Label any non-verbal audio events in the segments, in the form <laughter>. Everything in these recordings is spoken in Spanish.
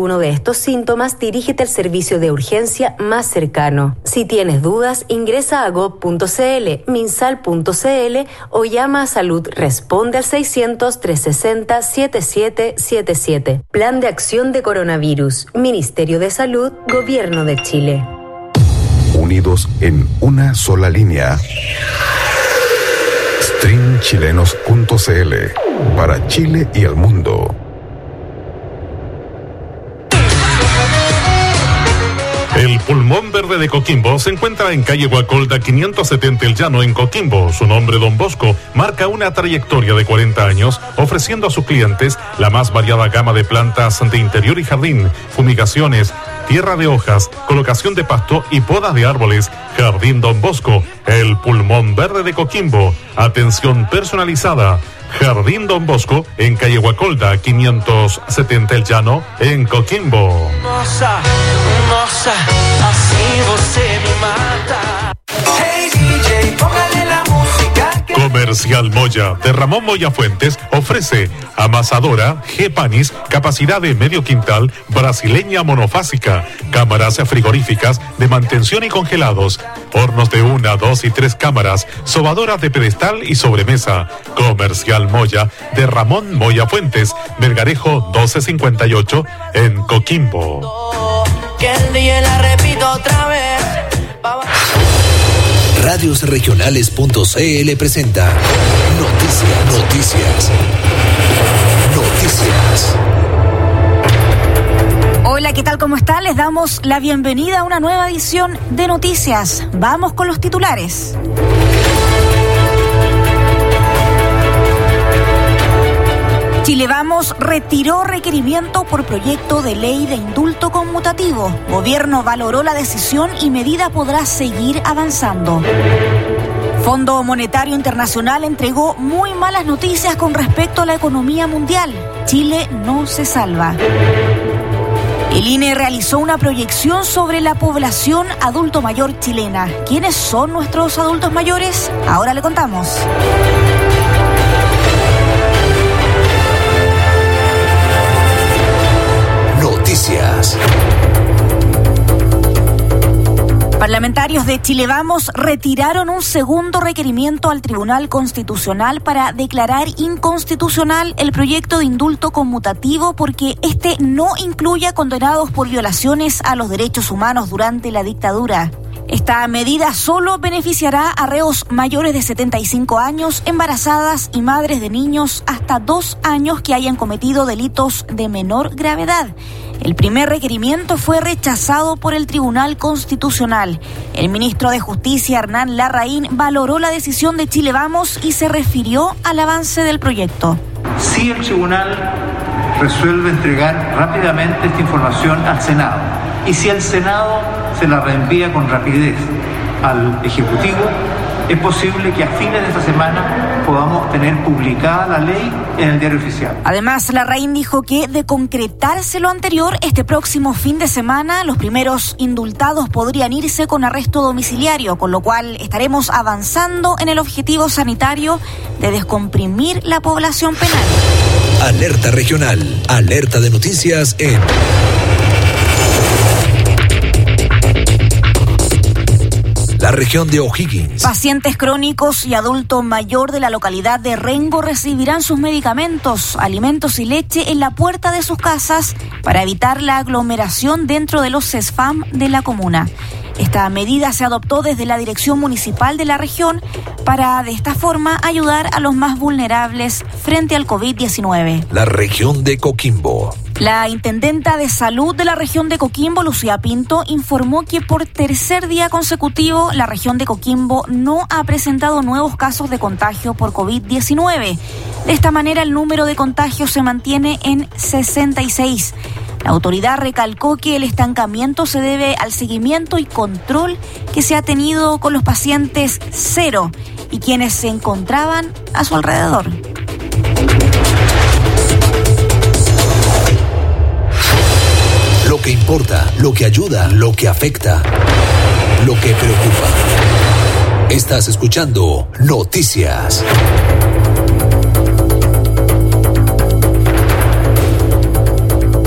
uno de estos síntomas, dirígete al servicio de urgencia más cercano. Si tienes dudas, ingresa a gov.cl, minsal.cl o llama a Salud Responde al 600-360-7777. Plan de Acción de Coronavirus, Ministerio de Salud, Gobierno de Chile. Unidos en una sola línea. Streamchilenos.cl para Chile y el mundo. El pulmón verde de Coquimbo se encuentra en calle Guacolda 570 El Llano en Coquimbo. Su nombre, Don Bosco, marca una trayectoria de 40 años ofreciendo a sus clientes la más variada gama de plantas de interior y jardín, fumigaciones, tierra de hojas, colocación de pasto y podas de árboles. Jardín Don Bosco, el pulmón verde de Coquimbo. Atención personalizada. Jardín Don Bosco en calle Guacolda 570 El Llano en Coquimbo. Comercial Moya de Ramón Moya Fuentes ofrece amasadora G-Panis, capacidad de medio quintal, brasileña monofásica, cámaras frigoríficas de mantención y congelados, hornos de una, dos y tres cámaras, sobadoras de pedestal y sobremesa. Comercial Moya de Ramón Moya Fuentes, Vergarejo 1258 en Coquimbo. repito otra vez. Radiosregionales.cl presenta Noticias, Noticias, Noticias. Hola, ¿qué tal? ¿Cómo están? Les damos la bienvenida a una nueva edición de Noticias. Vamos con los titulares. Chile Vamos retiró requerimiento por proyecto de ley de indulto conmutativo. Gobierno valoró la decisión y medida podrá seguir avanzando. Fondo Monetario Internacional entregó muy malas noticias con respecto a la economía mundial. Chile no se salva. El INE realizó una proyección sobre la población adulto mayor chilena. ¿Quiénes son nuestros adultos mayores? Ahora le contamos. Parlamentarios de Chile Vamos retiraron un segundo requerimiento al Tribunal Constitucional para declarar inconstitucional el proyecto de indulto conmutativo porque este no incluye a condenados por violaciones a los derechos humanos durante la dictadura. Esta medida solo beneficiará a reos mayores de 75 años, embarazadas y madres de niños hasta dos años que hayan cometido delitos de menor gravedad. El primer requerimiento fue rechazado por el Tribunal Constitucional. El ministro de Justicia, Hernán Larraín, valoró la decisión de Chile Vamos y se refirió al avance del proyecto. Si el tribunal resuelve entregar rápidamente esta información al Senado y si el Senado se la reenvía con rapidez al Ejecutivo, es posible que a fines de esta semana podamos tener publicada la ley en el diario oficial. Además, la Larraín dijo que de concretarse lo anterior, este próximo fin de semana los primeros indultados podrían irse con arresto domiciliario, con lo cual estaremos avanzando en el objetivo sanitario de descomprimir la población penal. Alerta regional, alerta de noticias en región de O'Higgins. Pacientes crónicos y adulto mayor de la localidad de Rengo recibirán sus medicamentos, alimentos y leche en la puerta de sus casas para evitar la aglomeración dentro de los CESFAM de la comuna. Esta medida se adoptó desde la Dirección Municipal de la región para de esta forma ayudar a los más vulnerables frente al COVID-19. La región de Coquimbo. La intendenta de salud de la región de Coquimbo, Lucía Pinto, informó que por tercer día consecutivo la región de Coquimbo no ha presentado nuevos casos de contagio por COVID-19. De esta manera el número de contagios se mantiene en 66. La autoridad recalcó que el estancamiento se debe al seguimiento y control que se ha tenido con los pacientes cero y quienes se encontraban a su alrededor. Lo que importa, lo que ayuda, lo que afecta, lo que preocupa. Estás escuchando Noticias.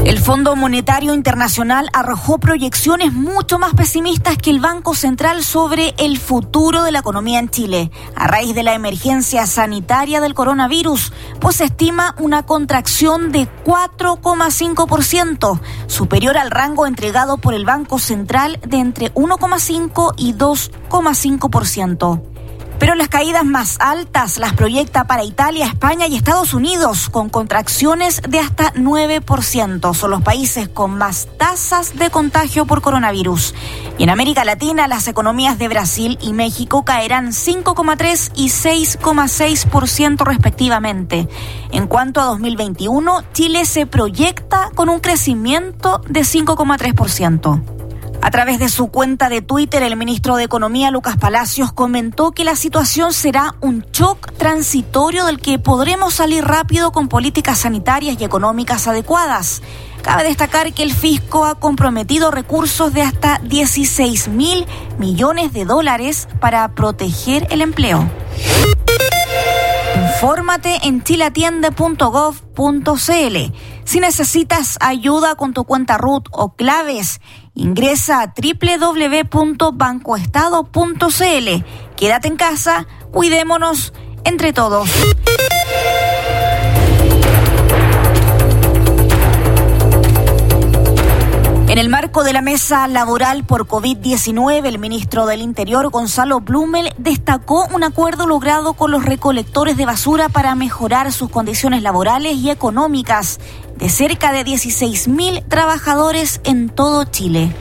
El Fondo Monetario Internacional arrojó proyecciones mucho más pesimistas que el Banco Central sobre el futuro de la economía en Chile, a raíz de la emergencia sanitaria del coronavirus, pues se estima una contracción de 4,5%, superior al rango entregado por el Banco Central de entre 1,5 y 2,5% pero las caídas más altas las proyecta para Italia, España y Estados Unidos, con contracciones de hasta 9%. Son los países con más tasas de contagio por coronavirus. Y en América Latina, las economías de Brasil y México caerán 5,3 y 6,6% respectivamente. En cuanto a 2021, Chile se proyecta con un crecimiento de 5,3%. A través de su cuenta de Twitter, el ministro de Economía, Lucas Palacios, comentó que la situación será un shock transitorio del que podremos salir rápido con políticas sanitarias y económicas adecuadas. Cabe destacar que el fisco ha comprometido recursos de hasta 16 mil millones de dólares para proteger el empleo. Infórmate en chilatiende.gov.cl. Si necesitas ayuda con tu cuenta RUT o claves, ingresa a www.bancoestado.cl. Quédate en casa, cuidémonos entre todos. En el marco de la mesa laboral por COVID-19, el ministro del Interior, Gonzalo Blumel, destacó un acuerdo logrado con los recolectores de basura para mejorar sus condiciones laborales y económicas de cerca de 16.000 trabajadores en todo Chile.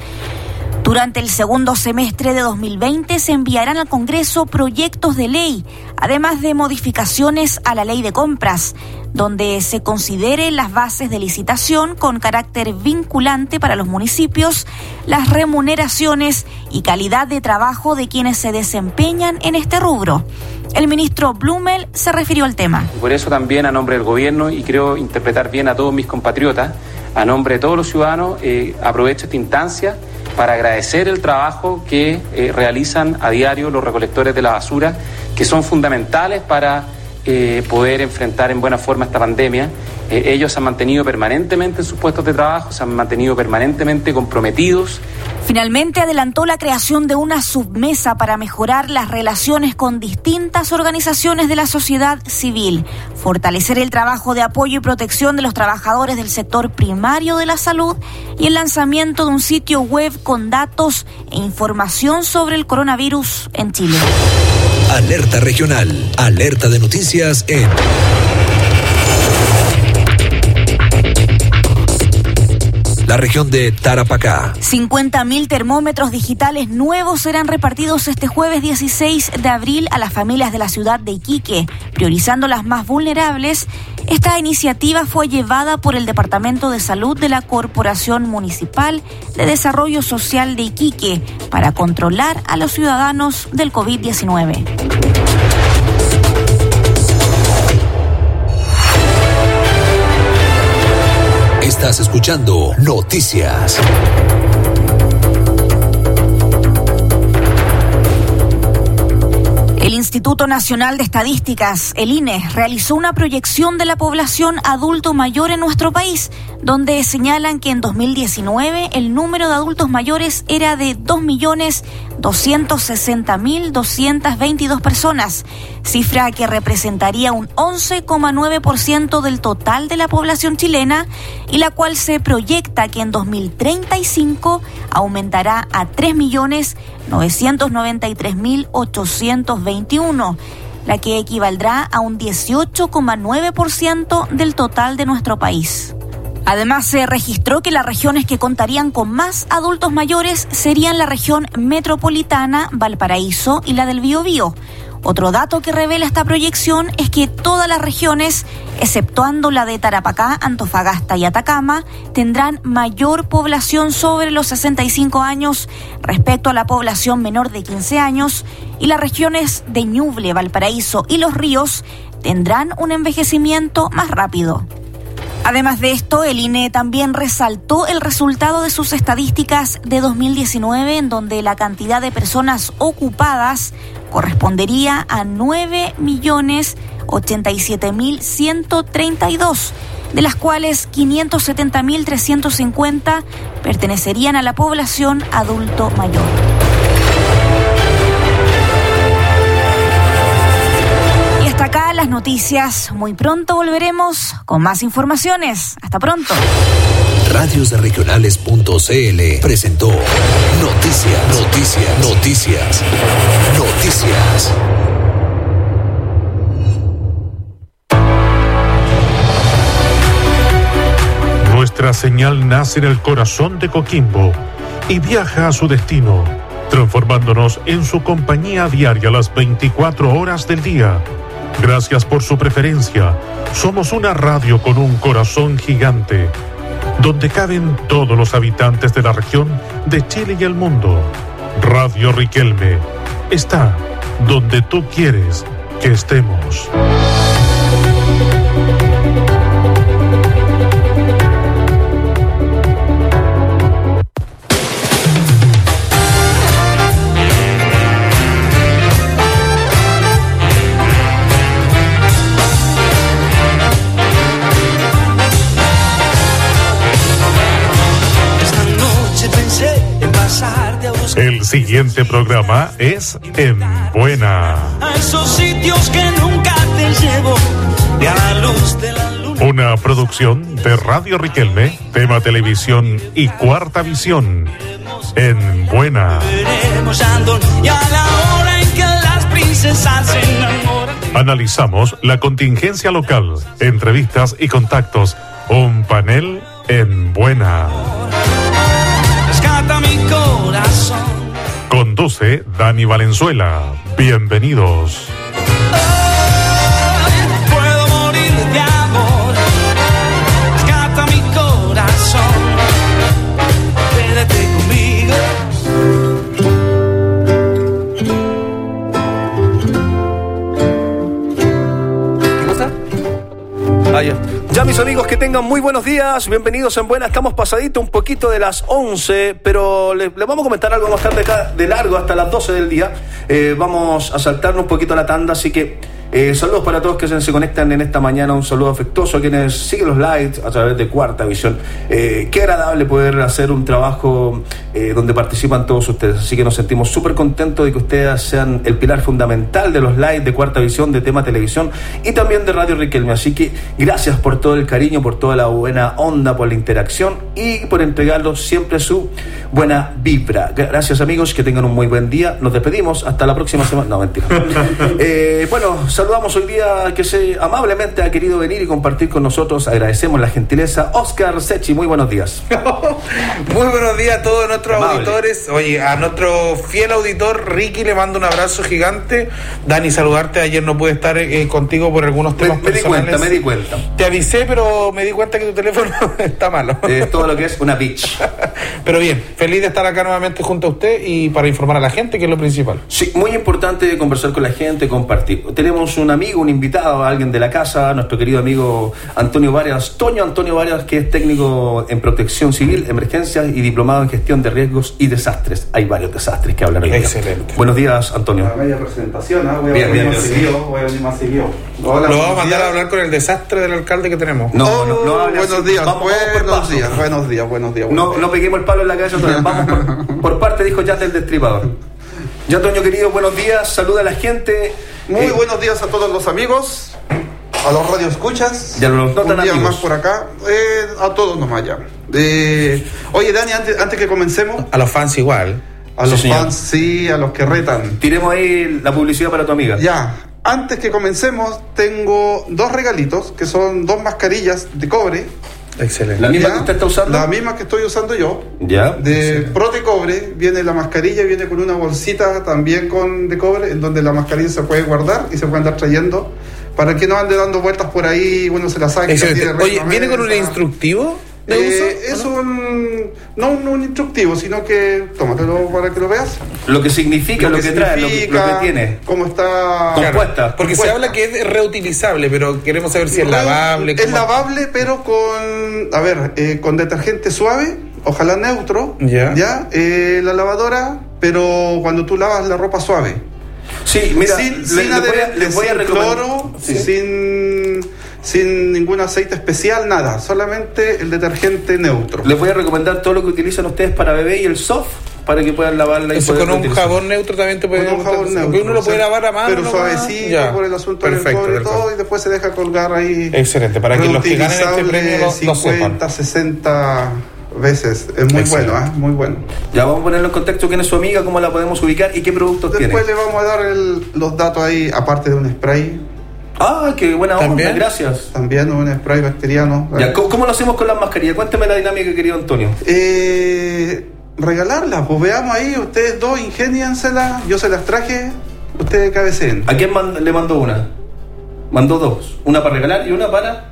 Durante el segundo semestre de 2020 se enviarán al Congreso proyectos de ley, además de modificaciones a la ley de compras, donde se considere las bases de licitación con carácter vinculante para los municipios, las remuneraciones y calidad de trabajo de quienes se desempeñan en este rubro. El ministro Blumel se refirió al tema. Por eso también a nombre del gobierno, y creo interpretar bien a todos mis compatriotas, a nombre de todos los ciudadanos, eh, aprovecho esta instancia para agradecer el trabajo que eh, realizan a diario los recolectores de la basura, que son fundamentales para eh, poder enfrentar en buena forma esta pandemia. Eh, ellos se han mantenido permanentemente en sus puestos de trabajo, se han mantenido permanentemente comprometidos. Finalmente adelantó la creación de una submesa para mejorar las relaciones con distintas organizaciones de la sociedad civil, fortalecer el trabajo de apoyo y protección de los trabajadores del sector primario de la salud y el lanzamiento de un sitio web con datos e información sobre el coronavirus en Chile. Alerta regional, alerta de noticias en la región de Tarapacá. 50.000 termómetros digitales nuevos serán repartidos este jueves 16 de abril a las familias de la ciudad de Iquique, priorizando las más vulnerables. Esta iniciativa fue llevada por el Departamento de Salud de la Corporación Municipal de Desarrollo Social de Iquique para controlar a los ciudadanos del COVID-19. Estás escuchando Noticias. El Instituto Nacional de Estadísticas, el INE, realizó una proyección de la población adulto mayor en nuestro país, donde señalan que en 2019 el número de adultos mayores era de 2.260.222 personas, cifra que representaría un 11,9% del total de la población chilena y la cual se proyecta que en 2035 aumentará a 3.993.821 la que equivaldrá a un 18,9% del total de nuestro país. Además, se registró que las regiones que contarían con más adultos mayores serían la región metropolitana, Valparaíso y la del Biobío. Otro dato que revela esta proyección es que todas las regiones, exceptuando la de Tarapacá, Antofagasta y Atacama, tendrán mayor población sobre los 65 años respecto a la población menor de 15 años y las regiones de Ñuble, Valparaíso y Los Ríos tendrán un envejecimiento más rápido. Además de esto, el INE también resaltó el resultado de sus estadísticas de 2019, en donde la cantidad de personas ocupadas correspondería a 9.087.132, de las cuales 570.350 pertenecerían a la población adulto mayor. Y hasta acá las noticias. Muy pronto volveremos con más informaciones. Hasta pronto. Radiosregionales.cl presentó Noticias, Noticias, Noticias, Noticias. Nuestra señal nace en el corazón de Coquimbo y viaja a su destino, transformándonos en su compañía diaria las 24 horas del día. Gracias por su preferencia. Somos una radio con un corazón gigante, donde caben todos los habitantes de la región de Chile y el mundo. Radio Riquelme está donde tú quieres que estemos. Siguiente programa es En Buena. a esos sitios que nunca te llevo y a la luz de la luna. Una producción de Radio Riquelme, Tema Televisión y Cuarta Visión. En Buena. Veremos Andón y a la hora en que las princesas se enamoran. Analizamos la contingencia local, entrevistas y contactos. Un panel en Buena. Rescata mi corazón. Conduce Dani Valenzuela. Bienvenidos. Puedo morir de amor. Rescata mi corazón. Quédate conmigo. ¿Qué cosa? Ah. Ya, mis amigos, que tengan muy buenos días. Bienvenidos en Buena. Estamos pasadito un poquito de las 11, pero les, vamos a comentar algo. Vamos a estar de, de largo hasta las 12 del día. Eh, vamos a saltarnos un poquito la tanda, así que eh, saludos para todos que se, conectan en esta mañana. Un saludo afectuoso a quienes siguen los lives a través de Cuarta Visión. Eh, qué agradable poder hacer un trabajo eh, donde participan todos ustedes. Así que nos sentimos súper contentos de que ustedes sean el pilar fundamental de los lives de Cuarta Visión, de tema televisión y también de Radio Riquelme. Así que gracias por todo el cariño, por toda la buena onda, por la interacción y por entregarnos siempre su buena vibra. Gracias amigos, que tengan un muy buen día. Nos despedimos hasta la próxima semana. No, mentira. <laughs> Bueno, saludamos hoy día que se amablemente ha querido venir y compartir con nosotros. Agradecemos la gentileza. Oscar Sechi, muy buenos días. <laughs> Muy buenos días a todos nuestros Amable. auditores. Oye, a nuestro fiel auditor Ricky le mando un abrazo gigante. Dani, saludarte. Ayer no pude estar eh, contigo por algunos Me, temas me di personales. cuenta, me di cuenta. Te avisé, pero me di cuenta que tu teléfono <laughs> está malo. Eh, todo lo que es una bitch. <laughs> Pero bien, feliz de estar acá nuevamente junto a usted y para informar a la gente, que es lo principal. Sí, muy importante conversar con la gente, compartir. Tenemos un amigo, un invitado, alguien de la casa, nuestro querido amigo Antonio Varias, Toño Antonio Varias, que es técnico en protección civil, emergencias y diplomado en gestión de riesgos y desastres. Hay varios desastres que hablar hoy día. Excelente. Buenos días, Antonio. La media presentación, ¿ah? voy a Bien, venir bien, más seguido, voy a venir más seguido. Lo vamos a buenos mandar días. a hablar con el desastre del alcalde que tenemos. No, no, no Oh, hable así. buenos días, Vamos- vamos buenos paso. días, buenos días, buenos días. No, buenos no peguemos el palo en la vez. <laughs> Vamos por, por parte, dijo ya del destripador. Ya, Antonio querido, buenos días. Saluda a la gente. Muy Eh, buenos días a todos los amigos, a los radioescuchas. Ya los no tan Un día amigos. más por acá, eh, a todos nomás ya. Eh, oye, Dani, antes, antes que comencemos, A los fans igual. a Sí, los señor. fans, sí, a los que retan. Tiremos ahí la publicidad para tu amiga. Ya, antes que comencemos, tengo dos regalitos, que son dos mascarillas de cobre. Excelente. La misma Ya, que usted está usando. La misma que estoy usando yo. Ya. De Prote Cobre, viene la mascarilla, viene con una bolsita también con de cobre, en donde la mascarilla se puede guardar y se puede andar trayendo. Para que no ande dando vueltas por ahí, bueno, se la saque. La Oye, ¿viene con un instructivo de Eh, uso? es un. No un, un instructivo, sino que. Tómatelo para que lo veas. Lo que significa, lo que, trae, lo que, lo que tiene. Cómo está. Claro. compuesta, Porque se compuesta. habla que es reutilizable, pero queremos saber si es lavable. Es cómo- lavable, pero con. A ver, eh, con detergente suave, ojalá neutro. Ya. eh, la lavadora, pero cuando tú lavas la ropa suave. Sí, mira, sin, le- sin les voy a- adherente, les voy a sin recomendar- cloro, Sí. sin sin ningún aceite especial, nada, solamente el detergente neutro. Les voy a recomendar todo lo que utilizan ustedes para bebé y el soft para que puedan lavarla y Eso con un utilizar. jabón neutro también te puede Con un jabón neutro. Porque uno lo o puede sea, lavar a mano. Pero suavecito Ya. por el asunto Perfecto, del y perfecto. todo, y después se deja colgar ahí. Excelente, para que los que ganen este premio lo, lo sepan. 50, 60 veces. Es muy Excelente. bueno, ¿eh? muy bueno. Ya vamos a ponerlo en contexto quién es su amiga, cómo la podemos ubicar y qué productos Después tiene. le vamos a dar el- los datos ahí, aparte de un spray. Ah, qué buena ¿También? onda, gracias. También un spray bacteriano. Ya, ¿cómo, cómo lo hacemos con las mascarillas? Cuéntame la dinámica, querido Antonio. Eh, regalarlas, pues veamos ahí, ustedes dos ingénienselas, yo se las traje, ustedes cabeceen. ¿A quién le mandó una? Mandó dos. Una para regalar y una para...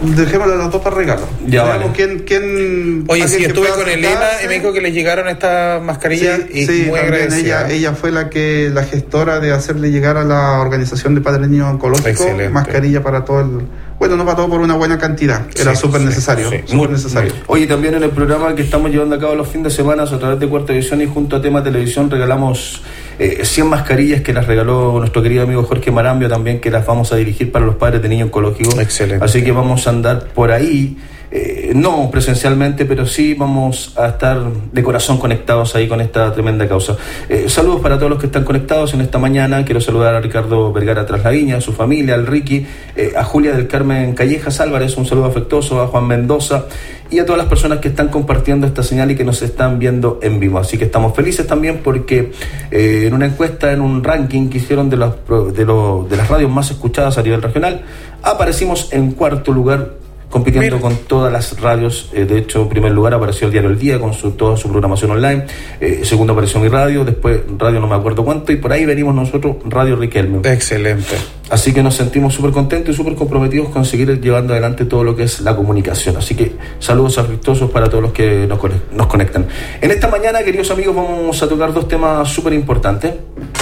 Dejémosle las dos para regalo. Ya, vale. quién, quién, Oye, sí, estuve con Elena y me dijo que les llegaron estas mascarillas Sí, y sí, muy agradecida. ella, ella fue la que la gestora de hacerle llegar a la organización de Padre Niño Oncológico Excelente. mascarilla para todo el bueno no para todo por una buena cantidad era súper sí, necesario sí. súper necesario Oye, también en el programa que estamos llevando a cabo los fines de semana a través de Cuarta Visión y junto a Tema Televisión regalamos eh, 100 mascarillas que las regaló nuestro querido amigo Jorge Marambio también que las vamos a dirigir para los padres de niños oncológicos. Excelente. Así que vamos a andar por ahí. Eh, no presencialmente, pero sí vamos a estar de corazón conectados ahí con esta tremenda causa. Eh, saludos para todos los que están conectados en esta mañana. Quiero saludar a Ricardo Vergara Traslaviña, a su familia, al Ricky, eh, a Julia del Carmen Callejas Álvarez, un saludo afectuoso, a Juan Mendoza y a todas las personas que están compartiendo esta señal y que nos están viendo en vivo. Así que estamos felices también porque en una encuesta, en un ranking que hicieron de, los, de, de las radios más escuchadas a nivel regional, aparecimos en cuarto lugar compitiendo Mira. con todas las radios. eh, de hecho, en primer lugar apareció el diario El Día con su, toda su programación online. Eh, segundo apareció mi radio, después radio no me acuerdo cuánto, y por ahí venimos nosotros, Radio Riquelme. Excelente. Así que nos sentimos súper contentos y súper comprometidos con seguir llevando adelante todo lo que es la comunicación. Así que saludos afectuosos para todos los que nos, nos conectan. En esta mañana, queridos amigos, vamos a tocar dos temas súper importantes.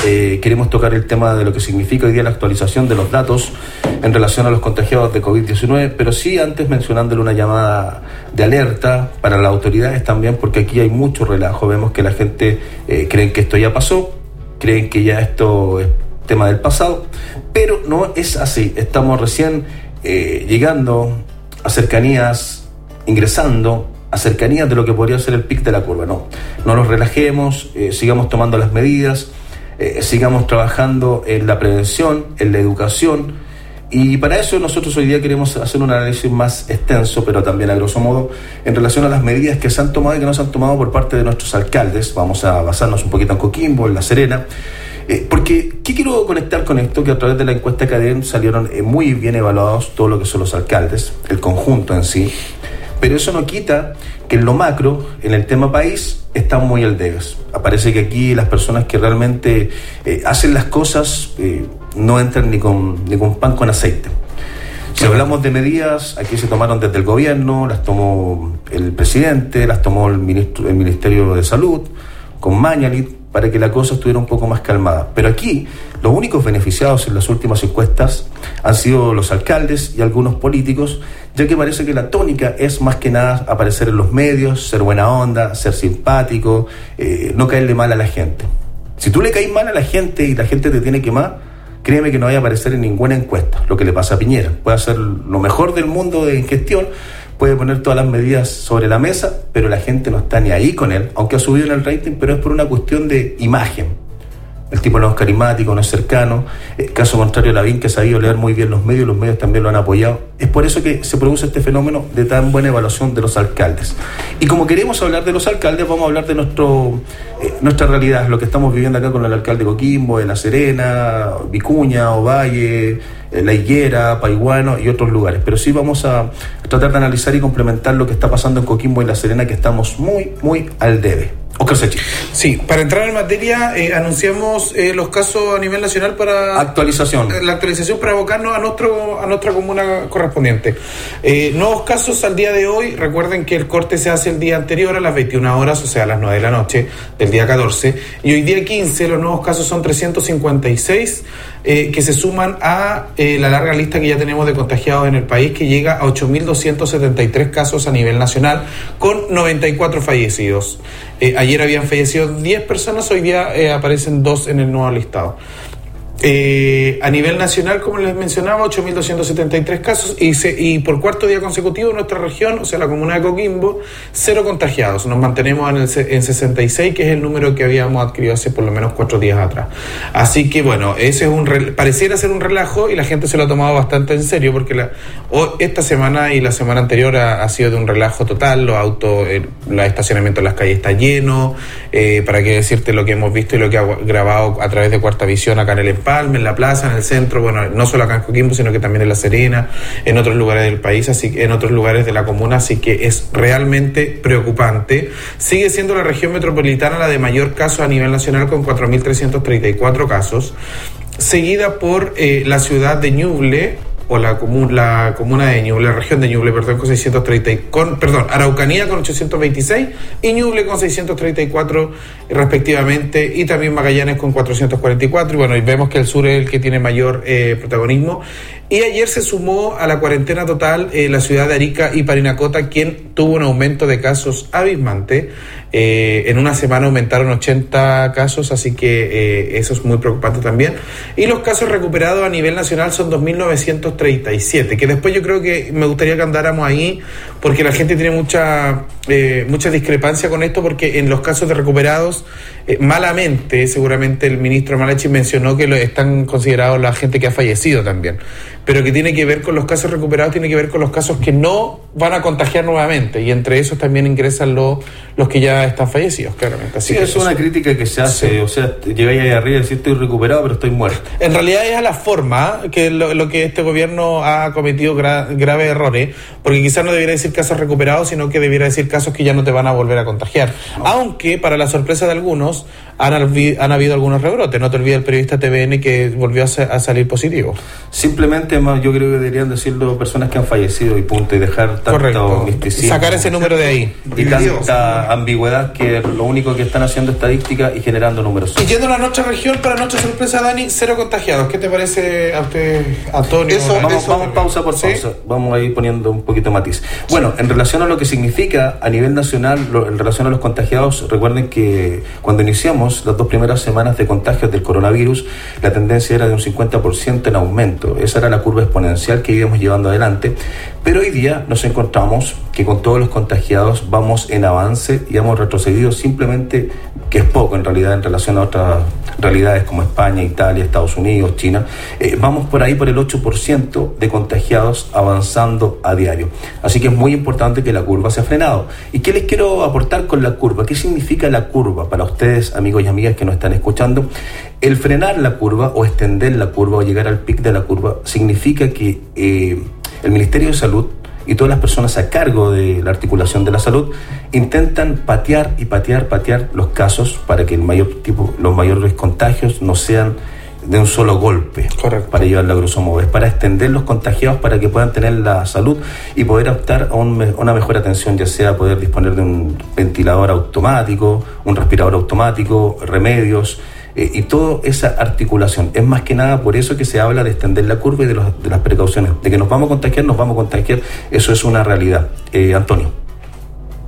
Eh, queremos tocar el tema de lo que significa hoy día la actualización de los datos en relación a los contagiados de COVID-19, pero sí antes mencionándole una llamada de alerta para las autoridades también, porque aquí hay mucho relajo. Vemos que la gente eh, cree que esto ya pasó, creen que ya esto es tema del pasado, pero no es así. Estamos recién eh, llegando a cercanías, ingresando a cercanías de lo que podría ser el pic de la curva. No, no nos relajemos, eh, sigamos tomando las medidas, eh, sigamos trabajando en la prevención, en la educación. Y para eso nosotros hoy día queremos hacer un análisis más extenso, pero también a grosso modo, en relación a las medidas que se han tomado y que no se han tomado por parte de nuestros alcaldes. Vamos a basarnos un poquito en Coquimbo, en La Serena. Eh, porque, ¿qué quiero conectar con esto? Que a través de la encuesta CADEM salieron eh, muy bien evaluados todo lo que son los alcaldes, el conjunto en sí. Pero eso no quita que en lo macro, en el tema país, están muy al debes. Aparece que aquí las personas que realmente eh, hacen las cosas eh, no entran ni con, ni con pan con aceite. Si hablamos de medidas, aquí se tomaron desde el gobierno, las tomó el presidente, las tomó el, ministro, el Ministerio de Salud, con Mañalit, para que la cosa estuviera un poco más calmada. Pero aquí los únicos beneficiados en las últimas encuestas han sido los alcaldes y algunos políticos, ya que parece que la tónica es más que nada aparecer en los medios, ser buena onda, ser simpático, eh, no caerle mal a la gente. Si tú le caes mal a la gente y la gente te tiene que más, créeme que no vaya a aparecer en ninguna encuesta, lo que le pasa a Piñera. Puede hacer lo mejor del mundo de gestión, puede poner todas las medidas sobre la mesa, pero la gente no está ni ahí con él, aunque ha subido en el rating, pero es por una cuestión de imagen. El tipo no es carismático, no es cercano. Eh, caso contrario, Lavín, que ha sabido leer muy bien los medios, los medios también lo han apoyado. Es por eso que se produce este fenómeno de tan buena evaluación de los alcaldes. Y como queremos hablar de los alcaldes, vamos a hablar de nuestro, eh, nuestra realidad, lo que estamos viviendo acá con el alcalde de Coquimbo, de La Serena, Vicuña, Ovalle, eh, La Higuera, Paiguano y otros lugares. Pero sí vamos a tratar de analizar y complementar lo que está pasando en Coquimbo y La Serena, que estamos muy, muy al debe. Oscar Sechi. Sí, para entrar en materia, eh, anunciamos eh, los casos a nivel nacional para... Actualización. La actualización para abocarnos a, nuestro, a nuestra comuna correspondiente. Eh, nuevos casos al día de hoy. Recuerden que el corte se hace el día anterior a las 21 horas, o sea, a las 9 de la noche del día 14. Y hoy día 15 los nuevos casos son 356, eh, que se suman a la larga lista que ya tenemos de contagiados en el país, que llega a 8.273 casos a nivel nacional, con 94 fallecidos. Eh, ayer habían fallecido 10 personas, hoy día eh, aparecen dos en el nuevo listado. Eh, a nivel nacional, como les mencionaba, 8.273 casos y, se, y por cuarto día consecutivo nuestra región, o sea, la comuna de Coquimbo, cero contagiados. Nos mantenemos en, el, en 66, que es el número que habíamos adquirido hace por lo menos cuatro días atrás. Así que bueno, ese es un pareciera ser un relajo y la gente se lo ha tomado bastante en serio porque esta semana y la semana anterior ha, sido de un relajo total. Los autos, el, estacionamiento en las calles está lleno. Eh, para qué decirte lo que hemos visto y lo que ha grabado a través de Cuarta Visión acá en el Empalme en la plaza, en el centro, bueno, no solo acá en Coquimbo, sino que también en La Serena, en otros lugares del país, así en otros lugares de la comuna, así que es realmente preocupante. Sigue siendo la región metropolitana la de mayor casos a nivel nacional con 4.334 casos, seguida por eh, la ciudad de Ñuble, o la, la comuna de Ñuble, la región de Ñuble, perdón, con 630, con, perdón, Araucanía con 826 y Ñuble con 634 respectivamente, y también Magallanes con 444, y bueno, y vemos que el sur es el que tiene mayor eh, protagonismo. Y ayer se sumó a la cuarentena total eh, la ciudad de Arica y Parinacota, quien tuvo un aumento de casos abismante. Eh, en una semana aumentaron 80 casos, así que eh, eso es muy preocupante también. Y los casos recuperados a nivel nacional son 2.937, que después yo creo que me gustaría que andáramos ahí, porque la gente tiene mucha, eh, mucha discrepancia con esto, porque en los casos de recuperados, malamente, seguramente el ministro Malachi mencionó que lo, están considerados la gente que ha fallecido también pero que tiene que ver con los casos recuperados, tiene que ver con los casos que no van a contagiar nuevamente, y entre esos también ingresan los, los que ya están fallecidos, claramente. Así sí, es una crítica que se hace, o sea, llegáis ahí arriba y decís estoy recuperado, pero estoy muerto. En realidad es a la forma que lo, que este gobierno ha cometido graves errores, porque quizás no debiera decir casos recuperados, sino que debiera decir casos que ya no te van a volver a contagiar. Aunque, para la sorpresa de algunos, han, han habido algunos rebrotes. No te olvides el periodista TVN que volvió a, a salir positivo. Simplemente yo creo que deberían decirlo personas que han fallecido y punto, y dejar tanto misticismo. Sacar ese número de ahí. Y tanta ambigüedad que lo único que están haciendo estadística y generando números. Y yendo a nuestra región, para nuestra sorpresa, Dani, cero contagiados. ¿Qué te parece a usted, Antonio? Eso, vamos, vamos pausa por pausa. Vamos a ir poniendo un poquito matiz. Bueno, en relación a lo que significa a nivel nacional, en relación a los contagiados, recuerden que cuando iniciamos las dos primeras semanas de contagios del coronavirus, la tendencia era de un 50% en aumento. Esa era la curva exponencial que íbamos llevando adelante, pero hoy día nos encontramos que con todos los contagiados vamos en avance y hemos retrocedido simplemente, que es poco en realidad en relación a otras realidades como España, Italia, Estados Unidos, China, eh, vamos por ahí por el 8% de contagiados avanzando a diario. Así que es muy importante que la curva se ha frenado. ¿Y qué les quiero aportar con la curva? ¿Qué significa la curva para ustedes, amigos y amigas que nos están escuchando? El frenar la curva o extender la curva o llegar al pic de la curva significa que eh, el Ministerio de Salud y todas las personas a cargo de la articulación de la salud intentan patear y patear, patear los casos para que el mayor tipo, los mayores contagios no sean de un solo golpe Correcto. para llevar la grosso modo. Es para extender los contagiados para que puedan tener la salud y poder optar a una mejor atención, ya sea poder disponer de un ventilador automático, un respirador automático, remedios, eh, y toda esa articulación. Es más que nada por eso que se habla de extender la curva y de, de las precauciones. De que nos vamos a contagiar, nos vamos a contagiar. Eso es una realidad. Eh, Antonio.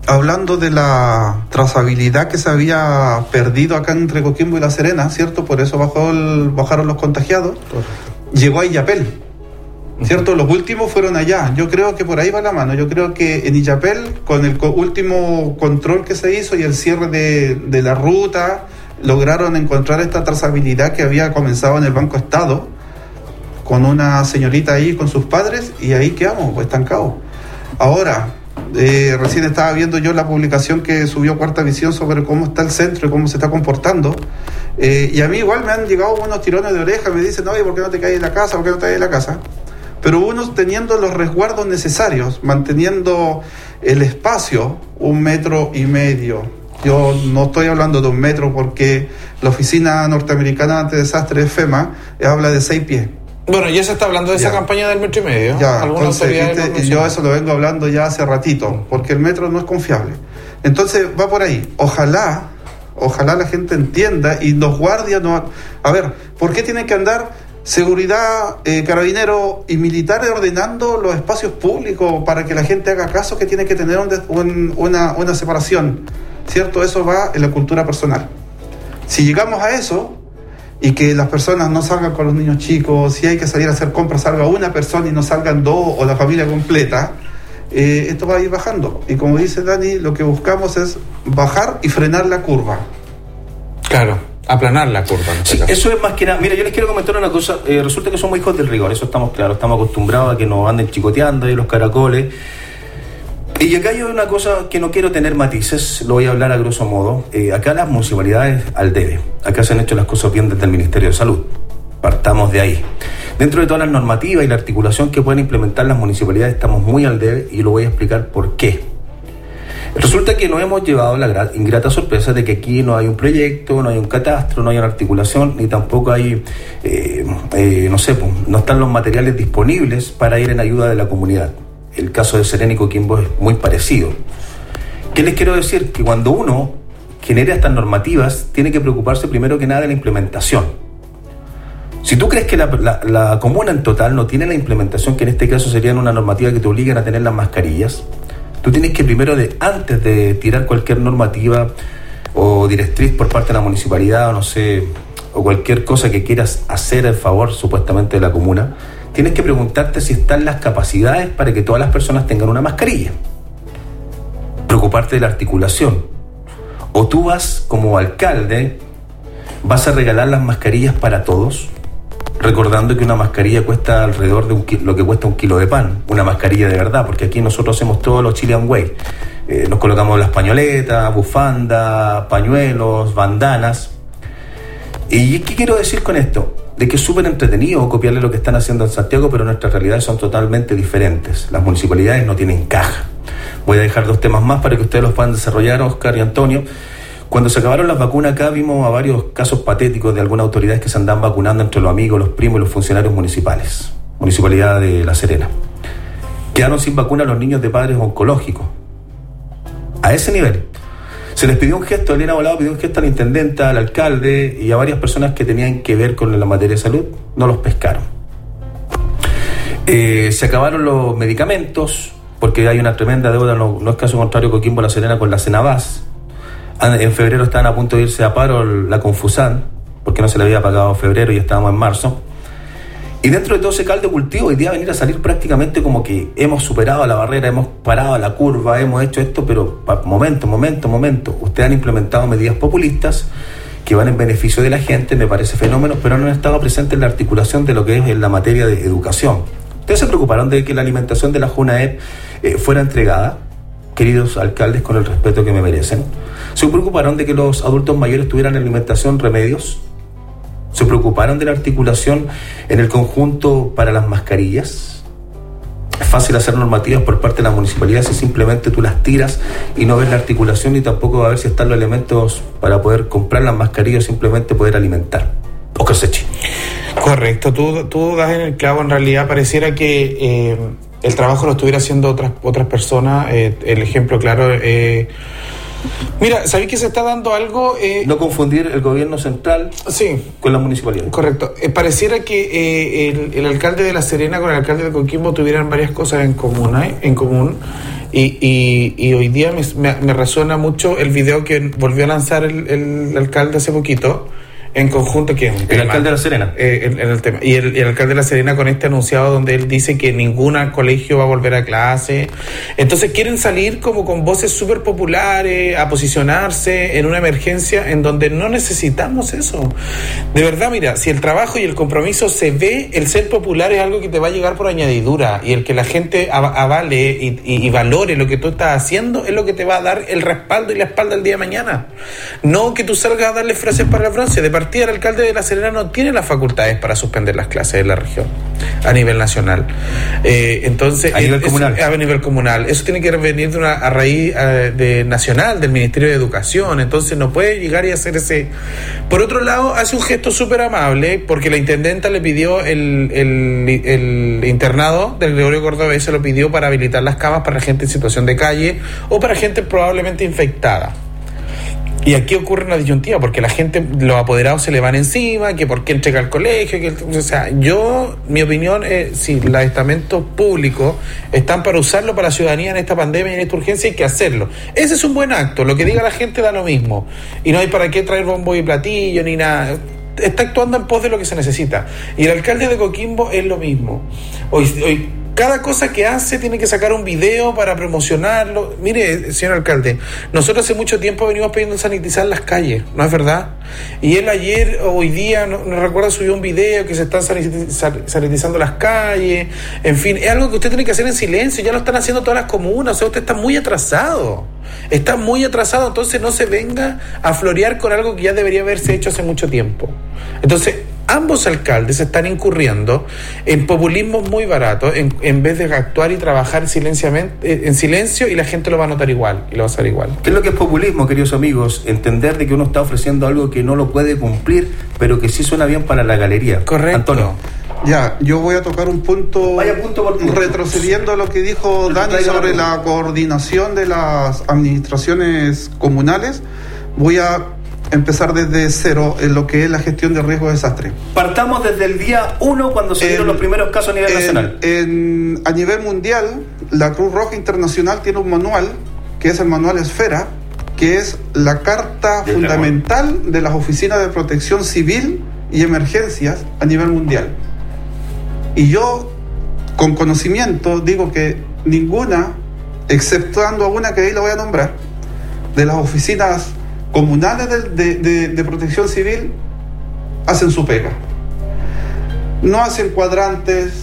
Hablando de la trazabilidad que se había perdido acá entre Coquimbo y La Serena, ¿cierto? Por eso bajó bajaron los contagiados. Llegó a Illapel. ¿Cierto? Los últimos fueron allá. Yo creo que por ahí va la mano. Yo creo que en Illapel, con el último control que se hizo y el cierre de, de la ruta, lograron encontrar esta trazabilidad que había comenzado en el Banco Estado con una señorita ahí con sus padres y ahí quedamos, estancados. Ahora, eh, recién estaba viendo yo la publicación que subió Cuarta Visión sobre cómo está el centro y cómo se está comportando. Eh, y a mí igual me han llegado unos tirones de oreja, me dicen, oye, ¿por qué no te caes en la casa? ¿Por qué no te caes en la casa? Pero unos teniendo los resguardos necesarios, manteniendo el espacio, un metro y medio, yo no estoy hablando de un metro porque la Oficina Norteamericana ante Desastres, FEMA, habla de seis pies. Bueno, ya se está hablando de esa campaña del metro y medio. Ya, entonces, yo eso lo vengo hablando ya hace ratito, porque el metro no es confiable. Entonces va por ahí. Ojalá, ojalá la gente entienda y los guardias no... A ver, ¿por qué tienen que andar seguridad, eh, carabinero y militares ordenando los espacios públicos para que la gente haga caso que tiene que tener una, una separación? ¿Cierto? Eso va en la cultura personal. Si llegamos a eso, y que las personas no salgan con los niños chicos, si hay que salir a hacer compras, salga una persona y no salgan dos o la familia completa, eh, esto va a ir bajando. Y como dice Dani, lo que buscamos es bajar y frenar la curva. Claro, aplanar la curva. en este Sí, eso es más que nada. Mira, yo les quiero comentar una cosa. Eh, resulta que somos hijos del rigor, eso estamos claros. Estamos acostumbrados a que nos anden chicoteando ahí los caracoles. Y acá hay una cosa que no quiero tener matices, lo voy a hablar a grosso modo. Eh, acá las municipalidades al debe. Acá se han hecho las cosas bien desde el Ministerio de Salud. Partamos de ahí. Dentro de todas las normativas y la articulación que pueden implementar las municipalidades estamos muy al debe y lo voy a explicar por qué. Resulta que nos hemos llevado la gra- ingrata sorpresa de que aquí no hay un proyecto, no hay un catastro, no hay una articulación, ni tampoco hay, eh, eh, no sé, no están los materiales disponibles para ir en ayuda de la comunidad. El caso de Serena y Coquimbo es muy parecido. ¿Qué les quiero decir? Que cuando uno genera estas normativas, tiene que preocuparse primero que nada de la implementación. Si tú crees que la, comuna en total no tiene la implementación, que en este caso sería una normativa que te obligan a tener las mascarillas, tú tienes que primero, de, antes de tirar cualquier normativa o directriz por parte de la municipalidad o no sé, o cualquier cosa que quieras hacer en favor supuestamente de la comuna, tienes que preguntarte si están las capacidades para que todas las personas tengan una mascarilla. Preocuparte de la articulación. O tú vas como alcalde, vas a regalar las mascarillas para todos, recordando que una mascarilla cuesta alrededor de un ki- lo que cuesta un kilo de pan, una mascarilla de verdad, porque aquí nosotros hacemos todos los Chilean Way. Eh, nos colocamos las pañoletas, bufandas, pañuelos, bandanas. ¿Y qué quiero decir con esto? De que es súper entretenido copiarle lo que están haciendo en Santiago, pero nuestras realidades son totalmente diferentes. Las municipalidades no tienen caja. Voy a dejar dos temas más para que ustedes los puedan desarrollar, Oscar y Antonio. Cuando se acabaron las vacunas acá vimos a varios casos patéticos de algunas autoridades que se andan vacunando entre los amigos, los primos y los funcionarios municipales. Municipalidad de La Serena. Quedaron sin vacuna los niños de padres oncológicos. A ese nivel. Se les pidió un gesto, Elena Volado pidió un gesto a la intendenta, al alcalde y a varias personas que tenían que ver con la materia de salud, no los pescaron. Eh, se acabaron los medicamentos, porque hay una tremenda deuda, no, es caso contrario Coquimbo La Serena con la Cenabás. Ah, En febrero estaban a punto de irse a paro la Confusan, porque no se le había pagado en febrero y estábamos en marzo. Y dentro de todo ese caldo de cultivo, hoy día venir a salir prácticamente como que hemos superado la barrera, hemos parado la curva, hemos hecho esto, pero momento, momento, momento. Ustedes han implementado medidas populistas que van en beneficio de la gente, me parece fenómeno, pero no han estado presentes en la articulación de lo que es en la materia de educación. ¿Ustedes se preocuparon de que la alimentación de la JUNAEP eh, fuera entregada? queridos alcaldes, con el respeto que me merecen. Se preocuparon de que los adultos mayores tuvieran alimentación, remedios. Se preocuparon de la articulación en el conjunto para las mascarillas. Es fácil hacer normativas por parte de la municipalidad si simplemente tú las tiras y no ves la articulación ni tampoco va a ver si están los elementos para poder comprar las mascarillas o simplemente poder alimentar. Oscar Sechi. Correcto, tú, tú das en el clavo, en realidad pareciera que eh, el trabajo lo estuviera haciendo otras, otras personas, eh, el ejemplo claro... Eh, mira, ¿sabéis que se está dando algo? Eh, no confundir el gobierno central sí, con la municipalidad. Correcto, Eh, pareciera que eh, el, el alcalde de La Serena con el alcalde de Coquimbo tuvieran varias cosas en común, ¿eh? en común. Y, y- y hoy día me, me- me resuena mucho el video que volvió a lanzar el, el alcalde hace poquito en conjunto que es un El tema. alcalde de La Serena. Eh, el tema. Y el, alcalde de La Serena con este anunciado donde él dice que ningún colegio va a volver a clase. Entonces quieren salir como con voces súper populares, a posicionarse en una emergencia en donde no necesitamos eso. De verdad, mira, si el trabajo y el compromiso se ve, el ser popular es algo que te va a llegar por añadidura y el que la gente av- avale y, y- y valore lo que tú estás haciendo es lo que te va a dar el respaldo y la espalda el día de mañana. No que tú salgas a darle frases para la Francia. De partida, el alcalde de La Serena no tiene las facultades para suspender las clases de la región a nivel nacional. Eh, entonces, A nivel comunal. a nivel comunal. Eso tiene que venir de una a raíz eh, de nacional del Ministerio de Educación. Entonces, no puede llegar y hacer ese. Por otro lado, hace un gesto súper amable porque la intendenta le pidió el, el- el internado del Gregorio Cordobés, se lo pidió para habilitar las camas para gente en situación de calle o para gente probablemente infectada. Y aquí ocurre una disyuntiva, porque la gente, los apoderados se le van encima, que por qué entrega al colegio, que, o sea, yo, mi opinión es, si los estamentos públicos están para usarlo para la ciudadanía en esta pandemia y en esta urgencia, hay que hacerlo. Ese es un buen acto, lo que diga la gente da lo mismo. Y no hay para qué traer bombo y platillo ni nada. está actuando en pos de lo que se necesita. Y el alcalde de Coquimbo es lo mismo. Hoy, hoy cada cosa que hace tiene que sacar un video para promocionarlo. Mire, señor alcalde, nosotros hace mucho tiempo venimos pidiendo sanitizar las calles, ¿no es verdad? Y él ayer hoy día, no, no recuerda, subió un video que se están sanitiz- sanitizando las calles. En fin, es algo que usted tiene que hacer en silencio. Ya lo están haciendo todas las comunas. O sea, usted está muy atrasado. Está muy atrasado, entonces no se venga a florear con algo que ya debería haberse hecho hace mucho tiempo. Entonces, ambos alcaldes están incurriendo en populismo muy barato en, en vez de actuar y trabajar eh, en silencio y la gente lo va a notar igual y lo va a hacer igual. ¿Qué es lo que es populismo, queridos amigos? Entender de que uno está ofreciendo algo que no lo puede cumplir, pero que sí suena bien para la galería. Correcto. Antonio. Ya, yo voy a tocar un punto, Vaya punto por punto. retrocediendo a lo que dijo Dani sobre la coordinación de las administraciones comunales. Voy a empezar desde cero en lo que es la gestión de riesgo de desastre. Partamos desde el día 1 cuando se dieron los primeros casos a nivel En- nacional. en- a nivel mundial, la Cruz Roja Internacional tiene un manual, que es el manual Esfera, que es la carta Del fundamental de las oficinas de protección civil y emergencias a nivel mundial. Y yo, con conocimiento, digo que ninguna, exceptuando a una que ahí la voy a nombrar, de las oficinas comunales de, de- protección civil, hacen su pega. No hacen cuadrantes,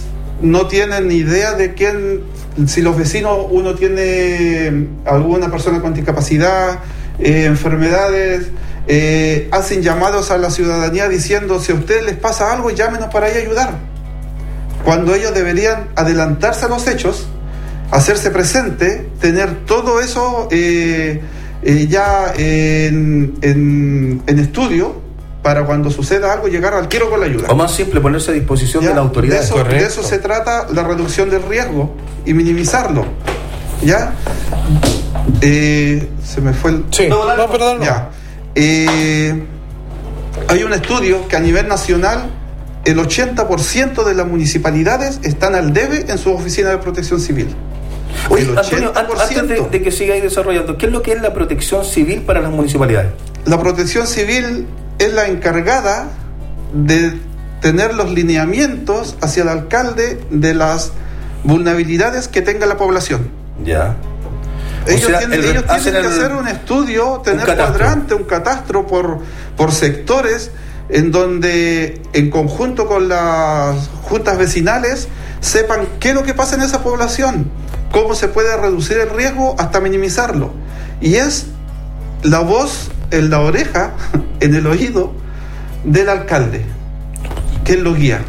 no tienen idea de quién, si los vecinos, uno tiene alguna persona con discapacidad, eh, enfermedades, eh, hacen llamados a la ciudadanía diciendo, si a ustedes les pasa algo, llámenos para ir a ayudar cuando ellos deberían adelantarse a los hechos, hacerse presente, tener todo eso eh, eh, ya en, en- en estudio para cuando suceda algo llegar al quiero con la ayuda. O más simple, ponerse a disposición Ya, de la autoridad. De eso, de eso se trata la reducción del riesgo y minimizarlo. ¿Ya? Eh, se me fue el. Sí, no, perdón. no. Ya. Eh, hay un estudio que a nivel nacional el 80% de las municipalidades están al debe en su oficina de protección civil. Oye, Antonio, an- antes de, de que sigáis desarrollando, ¿qué es lo que es la protección civil para las municipalidades? La protección civil es la encargada de tener los lineamientos hacia el alcalde de las vulnerabilidades que tenga la población. Ya. Ellos O sea, tienen, el- ellos hacen tienen que el- hacer un estudio, tener cuadrante, un catastro por, por sectores, en donde en conjunto con las juntas vecinales sepan qué es lo que pasa en esa población, cómo se puede reducir el riesgo hasta minimizarlo. Y es la voz en la oreja, <laughs> en el oído del alcalde, que lo guía.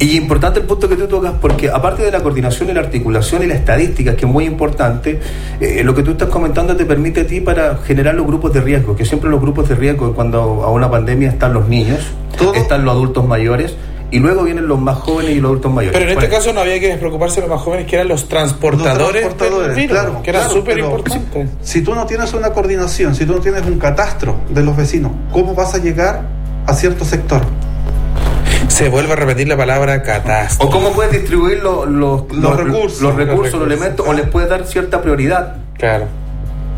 Y importante el punto que tú tocas, porque aparte de la coordinación y la articulación y la estadística, que es muy importante, eh, lo que tú estás comentando te permite a ti para generar los grupos de riesgo, que siempre los grupos de riesgo, cuando a una pandemia están los niños, están los adultos mayores, y luego vienen los más jóvenes y los adultos mayores. Pero en este caso no había que despreocuparse de los más jóvenes, que eran los transportadores, Los transportadores, del virus, claro, que era claro, súper importante. Si tú no tienes una coordinación, si tú no tienes un catastro de los vecinos, ¿cómo vas a llegar a cierto sector? Se vuelve a repetir la palabra catástrofe. O cómo puedes distribuir lo- los, Los recursos. los, recursos, Los elementos, o les puedes dar cierta prioridad. Claro.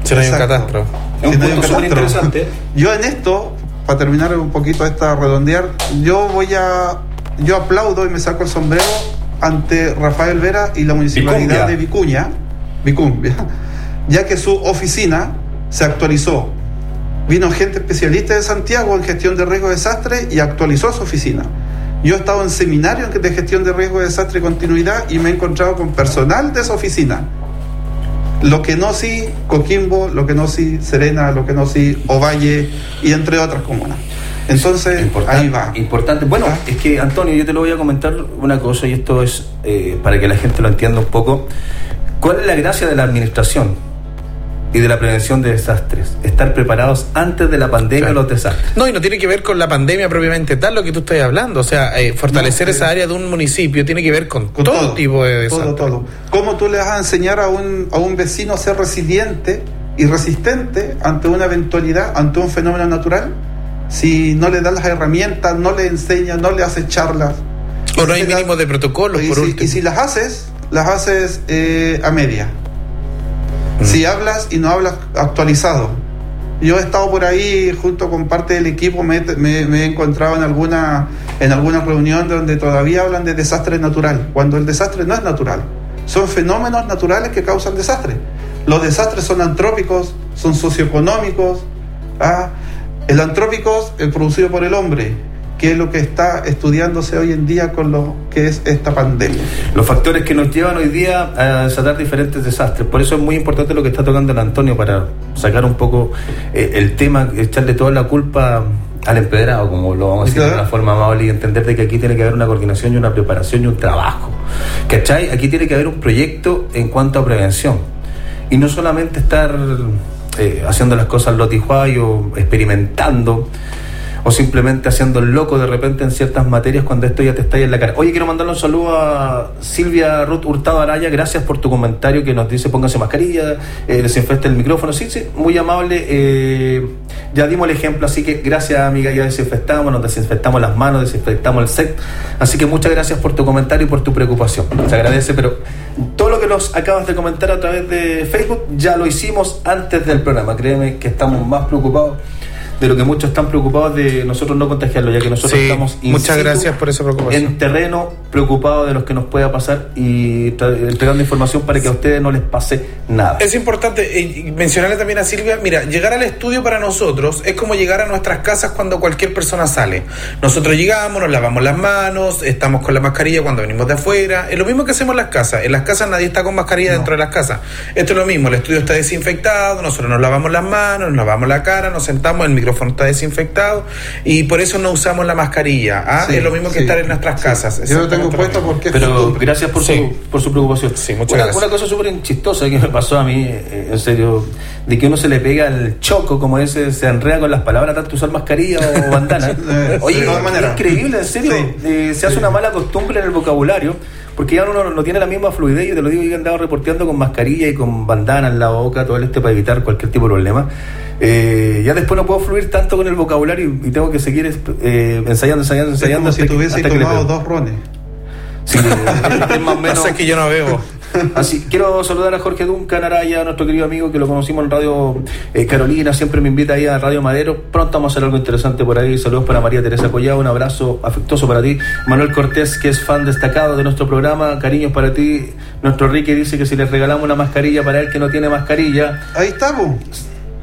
Si no hay un catastro. Un Si no hay un súper catastro. interesante. Yo en esto, para terminar un poquito esta redondear, yo voy a, yo aplaudo y me saco el sombrero ante Rafael Vera y la municipalidad Vicuña. de Vicuña, Vicuña, <laughs> ya que su oficina se actualizó. Vino gente especialista de Santiago en gestión de riesgo de desastre y actualizó su oficina. Yo he estado en seminarios de gestión de riesgo de desastre y continuidad y me he encontrado con personal de esa oficina. Lo que no sí Coquimbo, lo que no sí Serena, lo que no sí Ovalle y entre otras comunas. Entonces, Importante, ahí va. Importante. Bueno, ¿Ah? es que Antonio, yo te lo voy a comentar una cosa y esto es eh, para que la gente lo entienda un poco. ¿Cuál es la gracia de la administración y de la prevención de desastres? Estar preparados antes de la pandemia Claro. los desastres. No, y no tiene que ver con la pandemia propiamente tal, lo que tú estás hablando. O sea, eh, fortalecer No, esa área de un municipio tiene que ver con, Con todo, tipo de todo, desastre. todo. ¿Cómo tú le vas a enseñar a un, a un vecino a ser resiliente y resistente ante una eventualidad, ante un fenómeno natural? Si no le das las herramientas, no le enseñas, no le haces charlas. O no hay mínimo de protocolos, y por si, último. y si las haces, las haces eh, a media. Mm. Si hablas y no hablas actualizado. Yo he estado por ahí junto con parte del equipo, me, me- me he encontrado en alguna, en alguna reunión donde todavía hablan de desastre natural, cuando el desastre no es natural. Son fenómenos naturales que causan desastre. Los desastres son antrópicos, son socioeconómicos. ¿ah? El antrópico, el producido por el hombre, que es lo que está estudiándose hoy en día con lo que es esta pandemia. Los factores que nos llevan hoy día a desatar diferentes desastres. Por eso es muy importante lo que está tocando el Antonio para sacar un poco eh, el tema, echarle toda la culpa al empedrado, como lo vamos a decir de una forma amable, y entender de que aquí tiene que haber una coordinación y una preparación y un trabajo. ¿Cachai? Aquí tiene que haber un proyecto en cuanto a prevención. Y no solamente estar eh, haciendo las cosas lotijuay o experimentando o simplemente haciendo el loco de repente en ciertas materias cuando esto ya te está ahí en la cara. Oye, quiero mandarle un saludo a Silvia Ruth Hurtado Araya, gracias por tu comentario que nos dice pónganse mascarilla, eh, desinfecte el micrófono, sí, sí, muy amable, eh, ya dimos el ejemplo, así que gracias amiga, ya desinfectamos, nos desinfectamos las manos, desinfectamos el set, así que muchas gracias por tu comentario y por tu preocupación, se agradece, pero todo lo que nos acabas de comentar a través de Facebook ya lo hicimos antes del programa, créeme que estamos más preocupados de lo que muchos están preocupados de nosotros no contagiarlo, ya que nosotros Sí, estamos muchas situ, gracias por esa preocupación. En terreno, preocupados de los que nos pueda pasar y entregando información para que a ustedes no les pase nada. Es importante eh, mencionarle también a Silvia, mira, llegar al estudio para nosotros es como llegar a nuestras casas cuando cualquier persona sale. Nosotros llegamos, nos lavamos las manos, estamos con la mascarilla cuando venimos de afuera. Es lo mismo que hacemos en las casas. En las casas nadie está con mascarilla dentro de las casas. Esto es lo mismo, el estudio está desinfectado, nosotros nos lavamos las manos, nos lavamos la cara, nos sentamos, el micrófono está desinfectado y por eso no usamos la mascarilla. ¿ah? Sí, es lo mismo que sí, estar en nuestras casas. Yo lo tengo puesto porque Pero gracias por, su, por su preocupación. muchas una, gracias. una cosa súper chistosa que me pasó a mí, eh, en serio, de que uno se le pega el choco, como ese, se enreda con las palabras, tanto usar mascarilla o <laughs> bandana. Oye, de todas es increíble, en serio. Sí, eh, se hace una mala costumbre en el vocabulario. Porque ya uno no, no tiene la misma fluidez, yo te lo digo, yo he andado reporteando con mascarilla y con bandana en la boca, todo el este para evitar cualquier tipo de problema. Eh, ya después no puedo fluir tanto con el vocabulario y, y tengo que seguir eh, ensayando, ensayando, Es ensayando. como si hasta tuviese tomado dos rones. Sí, <laughs> es más o menos. Que yo no veo. Así, quiero saludar a Jorge Duncan Araya, nuestro querido amigo que lo conocimos en Radio eh, Carolina, siempre me invita ahí a Radio Madero. Pronto vamos a hacer algo interesante por ahí. Saludos para María Teresa Collado, un abrazo afectuoso para ti. Manuel Cortés, que es fan destacado de nuestro programa, cariños para ti. Nuestro Ricky dice que si les regalamos una mascarilla para él que no tiene mascarilla, Ahí está, po.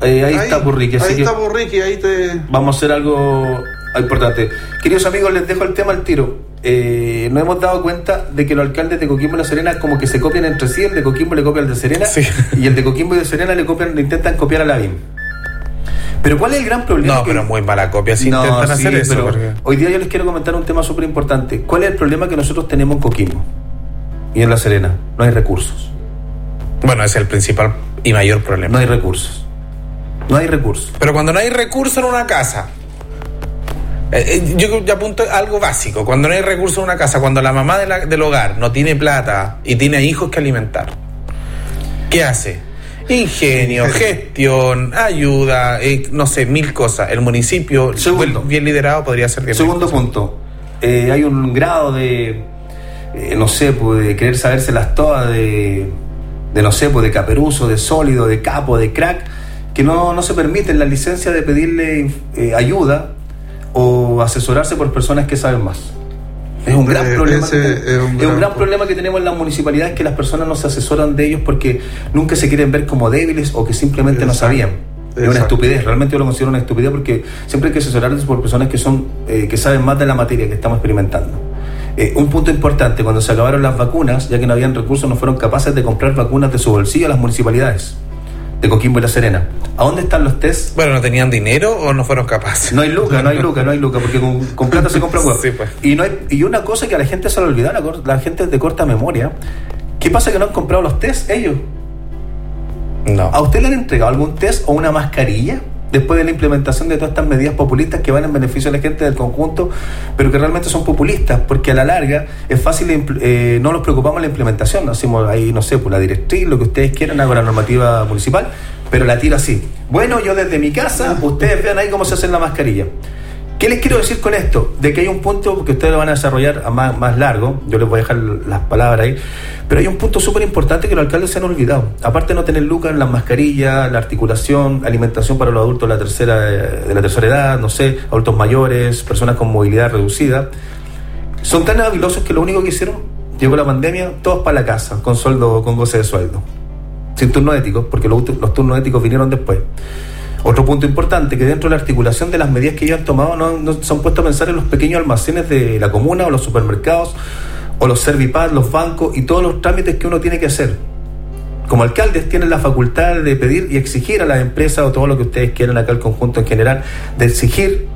eh, ahí, está Burrique. Ahí está Burriqui, ahí te. vamos a hacer algo importante. Queridos amigos, les dejo el tema al tiro. Eh, nos hemos dado cuenta de que los alcaldes de Coquimbo y La Serena como que se copian entre sí, el de Coquimbo le copia al de Serena Sí. y el de Coquimbo y de Serena le copian, le intentan copiar a la BIM. Pero ¿cuál es el gran problema? No, que- pero muy mala copia si No, intentan sí, hacer eso. pero porque- Hoy día yo les quiero comentar un tema súper importante. ¿Cuál es el problema que nosotros tenemos en Coquimbo y en La Serena? No hay recursos. Bueno, ese es el principal y mayor problema. No hay recursos. No hay recursos. Pero cuando no hay recursos en una casa, eh, eh, yo apunto algo básico. Cuando no hay recursos en una casa, cuando la mamá de la- del hogar no tiene plata y tiene hijos que alimentar, ¿qué hace? Ingenio, gestión, ayuda, eh, no sé, mil cosas. El municipio, Segundo. bien liderado, podría ser bien. Segundo punto, eh, hay un grado de, no sé, pues, de querer sabérselas todas, de, de, no sé, pues, de caperuso, de sólido, de capo, de crack, que no, no se permiten la licencia de pedirle ayuda o asesorarse por personas que saben más. Es un gran Eh, problema. que, es un es un gran problema que tenemos en las municipalidades que las personas no se asesoran de ellos porque nunca se quieren ver como débiles o que simplemente no sabían. Es una estupidez, realmente yo lo considero una estupidez porque siempre hay que asesorarse por personas que son eh, que saben más de la materia que estamos experimentando. Eh, un punto importante, cuando se acabaron las vacunas, ya que no habían recursos, no fueron capaces de comprar vacunas de su bolsillo a las municipalidades de Coquimbo y La Serena. ¿A dónde están los test? Bueno, ¿no tenían dinero o no fueron capaces? No hay lucas, no hay lucas, no hay lucas, porque con, con plata se compra huevo. <laughs> Sí, pues. y, no hay, y una cosa que a la gente se le olvida, la, la gente es de corta memoria, ¿qué pasa que no han comprado los test ellos? No. ¿A usted le han entregado algún test o una mascarilla después de la implementación de todas estas medidas populistas que van en beneficio de la gente del conjunto, pero que realmente son populistas? Porque a la larga es fácil, eh, no nos preocupamos la implementación, hacemos ahí, no sé, por la directriz, lo que ustedes quieran, hago la normativa municipal, pero la tiro así. Bueno, yo desde mi casa, ustedes vean ahí cómo se hace la mascarilla. ¿Qué les quiero decir con esto? De que hay un punto que ustedes lo van a desarrollar a más, más largo, yo les voy a dejar las palabras ahí, pero hay un punto súper importante que los alcaldes se han olvidado. Aparte de no tener lucas en las mascarillas, la articulación, alimentación para los adultos de la tercera, de la tercera edad, no sé, adultos mayores, personas con movilidad reducida, son tan habilosos que lo único que hicieron, llegó la pandemia, todos para la casa, con sueldo, con goce de sueldo. Sin turno ético, porque los, los turnos éticos vinieron después. Otro punto importante, que dentro de la articulación de las medidas que ellos han tomado, no, no se han puesto a pensar en los pequeños almacenes de la comuna o los supermercados o los servipad, los bancos y todos los trámites que uno tiene que hacer. Como alcaldes tienen la facultad de pedir y exigir a las empresas o todo lo que ustedes quieran acá el conjunto en general, de exigir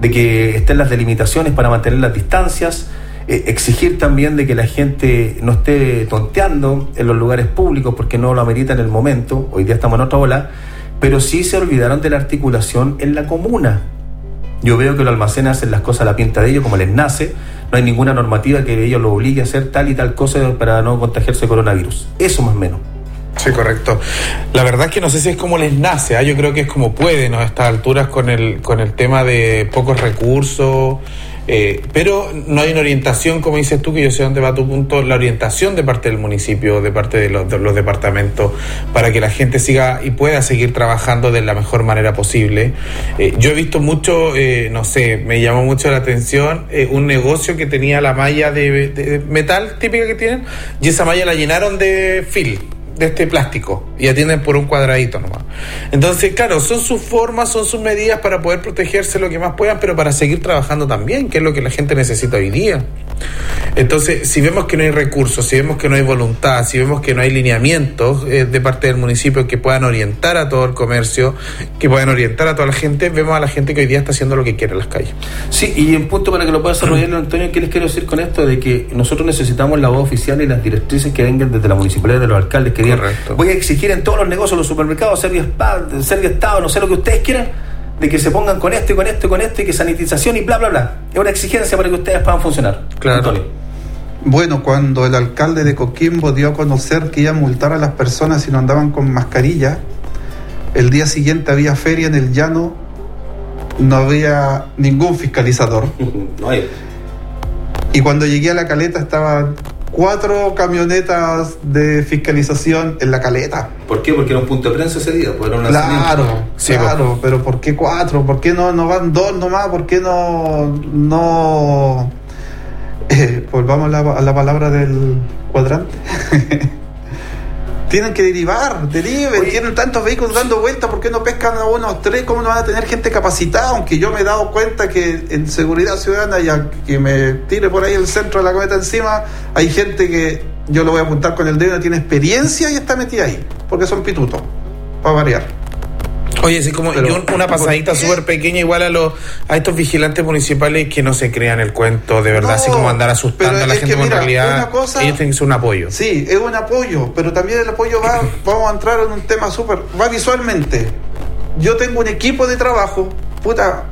de que estén las delimitaciones para mantener las distancias, eh, exigir también de que la gente no esté tonteando en los lugares públicos porque no lo amerita en el momento, hoy día estamos en otra ola, pero sí se olvidaron de la articulación en la comuna. Yo veo que los almacenes hacen las cosas a la pinta de ellos, como les nace. No hay ninguna normativa que ellos lo obligue a hacer tal y tal cosa para no contagiarse de coronavirus. Eso más o menos. Sí, correcto. La verdad es que no sé si es como les nace, ¿ah? yo creo que es como pueden a estas alturas con el, con el tema de pocos recursos, eh, pero no hay una orientación, como dices tú, que yo sé dónde va tu punto, la orientación de parte del municipio, de parte de los, de los departamentos, para que la gente siga y pueda seguir trabajando de la mejor manera posible. Eh, yo he visto mucho, eh, no sé, me llamó mucho la atención un negocio que tenía la malla de metal típica que tienen, y esa malla la llenaron de fil de este plástico y atienden por un cuadradito nomás. Entonces, claro, son sus formas, son sus medidas para poder protegerse lo que más puedan, pero para seguir trabajando también, que es lo que la gente necesita hoy día. Entonces, si vemos que no hay recursos, si vemos que no hay voluntad, si vemos que no hay lineamientos eh, de parte del municipio que puedan orientar a todo el comercio, que puedan orientar a toda la gente, vemos a la gente que hoy día está haciendo lo que quiere en las calles. Sí, y en punto para que lo pueda desarrollar Antonio, ¿qué les quiero decir con esto? De que nosotros necesitamos la voz oficial y las directrices que vengan desde la municipalidad, de los alcaldes, que voy a exigir en todos los negocios, los supermercados, Servio Estado, no sé lo que ustedes quieran, de que se pongan con esto y con esto y con esto y que sanitización y bla, bla, bla. Es una exigencia para que ustedes puedan funcionar. Claro. Bueno, cuando el alcalde de Coquimbo dio a conocer que iba a multar a las personas si no andaban con mascarilla, el día siguiente había feria en el llano, no había ningún fiscalizador. <laughs> no hay. Y cuando llegué a la caleta estaban cuatro camionetas de fiscalización en la caleta. ¿Por qué? Porque era un punto de prensa ese día. Pues claro, claro, pero ¿por qué cuatro? ¿Por qué no, no van dos nomás? ¿Por qué no... no <laughs> eh, volvamos a la, a la palabra del cuadrante? <laughs> tienen que derivar, deriven, tienen tantos vehículos dando vueltas, ¿por qué no pescan a unos tres? ¿Cómo no van a tener gente capacitada? Aunque yo me he dado cuenta que en seguridad ciudadana, ya que me tire por ahí el centro de la cometa encima, hay gente que yo lo voy a apuntar con el dedo, tiene experiencia y está metida ahí, porque son pitutos, para variar. Oye, sí, como una pasadita súper pequeña igual a los a estos vigilantes municipales que no se crean el cuento, de verdad, así como andar asustando a la gente, en realidad ellos tienen que ser un apoyo. Sí, es un apoyo, pero también el apoyo va, <coughs> vamos a entrar en un tema súper, va visualmente. Yo tengo un equipo de trabajo, puta,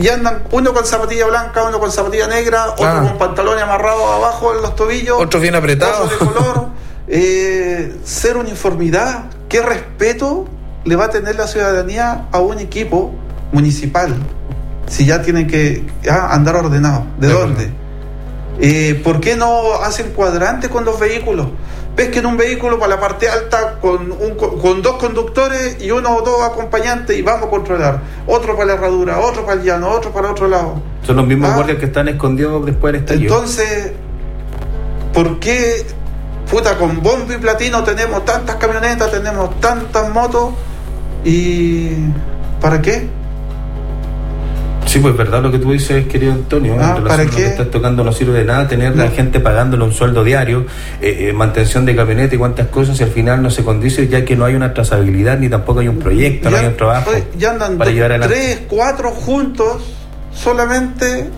y andan uno con zapatilla blanca, uno con zapatilla negra, otro ah. con pantalones amarrados abajo en los tobillos, otros bien apretados. de color. <laughs> eh, ser uniformidad, qué respeto le va a tener la ciudadanía a un equipo municipal si ya tienen que ah, andar ordenado? ¿De, dónde? Eh, ¿Por qué no hacen cuadrante con los vehículos? Ves que en un vehículo para la parte alta con, un, con dos conductores y uno o dos acompañantes y vamos a controlar. Otro para la herradura, otro para el llano, otro para otro lado. Son los mismos ah. guardias que están escondidos después del estallido. Entonces, ¿por qué, puta, con bombo y platino tenemos tantas camionetas, tenemos tantas motos ¿Y para qué? Sí, pues verdad lo que tú dices, querido Antonio. Ah, ¿Para qué? Lo que estás tocando no sirve de nada tener la gente pagándole un sueldo diario, eh, eh, mantención de camioneta y cuantas cosas, y al final no se condice ya que no hay una trazabilidad ni tampoco hay un proyecto, no hay un trabajo. Ya andan para llevar tres, cuatro juntos solamente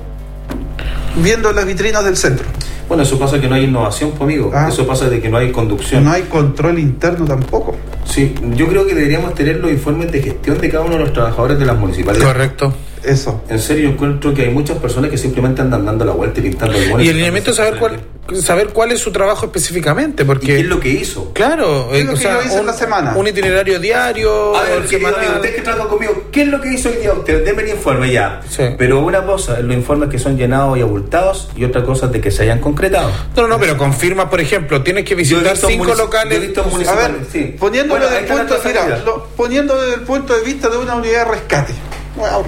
viendo las vitrinas del centro. Bueno, eso pasa que no hay innovación, pues amigo. Ah. Eso pasa de que no hay conducción. No hay control interno tampoco. Sí, yo creo que deberíamos tener los informes de gestión de cada uno de los trabajadores de las municipalidades. Correcto. Eso. En serio, encuentro que hay muchas personas que simplemente andan dando la vuelta y pintando el Y el lineamiento es saber cuál, saber cuál es su trabajo específicamente, porque... ¿Qué es lo que hizo? Claro, ¿Qué es lo que sea, yo hice en un, la semana? un itinerario diario, A ver, querido semanal. amigo, usted que trabaja conmigo, ¿qué es lo que hizo hoy día usted? Deme el informe ya. Sí. Pero una cosa, los informes que son llenados y abultados, y otra cosa de que se hayan concretado. No, no, no, pero confirma, por ejemplo, tienes que Yo he visitar visto cinco locales. yo he visto A municipales, ver, sí. poniéndolo Bueno, desde el punto, mira, lo- poniéndolo desde el punto de vista de una unidad de rescate. Bueno,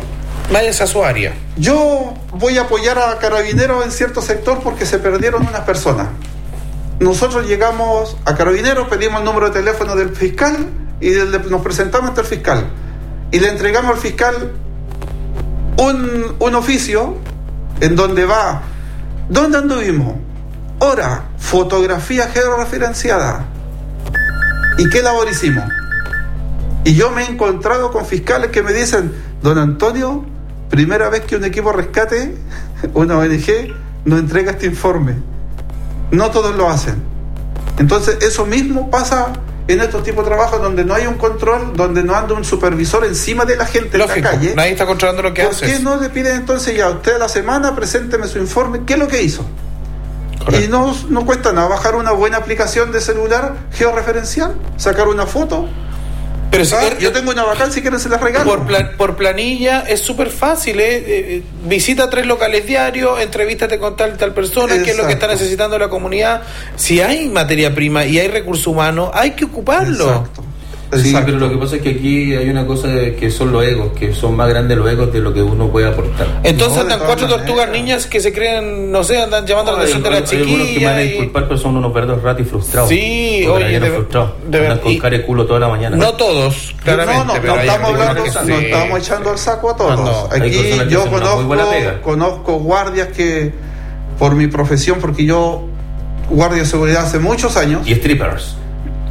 Vayas a su área. Yo voy a apoyar a Carabineros en cierto sector porque se perdieron unas personas. Nosotros llegamos a Carabineros, pedimos el número de teléfono del fiscal y nos presentamos ante el fiscal. Y le entregamos al fiscal un, un oficio en donde va, ¿dónde anduvimos? Hora, fotografía georreferenciada. ¿Y qué labor hicimos? Y yo me he encontrado con fiscales que me dicen, don Antonio, primera vez que un equipo rescate, una ONG, nos entrega este informe. No todos lo hacen. Entonces eso mismo pasa en estos tipos de trabajos donde no hay un control, donde no anda un supervisor encima de la gente Lógico, en la calle. nadie está controlando lo que ¿Por haces. qué no le piden entonces ya a usted a la semana, presénteme su informe, qué es lo que hizo? Y no, no cuesta nada bajar una buena aplicación de celular georreferencial, sacar una foto. Pero si Ah, yo tengo una vacante, si quieren se las regalo. por, pla- por planilla es súper fácil, ¿eh? Eh, eh, Visita tres locales diarios, entrevístate con tal tal persona, qué es lo que está Exacto. necesitando la comunidad. Si hay materia prima y hay recursos humanos, hay que ocuparlo. Exacto. Sí, Exacto. pero lo que pasa es que aquí hay una cosa de que son los egos, que son más grandes los egos de lo que uno puede aportar. Entonces No, andan cuatro maneras. tortugas niñas que se creen, no sé, andan llamando la Hay, atención de la hay- hay algunos que me van chiquilla. a y- disculpar, pero son unos verdaderos ratos y frustrados. Sí, oye, de- frustrados. de Andan verdad, con y- cara de culo toda la mañana. No todos, claramente. no, no, pero no estamos hablando, que no sí. estamos echando el saco a todos. No, no, Aquí yo conozco, conozco guardias que, por mi profesión, porque yo guardia de seguridad hace muchos años, Y strippers.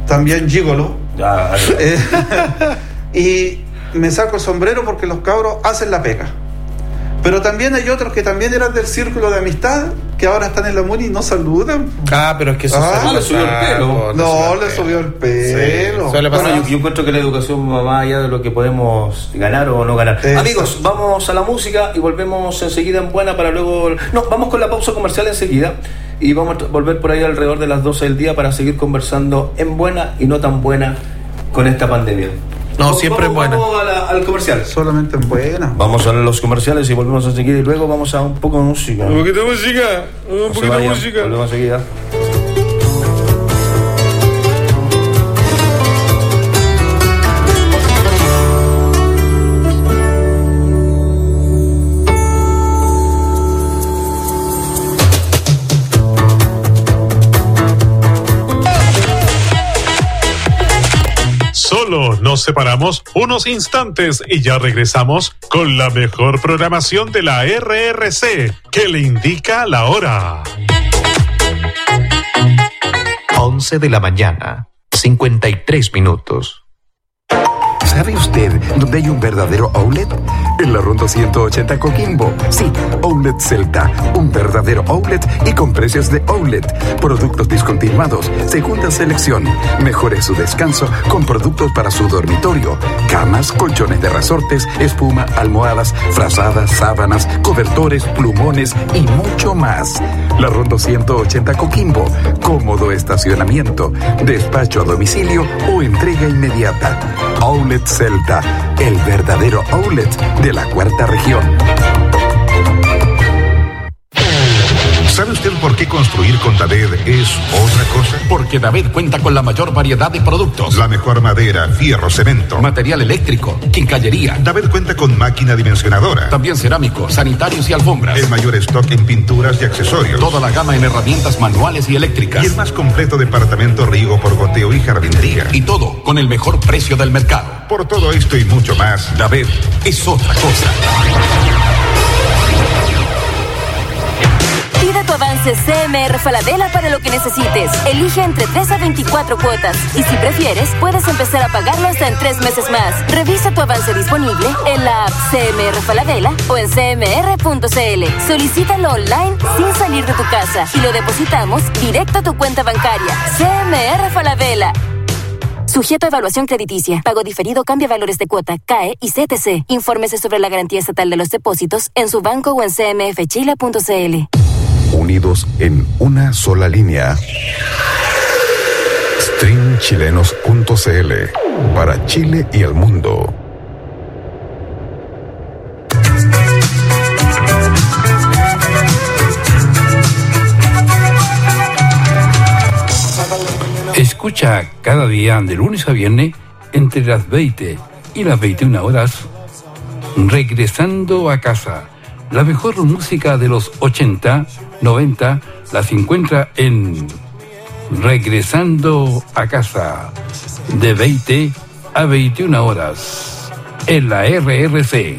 también gigolo, y me saco el sombrero porque los cabros hacen la pega. Pero también hay otros que también eran del círculo de amistad, que ahora están en la MUNI y no saludan. Ah, pero es que eso Ah, se le subió el pelo. No, le subió el pelo. Sí. Bueno, yo, yo encuentro que la educación va más allá de lo que podemos ganar o no ganar. Exacto. Amigos, vamos a la música y volvemos enseguida en buena para luego. No, vamos con la pausa comercial enseguida y vamos a volver por ahí alrededor de las 12 del día para seguir conversando en buena y no tan buena con esta pandemia. No, siempre en buena. Vamos a la- al comercial. Solamente en buena. Vamos a los comerciales y volvemos enseguida y luego vamos a un poco de música. Un poquito de música, un No poquito de música. Volvemos enseguida. Solo nos separamos unos instantes y ya regresamos con la mejor programación de la RRC que le indica la hora. 11 de la mañana, 53 minutos. ¿Sabe usted dónde hay un verdadero outlet? En la Ronda 180 Coquimbo. Sí, Outlet Celta. Un verdadero outlet y con precios de outlet. Productos discontinuados, segunda selección. Mejore su descanso con productos para su dormitorio. Camas, colchones de resortes, espuma, almohadas, frazadas, sábanas, cobertores, plumones y mucho más. La Ronda 180 Coquimbo. Cómodo estacionamiento, despacho a domicilio o entrega inmediata. Outlet Celta, el verdadero outlet de la cuarta región. ¿Sabe usted por qué construir con David es otra cosa? Porque David cuenta con la mayor variedad de productos. La mejor madera, fierro, cemento. Material eléctrico, quincallería. David cuenta con máquina dimensionadora. También cerámicos, sanitarios y alfombras. El mayor stock en pinturas y accesorios. Toda la gama en herramientas manuales y eléctricas. Y el más completo departamento riego por goteo y jardinería. Y todo con el mejor precio del mercado. Por todo esto y mucho más, David es otra cosa. Tu avance CMR Falabella para lo que necesites. Elige entre 3 a 24 cuotas. Y si prefieres, puedes empezar a pagarlo hasta en 3 meses más. Revisa tu avance disponible en la app CMR Falabella o en cmr.cl. Solicítalo online sin salir de tu casa y lo depositamos directo a tu cuenta bancaria. CMR Falabella. Sujeto a evaluación crediticia. Pago diferido cambia valores de cuota, CAE y CTC. Infórmese sobre la garantía estatal de los depósitos en su banco o en cmfchile.cl. Unidos en una sola línea. Streamchilenos.cl para Chile y el mundo. Escucha cada día de lunes a viernes entre las 20 y las 21 horas Regresando a casa. La mejor música de los 80, 90 las encuentra en Regresando a casa de 20 a 21 horas en la RRC.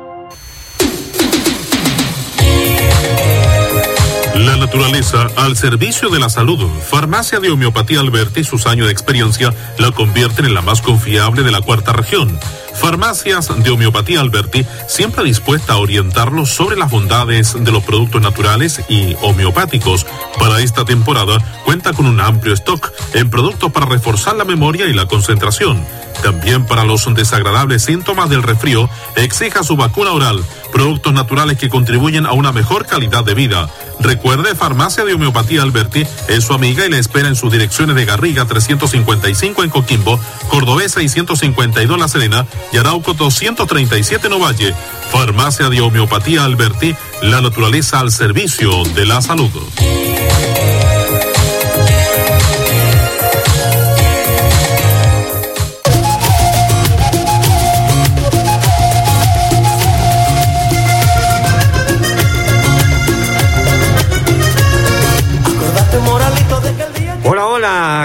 La naturaleza al servicio de la salud. Farmacia de Homeopatía Alberti, sus años de experiencia la convierten en la más confiable de la cuarta región. Farmacias de Homeopatía Alberti, siempre dispuesta a orientarlos sobre las bondades de los productos naturales y homeopáticos. Para esta temporada cuenta con un amplio stock en productos para reforzar la memoria y la concentración. También para los desagradables síntomas del resfrío, exija su vacuna oral, productos naturales que contribuyen a una mejor calidad de vida. Recuerde, Farmacia de Homeopatía Alberti es su amiga y le espera en sus direcciones de Garriga 355 en Coquimbo, Cordobés 652 La Serena y Arauco 237 Novalle. Farmacia de Homeopatía Alberti, la naturaleza al servicio de la salud.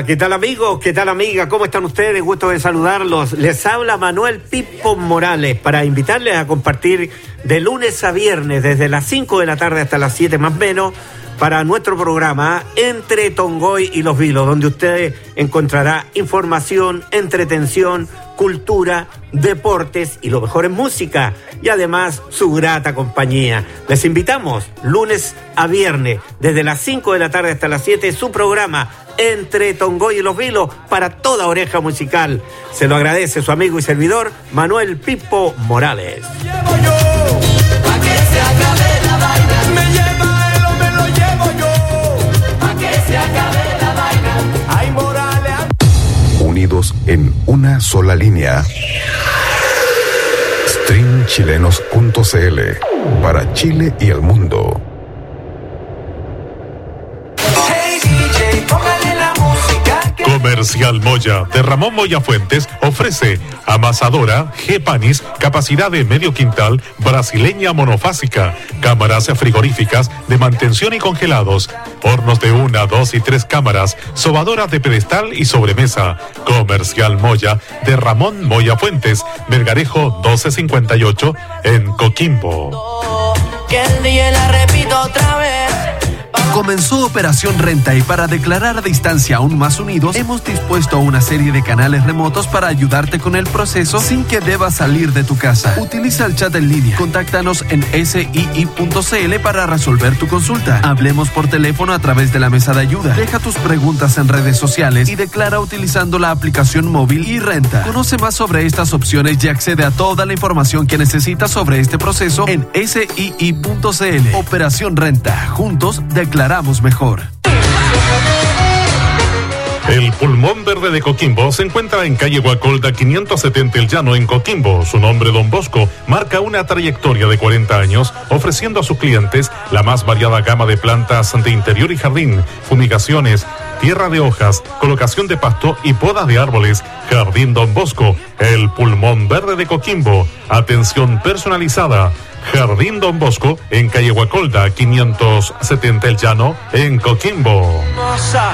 ¿Qué tal amigos? ¿Qué tal amiga? ¿Cómo están ustedes? Gusto de saludarlos. Les habla Manuel Pipo Morales para invitarles a compartir de lunes a viernes desde las 5 de la tarde hasta las 7 más menos para nuestro programa Entre Tongoy y Los Vilos, donde usted encontrará información, entretención, cultura, deportes y lo mejor en música y además su grata compañía. Les invitamos lunes a viernes desde las 5 de la tarde hasta las 7 su programa Entre Tongoy y Los Vilos para toda oreja musical. Se lo agradece su amigo y servidor Manuel Pipo Morales. En una sola línea. Streamchilenos.cl para Chile y el mundo. Comercial Moya de Ramón Moya Fuentes ofrece amasadora G-Panis, capacidad de medio quintal, brasileña monofásica, cámaras frigoríficas de mantención y congelados, hornos de una, dos y tres cámaras, sobadoras de pedestal y sobremesa. Comercial Moya de Ramón Moya Fuentes, Melgarejo 1258 en Coquimbo. Que el día la repito otra vez. Comenzó Operación Renta y para declarar a distancia aún más unidos, hemos dispuesto una serie de canales remotos para ayudarte con el proceso sin que debas salir de tu casa. Utiliza el chat en línea. Contáctanos en sii.cl para resolver tu consulta. Hablemos por teléfono a través de la mesa de ayuda. Deja tus preguntas en redes sociales y declara utilizando la aplicación móvil y renta. Conoce más sobre estas opciones y accede a toda la información que necesitas sobre este proceso en sii.cl. Operación Renta. Juntos declaramos mejor. El pulmón verde de Coquimbo se encuentra en calle Guacolda 570 El Llano en Coquimbo. Su nombre, Don Bosco, marca una trayectoria de 40 años ofreciendo a sus clientes la más variada gama de plantas de interior y jardín, fumigaciones, tierra de hojas, colocación de pasto y podas de árboles. Jardín Don Bosco, el pulmón verde de Coquimbo. Atención personalizada. Jardín Don Bosco en calle Guacolda 570 El Llano en Coquimbo. Nossa,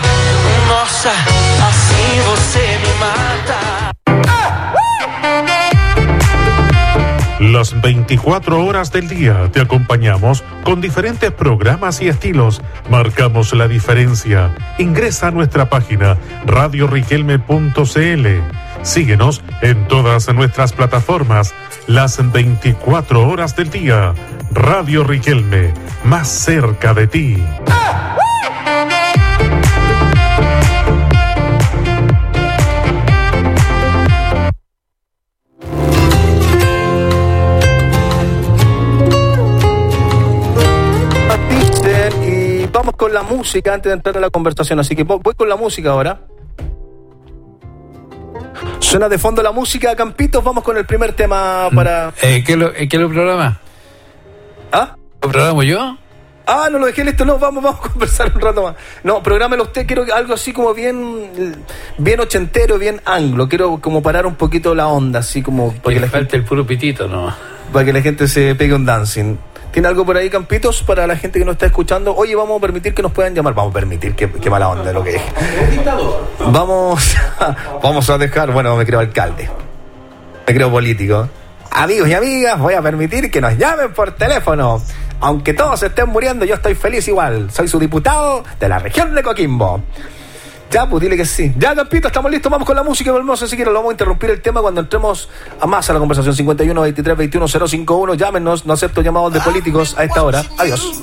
nossa, assim você me mata. Las 24 horas del día te acompañamos con diferentes programas y estilos. Marcamos la diferencia. Ingresa a nuestra página radioriquelme.cl. Síguenos en todas nuestras plataformas las 24 horas del día. Radio Riquelme, más cerca de ti. Y vamos con la música antes de entrar a la conversación. Así que voy con la música ahora. Suena de fondo la música, Campitos. Vamos con el primer tema para. Eh, ¿qué, lo, eh, ¿Qué lo programa? ¿Ah? ¿Lo programo yo? Ah, no lo dejé listo. No, vamos, vamos a conversar un rato más. No, prográmelo usted. Quiero algo así como bien, bien ochentero, bien anglo. Quiero como parar un poquito la onda, así como. Para que le falte el puro pitito, ¿no? Para que la gente se pegue un dancing. ¿Tiene algo por ahí, Campitos, para la gente que nos está escuchando? Oye, vamos a permitir que nos puedan llamar. Vamos a permitir, qué, qué mala onda lo que es. Vamos, vamos a dejar, bueno, me creo alcalde. Me creo político. Amigos y amigas, voy a permitir que nos llamen por teléfono. Aunque todos estén muriendo, yo estoy feliz igual. Soy su diputado de la región de Coquimbo. Ya, pues dile que sí. Ya, Campito, estamos listos. Vamos con la música y volvemos enseguida. Lo vamos a interrumpir el tema cuando entremos a más a la conversación. 51 23 21 051. Llámenos. No acepto llamados de políticos a esta hora. Adiós.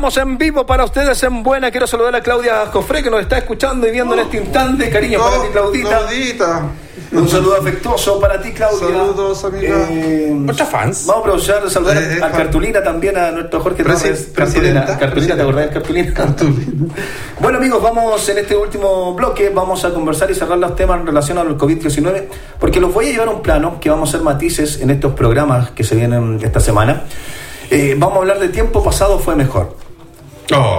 Estamos en vivo para ustedes en Buena. Quiero saludar a Claudia Jofre, que nos está escuchando y viendo en este instante. Cariño para ti, Claudita. Un saludo afectuoso para ti, Claudia. Saludos, amiga. Muchas fans. Vamos a aprovechar de saludar Eh, a fan. Cartulina también, a nuestro Jorge Presi- Torres. presidenta. Cartulina, Cartulina, ¿te acordás de Cartulina? Bueno, amigos, vamos en este último bloque, vamos a conversar y cerrar los temas en relación al COVID-19, porque los voy a llevar a un plano que vamos a hacer matices en estos programas que se vienen esta semana. Eh, vamos a hablar de tiempo pasado fue mejor.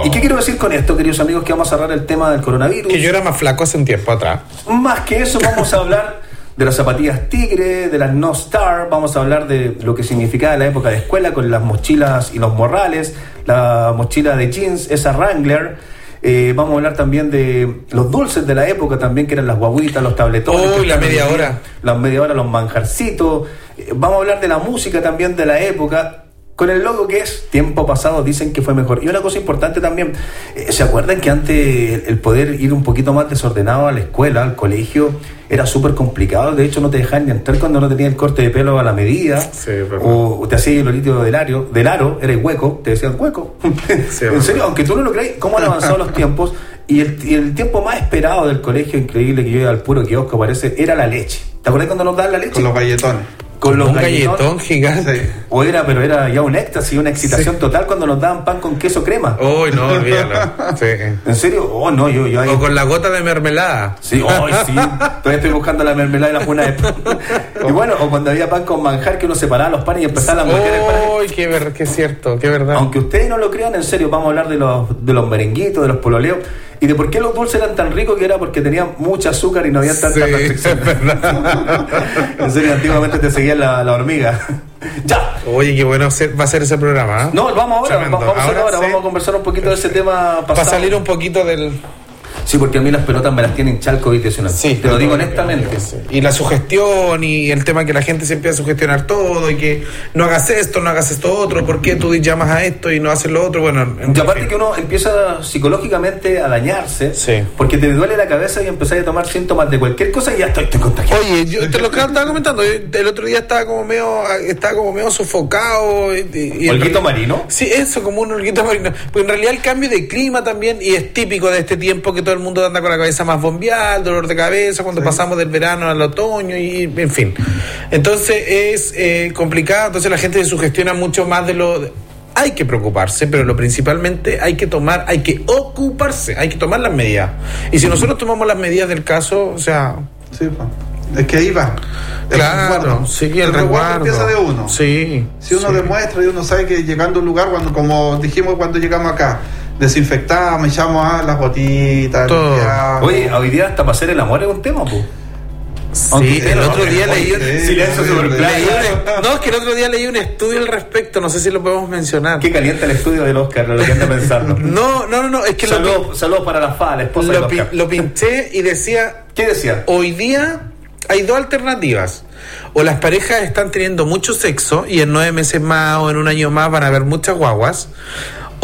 ¿Y qué quiero decir con esto, queridos amigos? Que vamos a cerrar el tema del coronavirus. Que yo era más flaco hace un tiempo atrás. Más que eso, vamos a hablar de las zapatillas Tigre, de las No Star, vamos a hablar de lo que significaba la época de escuela con las mochilas y los morrales, la mochila de jeans, esa Wrangler. Eh, vamos a hablar también de los dulces de la época también, que eran las guaguitas, los tabletones. Uy, la media hora. La media hora, los manjarcitos. Eh, vamos a hablar de la música también de la época. Con el logo que es tiempo pasado dicen que fue mejor. Y una cosa importante también, eh, ¿se acuerdan que antes el- poder ir un poquito más desordenado a la escuela, al colegio, era súper complicado? De hecho, no te dejaban ni entrar cuando no tenías el corte de pelo a la medida. o, o te hacías el olito del aro, del aro, era hueco, te decían hueco. <laughs> en serio, aunque tú no lo crees, ¿cómo han avanzado los tiempos? Y el, y el tiempo más esperado del colegio, increíble, que yo iba al puro kiosco, parece, era la leche. ¿Te acuerdas cuando nos daban la leche? Con los galletones. Con los Un galletón gigante. O era, pero era ya un éxtasis, una excitación total cuando nos daban pan con queso crema. Uy, no, olvídalo. Sí. ¿En serio? Oh, no, yo, yo ahí... O con la gota de mermelada. Sí, ay, sí. <laughs> Todavía estoy buscando la mermelada de la juna de pan. <laughs> Y bueno, o cuando había pan con manjar que uno separaba los panes y empezaba a meter el pan. Uy, qué, ver, qué cierto, qué verdad. Aunque ustedes no lo crean, en serio, vamos a hablar de los, de los merenguitos, de los pololeos y de por qué los dulces eran tan ricos que era porque tenían mucha azúcar y no había tantas Sí, restricciones. <laughs> en serio, antiguamente te seguía la, la hormiga. <laughs> ya. Oye, qué bueno ser- va a ser ese programa. ¿eh? No, vamos ahora, Tremendo. vamos ahora, sí. vamos a conversar un poquito de ese tema pasado. Para salir un poquito del. Sí, porque a mí las pelotas me las tienen chalco COVID-19. Sí, te lo digo honestamente. Y la sugestión y el tema que la gente se empieza a sugestionar todo y que no hagas esto, no hagas esto otro, ¿por qué tú llamas a esto y no haces lo otro? Bueno, en Y aparte que uno empieza psicológicamente a dañarse, porque te duele la cabeza y empezás a tomar síntomas de cualquier cosa y ya estoy, estoy contagiado. Oye, yo te lo que estaba comentando, yo el otro día estaba como medio, estaba como medio sofocado. Y, y- ¿Holguito marino? Sí, eso, como un holguito marino. Porque en realidad el cambio de clima también, y es típico de este tiempo que todo el mundo anda con la cabeza más bombeada, el dolor de cabeza, cuando pasamos del verano al otoño, y en fin. Entonces es eh, complicado, entonces la gente se sugestiona mucho más de lo... de- hay que preocuparse, pero lo principalmente hay que tomar, hay que ocuparse, hay que tomar las medidas. Y si nosotros tomamos las medidas del caso, o sea... Sí, es que ahí va. El Claro, resguardo. sí, el, El resguardo resguardo. empieza de uno. Sí. Si uno sí. demuestra y uno sabe que llegando a un lugar, cuando como dijimos cuando llegamos acá, desinfectamos, echamos a las botitas, limpiamos. Oye, hoy día hasta para hacer el amor es un tema, pues. Sí, el otro día leí No, es que el otro día leí un estudio al respecto, no sé si lo podemos mencionar. Qué caliente el estudio del Oscar, lo que anda pensando. <laughs> No, no, no, no, es que lo, Saludos saludos para la FA, la esposa lo, del Oscar. lo pinché y decía... <laughs> ¿Qué decía? Hoy día hay dos alternativas. O las parejas están teniendo mucho sexo y en nueve meses más o en un año más van a haber muchas guaguas.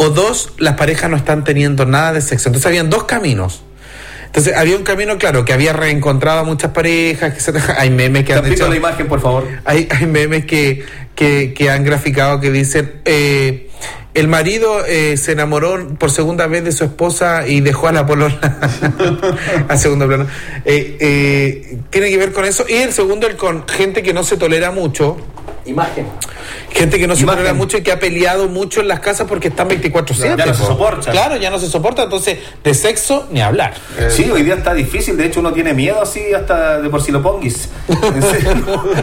O dos, las parejas no están teniendo nada de sexo. Entonces habían dos caminos. Entonces había un camino, claro, que había reencontrado a muchas parejas, que se- <laughs> hay memes que han hecho... la imagen, por favor. Hay, hay memes que, que, que han graficado que dicen, eh, el marido eh, se enamoró por segunda vez de su esposa y dejó a la polola <laughs> a segundo plano. Eh, eh, tiene que ver con eso. Y el segundo, el con gente que no se tolera mucho Imagen. Gente que no se Imagen. tolera mucho y que ha peleado mucho en las casas porque están 24-7. Ya no se po. soportan. Claro, ya no se soporta. Entonces, de sexo ni hablar. Sí, hoy día está difícil, de hecho uno tiene miedo así hasta de por si lo ponguis. <laughs>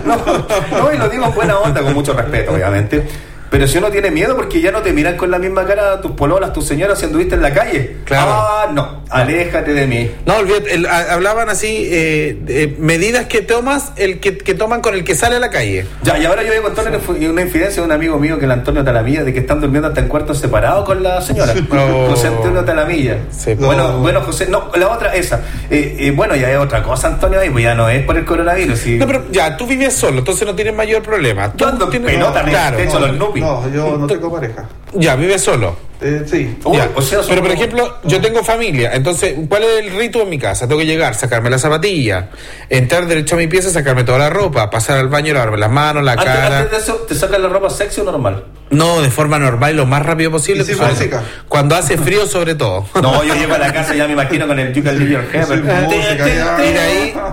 No, y lo digo en buena onda, con mucho respeto, obviamente. Pero si uno tiene miedo porque ya no te miran con la misma cara tus pololas, tus señoras si anduviste en la calle. Claro. Ah, no, aléjate de mí. No, olvídate, el- a- hablaban así, eh, de medidas que tomas, el que, que toman con el que sale a la calle. Ya, y ahora yo voy a contar una infidencia de un amigo mío, que el Antonio Talamilla, de que están durmiendo hasta en cuartos separados con la señora. <laughs> No. José Antonio Talamilla. Bueno, No. bueno, José, no, la otra, esa. Eh, eh, bueno, ya es otra cosa, Antonio, ahí, pues ya no es por el coronavirus. y- No, pero ya, tú vives solo, entonces no tienes mayor problema. Tú en tienes- pelota, claro. de hecho, los No, yo no tengo pareja. Ya, vives solo. Eh, sí. Ya. o sea, Pero por como- ejemplo, yo tengo familia, entonces, ¿cuál es el rito en mi casa? Tengo que llegar, sacarme la zapatilla, entrar derecho a mi pieza, sacarme toda la ropa, pasar al baño, lavarme las manos, la Antes, cara. antes de eso, ¿te sacas la ropa sexy o normal? No, de forma normal y lo más rápido posible. ¿Y sin cuando, música? cuando hace frío sobre todo. <laughs> No, yo llego a la casa y ya me imagino con el You Can Leave Your Hair.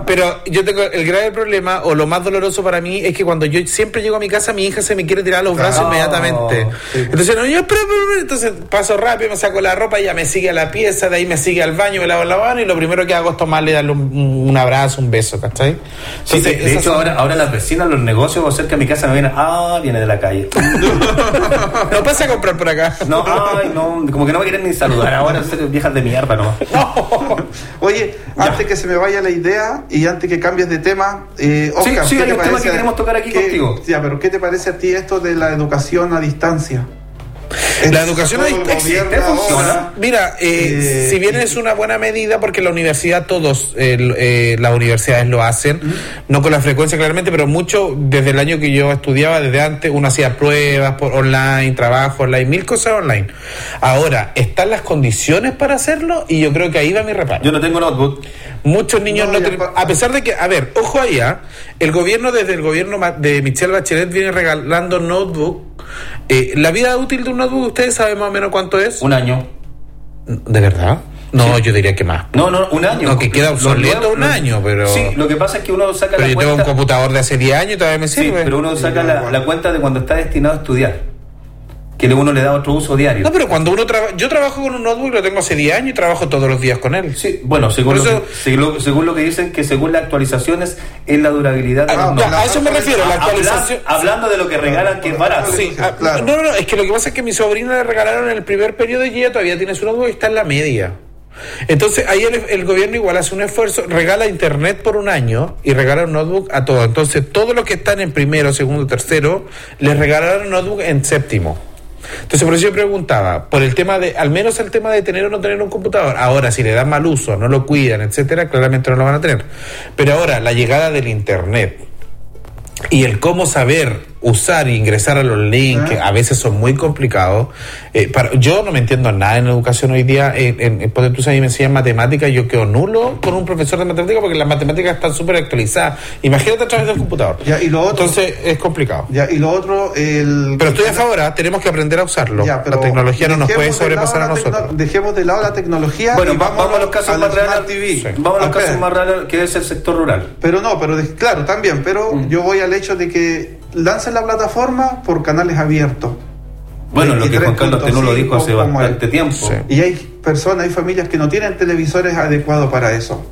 Pero yo tengo el grave problema, o lo más doloroso para mí, es que cuando yo siempre llego a mi casa, mi hija se me quiere tirar a los brazos inmediatamente. sí. Entonces, no, yo espera. entonces paso rápido, me saco la ropa, ella me sigue a la pieza, de ahí me sigue al baño, me lavo la mano y lo primero que hago es tomarle, darle un, un abrazo, un beso, ¿cachai? Sí, de, de hecho, son- ahora, ahora las vecinas, los negocios cerca de mi casa me vienen, ah, viene de la calle. <laughs> No pasa a comprar por acá. No, ay, no, como que no me quieren ni saludar. Ahora, serio, viejas de mierda nomás. <laughs> Oye, antes que se me vaya la idea y antes que cambies de tema, eh, Sí, Oscar, sí, ¿qué hay te un tema parece? que queremos tocar aquí ¿Qué- contigo. Ya, pero ¿qué te parece a ti esto de la educación a distancia? La educación a Todo el distancia gobierno funciona. Mira, eh, eh, si bien es una buena medida, porque la universidad, todos eh, eh, las universidades lo hacen, no con la frecuencia claramente, pero mucho desde el año que yo estudiaba, desde antes, uno hacía pruebas por online, trabajo online, mil cosas online. Ahora, están las condiciones para hacerlo y yo creo que ahí va mi reparo. Yo no tengo notebook. Muchos niños No, no, tienen- a pesar de que, a ver, ojo ahí, ¿ah? el gobierno desde el gobierno ma- de Michelle Bachelet viene regalando notebook. Eh, la vida útil de un notebook, ¿ustedes saben más o menos cuánto es? Un año. ¿De verdad? No, yo diría que más. No, no, un año. No, que queda obsoleto nuevos- un año, pero... Sí, lo que pasa es que uno saca pero la yo tengo un cuenta. computador de hace 10 años y todavía me Sí, sirve. pero uno saca la, la cuenta de cuando está destinado a estudiar. Que uno le da otro uso diario. No, pero cuando uno trabaja... Yo trabajo con un notebook, lo tengo hace 10 años y trabajo todos los días con él. Sí, bueno, según, Por lo eso- que, según, según lo que dicen, que según las actualizaciones es la durabilidad del Ah, a eso me refiero, la Habla- actualización... hablando de lo que regalan, que es barato. Sí, ah, claro. no, no, no, es que lo que pasa es que mi sobrina le regalaron en el primer periodo y ella todavía tiene su notebook y está en la media. Entonces ahí el, el gobierno igual hace un esfuerzo, regala internet por un año y regala un notebook a todos. Entonces todos los que están en primero, segundo, tercero, les regalaron notebook en séptimo. Entonces por eso yo preguntaba, por el tema de, al menos el tema de tener o no tener un computador. Ahora, si le dan mal uso, no lo cuidan, etcétera, claramente no lo van a tener. Pero ahora, la llegada del internet y el cómo saber usar e ingresar a los links, que a veces son muy complicados. eh, para, yo no me entiendo nada en educación hoy día. En, en, en Ponte tú, mí me enseñan matemáticas, yo quedo nulo con un profesor de matemáticas porque las matemáticas están súper actualizadas. Imagínate a través del computador. Ya, y lo otro, Entonces es complicado. ya, y lo otro, el... Pero estoy a favor, ¿ah? tenemos que aprender a usarlo. Ya, pero la tecnología no nos puede sobrepasar a nosotros. Dejemos de lado la tecnología Bueno, y va- vamos a los casos más reales. TV. Vamos a los casos más reales, que es el sector rural. Pero no, pero de- claro, también, pero Mm. yo voy al hecho de que lancen la plataforma por canales abiertos. Bueno, lo que Juan Carlos Tenú lo dijo hace 23.5 como bastante tiempo. Sí. Y hay personas, hay familias que no tienen televisores adecuados para eso.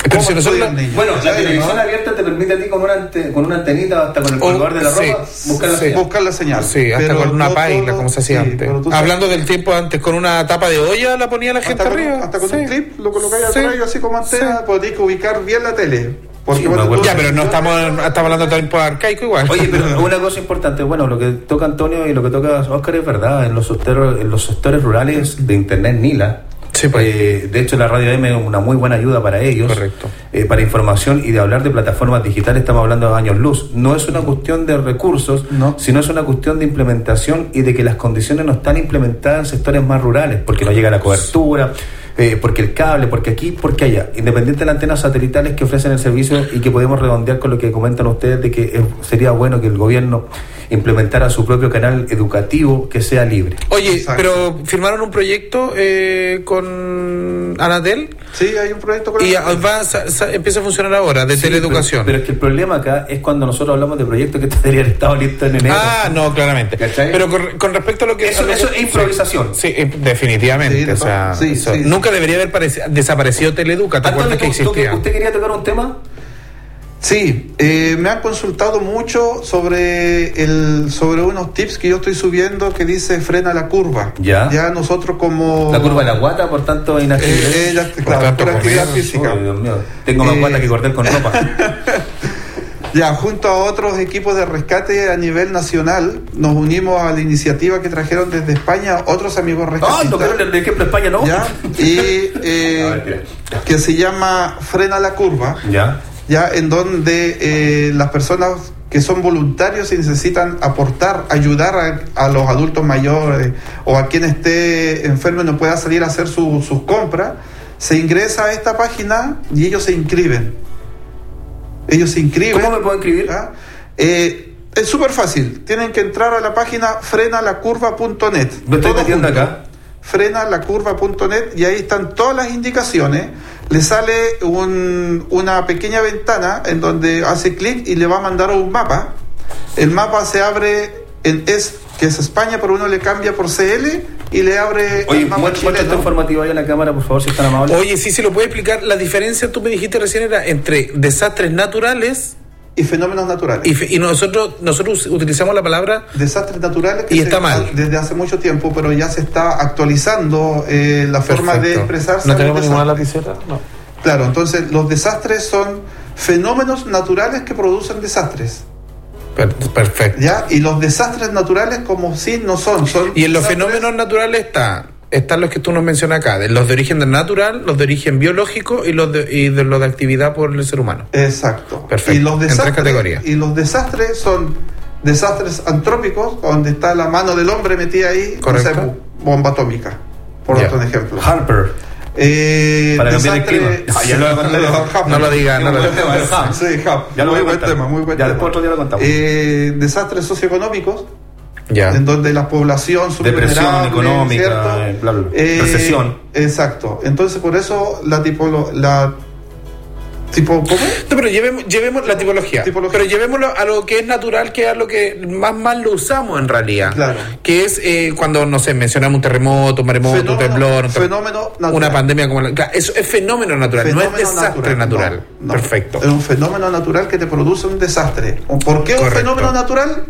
Pero si nosotros- estudian niños? Bueno, la ¿Sabes, televisión no? abierta te permite a ti con una, ante- con una antenita hasta con el O- colgador de la sí, ropa buscar la sí. señal. Buscar la señal. Sí, hasta Pero con una no paila, como se hacía sí, antes. sabes- Hablando del tiempo antes, con una tapa de olla la ponía la gente hasta con, arriba. hasta con Sí. un clip lo colocáis Sí. atrás y así como antena, Sí. podéis ubicar bien la tele. Porque Sí, bueno, me acuerdo. tú- Ya, pero no estamos, estamos hablando de tiempo arcaico igual. Oye, pero <laughs> una cosa importante, bueno, lo que toca Antonio y lo que toca Oscar es verdad, en los sectores, en los sectores rurales de Internet Nila. Sí, pues. eh, de hecho, la radio M es una muy buena ayuda para ellos. Correcto. eh, para información y de hablar de plataformas digitales, estamos hablando de años luz. No es una cuestión de recursos, No. sino es una cuestión de implementación y de que las condiciones no están implementadas en sectores más rurales, porque no llega la cobertura, eh, porque el cable, porque aquí, porque allá. Independiente de las antenas satelitales que ofrecen el servicio y que podemos redondear con lo que comentan ustedes de que eh, sería bueno que el gobierno implementara su propio canal educativo que sea libre. Oye, pero firmaron un proyecto eh, con Anatel. Sí, hay un proyecto con Y va, sa- sa- empieza a funcionar ahora, de Sí, teleeducación. Pero, pero es que el problema acá es cuando nosotros hablamos de proyectos que <laughs> haber estado listos en enero. Ah, no, claramente. Pero con, con respecto a lo que... Eso- a lo- eso es improvisación. Sí, eh, definitivamente. Sí, o sea, sí, eso- sí. Nunca debería haber pareci- desaparecido Teleeduca. ¿Te acuerdas que existía? ¿Usted quería tocar un tema? Sí, eh, me han consultado mucho sobre el sobre unos tips que yo estoy subiendo que dice frena la curva. Ya. Ya nosotros como La curva de la guata, por tanto, inactividad. Eh, eh, la- claro, pura actividad física. Uy, Dios mío. Tengo más Eh, guata que cordel con ropa. <laughs> Ya, junto a otros equipos de rescate a nivel nacional, nos unimos a la iniciativa que trajeron desde España otros amigos Ah, rescatistas. no quiero el ejemplo de España, ¿no? ¿ya? Y <laughs> eh, que se llama Frena la Curva, Ya. Ya en donde eh, las personas que son voluntarios y necesitan aportar, ayudar a, a los adultos mayores o a quien esté enfermo y no pueda salir a hacer su- sus compras, se ingresa a esta página y ellos se inscriben. Ellos se inscriben. ¿Cómo me puedo inscribir? Eh, es súper fácil. Tienen que entrar a la página frenalacurva.net. Me estoy metiendo acá. Frenalacurva.net y ahí están todas las indicaciones. Le sale un- una pequeña ventana en donde hace clic y le va a mandar a un mapa. El mapa se abre en es que es España, pero uno le cambia por CL y le abre Oye, muestra esta informativa ahí en la cámara, por favor, si están amables. Oye, sí, se lo puede explicar. La diferencia, tú me dijiste recién, era entre desastres naturales y fenómenos naturales. Y, nosotros, nosotros utilizamos la palabra desastres naturales que y se está mal. desde hace mucho tiempo, pero ya se está actualizando eh, la forma de expresarse. ¿No tenemos ninguna lapicera? No. Claro, entonces los desastres son fenómenos naturales que producen desastres. Perfecto. ¿Ya? Y los desastres naturales como si no son. son Y en los desastres- fenómenos naturales está, están los que tú nos mencionas acá, de los de origen natural, los de origen biológico y los de, y de los de actividad por el ser humano. Exacto. Perfecto. Y los en tres desastres, categorías. y los desastres son desastres antrópicos, donde está la mano del hombre metida ahí, Correcto. no sé, bomba atómica, por otro ejemplo. Harper. Eh, Para cambiar el clima. Ah, ya lo voy a contar. Hap- No lo diga, no lo Muy buen diga. Sí. Ya lo voy muy buen tema, muy buen Ya, tema. después otro día lo contamos. Eh, desastres socioeconómicos, Ya. en donde la población Depresión económica, eh, bla, bla, bla. Eh, recesión. Exacto. Entonces, por eso la tipo la tipo ¿cómo? No, pero llevemos, llevemos la tipología, Pero llevémoslo a lo que es natural, que es a lo que más mal lo usamos en realidad. Claro. Que es eh, cuando, no sé, mencionamos un terremoto, un maremoto, un temblor, un fenómeno natural. una pandemia como la. claro, eso es fenómeno natural, no es desastre natural. natural. No, no. Perfecto. Es un fenómeno natural que te produce un desastre. ¿Por qué un Correcto. fenómeno natural?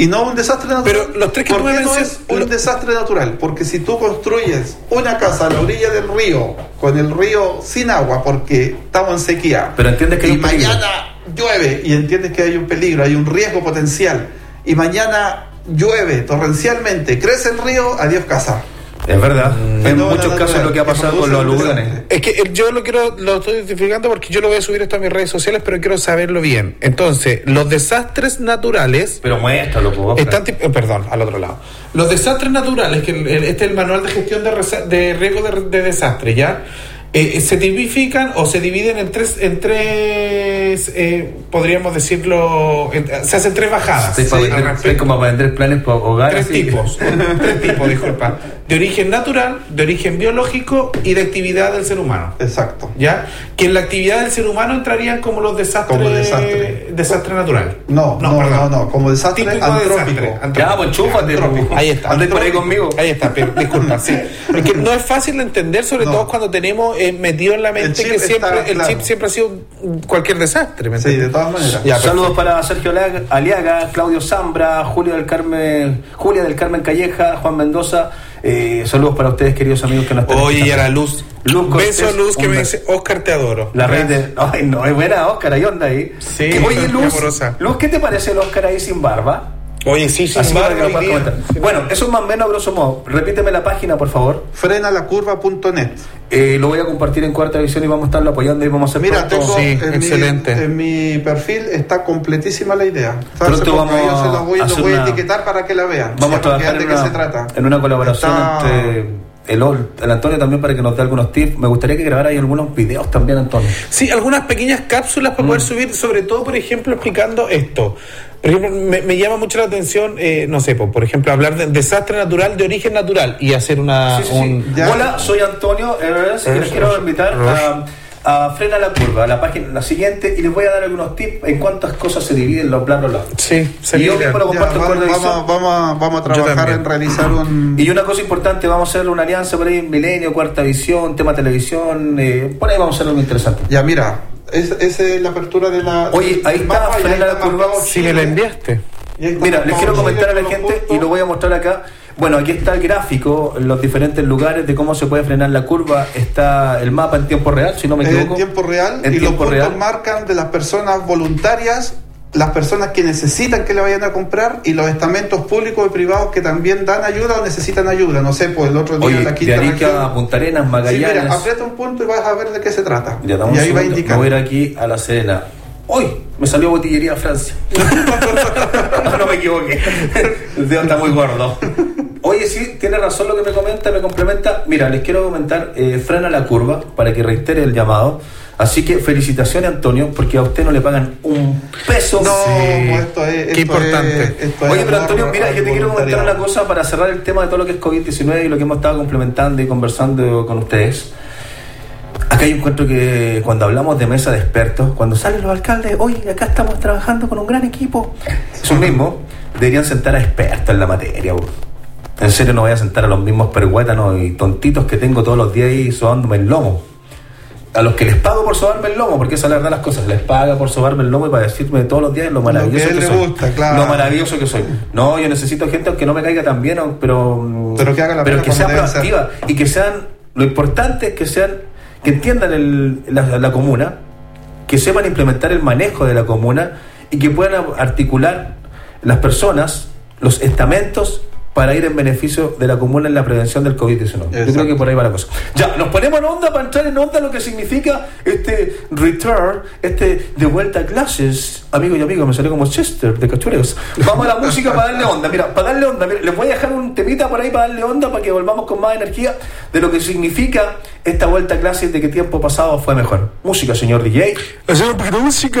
Y no un desastre natural. Pero los tres que ¿Por tú me qué no es un desastre natural? Porque si tú construyes una casa a la orilla del río, con el río sin agua, porque estamos en sequía, Pero entiendes que hay y un mañana llueve y entiendes que hay un peligro, hay un riesgo potencial, y mañana llueve torrencialmente, crece el río, adiós casa. Es verdad. en Fenómeno muchos casos natural lo que ha pasado con los desastre. Es que yo lo quiero, lo estoy identificando porque yo lo voy a subir esto a mis redes sociales, pero quiero saberlo bien. Entonces, los desastres naturales. Pero muéstralo, Oscar. Están, eh, perdón, al otro lado. Los desastres naturales, que este es el manual de gestión de, resa- de riesgo de, de desastre, ¿ya? Eh, se tipifican o se dividen en tres, en tres eh, podríamos decirlo, en- se hacen tres bajadas. Sí, para como para vender planes para hogar. Tres tipos, <laughs> tres tipos, disculpa. De origen natural, de origen biológico y de actividad del ser humano. Exacto. ¿Ya? Que en la actividad del ser humano entrarían como los desastres. Como desastre. desastre natural. No, no, no, no, como desastre Típico antrópico. desastre. Ya, pues enchúfate. po. Ahí está. Andáis por ahí conmigo. Ahí está, pero, disculpa, sí. Es que no es fácil de entender, sobre todo cuando tenemos eh, metido en la mente que siempre está el claro. chip siempre ha sido cualquier desastre. ¿me Sí, entiendes? de todas maneras. Ya, Saludos para Sergio Aliaga- Claudio Zambra, Julio del Carmen, Julia del Carmen Calleja, Juan Mendoza. Eh, saludos para ustedes, queridos amigos que nos están Oye, y a la luz. Luz Beso Cortés, Luz que me beso. dice, Oscar, te adoro. La reina de. Ay, no, es buena, Oscar, ahí onda ahí. Sí, Que- Oye, Luz, amorosa. Luz, ¿qué te parece el Oscar ahí sin barba? Oye, sí, Así para que puedas día. comentar. Bueno, eso es más o menos a grosso modo. Repíteme la página, por favor. Frenalacurva.net. Eh, lo voy a compartir en cuarta edición y vamos a estarlo apoyando y vamos a hacer Mira, tengo Sí, en, excelente. Mi, en mi perfil está completísima la idea. Pronto vamos yo se los voy, a los hacer voy a una- etiquetar para que la vean. Vamos a trabajar de en qué una, se trata. en una colaboración Está- entre el, Ol- el Antonio también para que nos dé algunos tips. Me gustaría que grabara ahí algunos videos también, Antonio. Sí, algunas pequeñas cápsulas para Mm. poder subir, sobre todo, por ejemplo, explicando esto. Por ejemplo, me, me llama mucho la atención, eh, no sé, po, por ejemplo, hablar de desastre natural de origen natural y hacer una... Sí, sí, sí. un- Hola, soy Antonio Everest y les quiero invitar a, a Frena la Curva, a la página la siguiente, y les voy a dar algunos tips en cuántas cosas se dividen los planos lados. Sí, Y yo mismo lo Ya, comparto vamos, la vamos, vamos a- vamos a trabajar en realizar un... Y una cosa importante, vamos a hacer una alianza por ahí, Milenio, Cuarta Visión, tema televisión, eh, por ahí vamos a hacer algo interesante. Ya, mira, esa es la apertura de la... Oye, ahí está, ahí frena la curva. marcado Chile. enviaste. Y ahí está Mira, les quiero comentar a la gente y lo voy a mostrar acá. Bueno, aquí está el gráfico, los diferentes lugares de cómo se puede frenar la curva. Está el mapa en tiempo real, si no me equivoco. En tiempo real En y los tiempo puntos real. marcan de las personas voluntarias, las personas que necesitan que le vayan a comprar y los estamentos públicos y privados que también dan ayuda o necesitan ayuda. No sé, pues el otro día Oye, la de quinta Arica región- a Punta Arenas, Sí, Magallanes. mira, aprieta un punto y vas a ver de qué se trata. Ya, y ahí va a indicar. Me voy a ir aquí a La Serena. ¡Uy! Me salió botillería Francia. <laughs> no, no me equivoqué. El dedo está muy gordo. Oye, sí, tiene razón lo que me comenta, me complementa. Mira, les quiero comentar, eh, frena la curva para que reitere el llamado. Así que felicitaciones, Antonio, porque a usted no le pagan un peso. No, pues esto es. esto Qué importante. es- esto es Oye, pero Antonio, mira, yo te quiero comentar una cosa para cerrar el tema de todo lo que es COVID-19 y lo que hemos estado complementando y conversando con ustedes. Acá yo encuentro que cuando hablamos de mesa de expertos, cuando salen los alcaldes, oye, acá estamos trabajando con un gran equipo, esos mismos deberían sentar a expertos en la materia. bo. En serio, no voy a sentar a los mismos perhuétanos y tontitos que tengo todos los días ahí sobándome el lomo. A los que les pago por sobarme el lomo, porque esa es la verdad de las cosas, les paga por sobarme el lomo y para decirme todos los días lo maravilloso que, le soy. gusta, claro. Lo maravilloso que soy. No, yo necesito gente aunque no me caiga tan bien, pero, Pero que haga la pero que sea proactiva y que sean, lo importante es que sean, que entiendan el- la, la comuna, que sepan implementar el manejo de la comuna y que puedan articular las personas, los estamentos para ir en beneficio de la comuna en la prevención del COVID-19. Yo creo que por ahí va la cosa. Ya, nos ponemos en onda para entrar en onda lo que significa este return, este de vuelta a clases. Amigo y amigo, me salió como Chester de Cachureos. Vamos a la música para darle onda. Mira, para darle onda, mira, les voy a dejar un temita por ahí para darle onda para que volvamos con más energía de lo que significa esta vuelta a clases de que tiempo pasado fue mejor. Música, señor DJ. Hacer un poquito de música.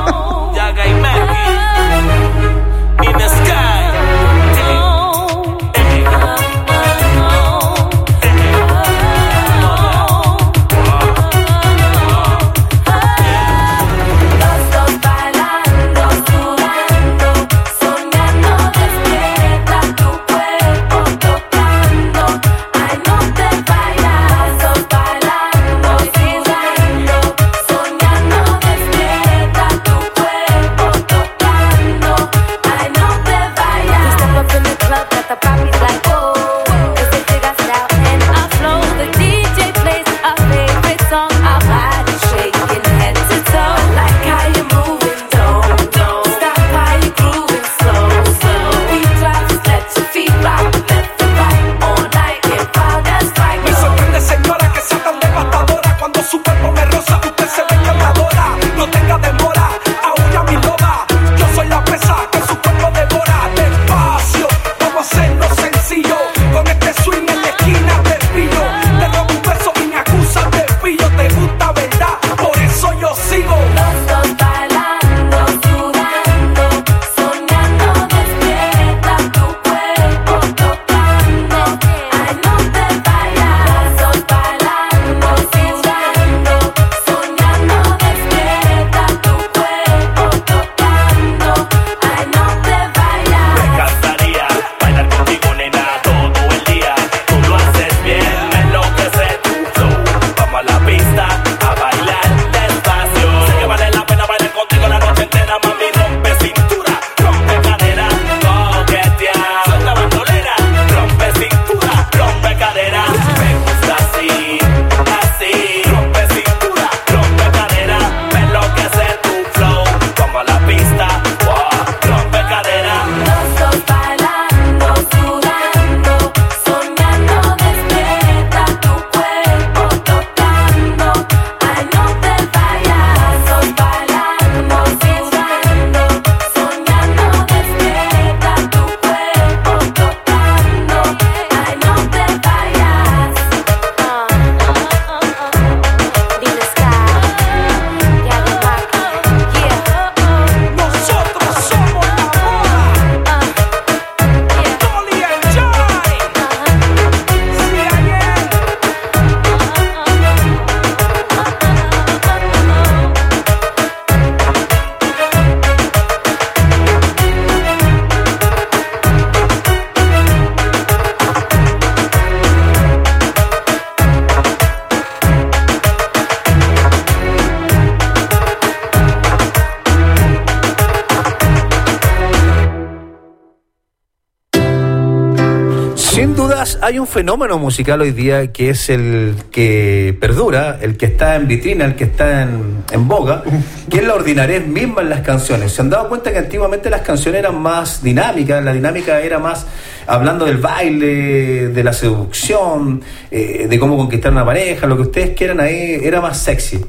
hay un fenómeno musical hoy día que es el que perdura, el que está en vitrina, el que está en, en boga, que es la ordinariedad misma en las canciones. ¿Se han dado cuenta que antiguamente las canciones eran más dinámicas? La dinámica era más hablando del baile, de la seducción, eh, de cómo conquistar una pareja, lo que ustedes quieran ahí, era más sexy.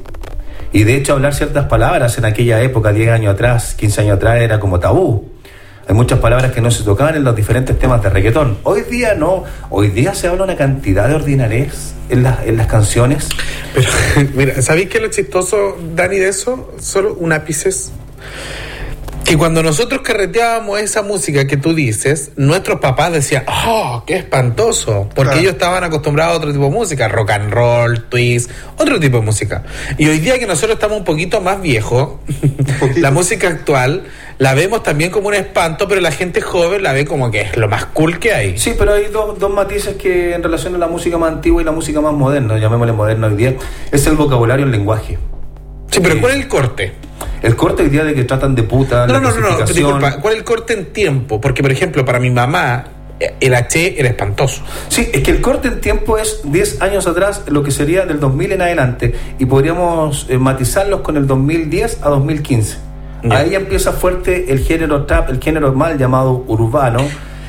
Y de hecho hablar ciertas palabras en aquella época, 10 años atrás, 15 años atrás, era como tabú. Muchas palabras que no se tocaban en los diferentes temas de reggaetón. Hoy día no. Hoy día se habla una cantidad de ordinarés en, las en las canciones. Pero, <laughs> mira, ¿sabéis qué es lo chistoso, Dani, de eso? Solo un ápices. Que cuando nosotros carreteábamos esa música que tú dices, nuestros papás decían, oh, qué espantoso, porque Claro. ellos estaban acostumbrados a otro tipo de música, rock and roll, twist, otro tipo de música. Y hoy día que nosotros estamos un poquito más viejos, <laughs> la música actual la vemos también como un espanto, pero la gente joven la ve como que es lo más cool que hay. Sí, pero hay dos, dos matices que en relación a la música más antigua y la música más moderna, llamémosle moderna hoy día, es el vocabulario, el lenguaje. Sí, pero ¿cuál es el corte? El corte hoy día de que tratan de puta, No, la no, no, no, disculpa, ¿cuál es el corte en tiempo? Porque, por ejemplo, para mi mamá, eh, el H era espantoso. Sí, es que el corte en tiempo es 10 años atrás, lo que sería del 2000 en adelante, y podríamos eh, matizarlos con el 2010 a 2015. Ahí empieza fuerte el género trap, el género mal llamado urbano,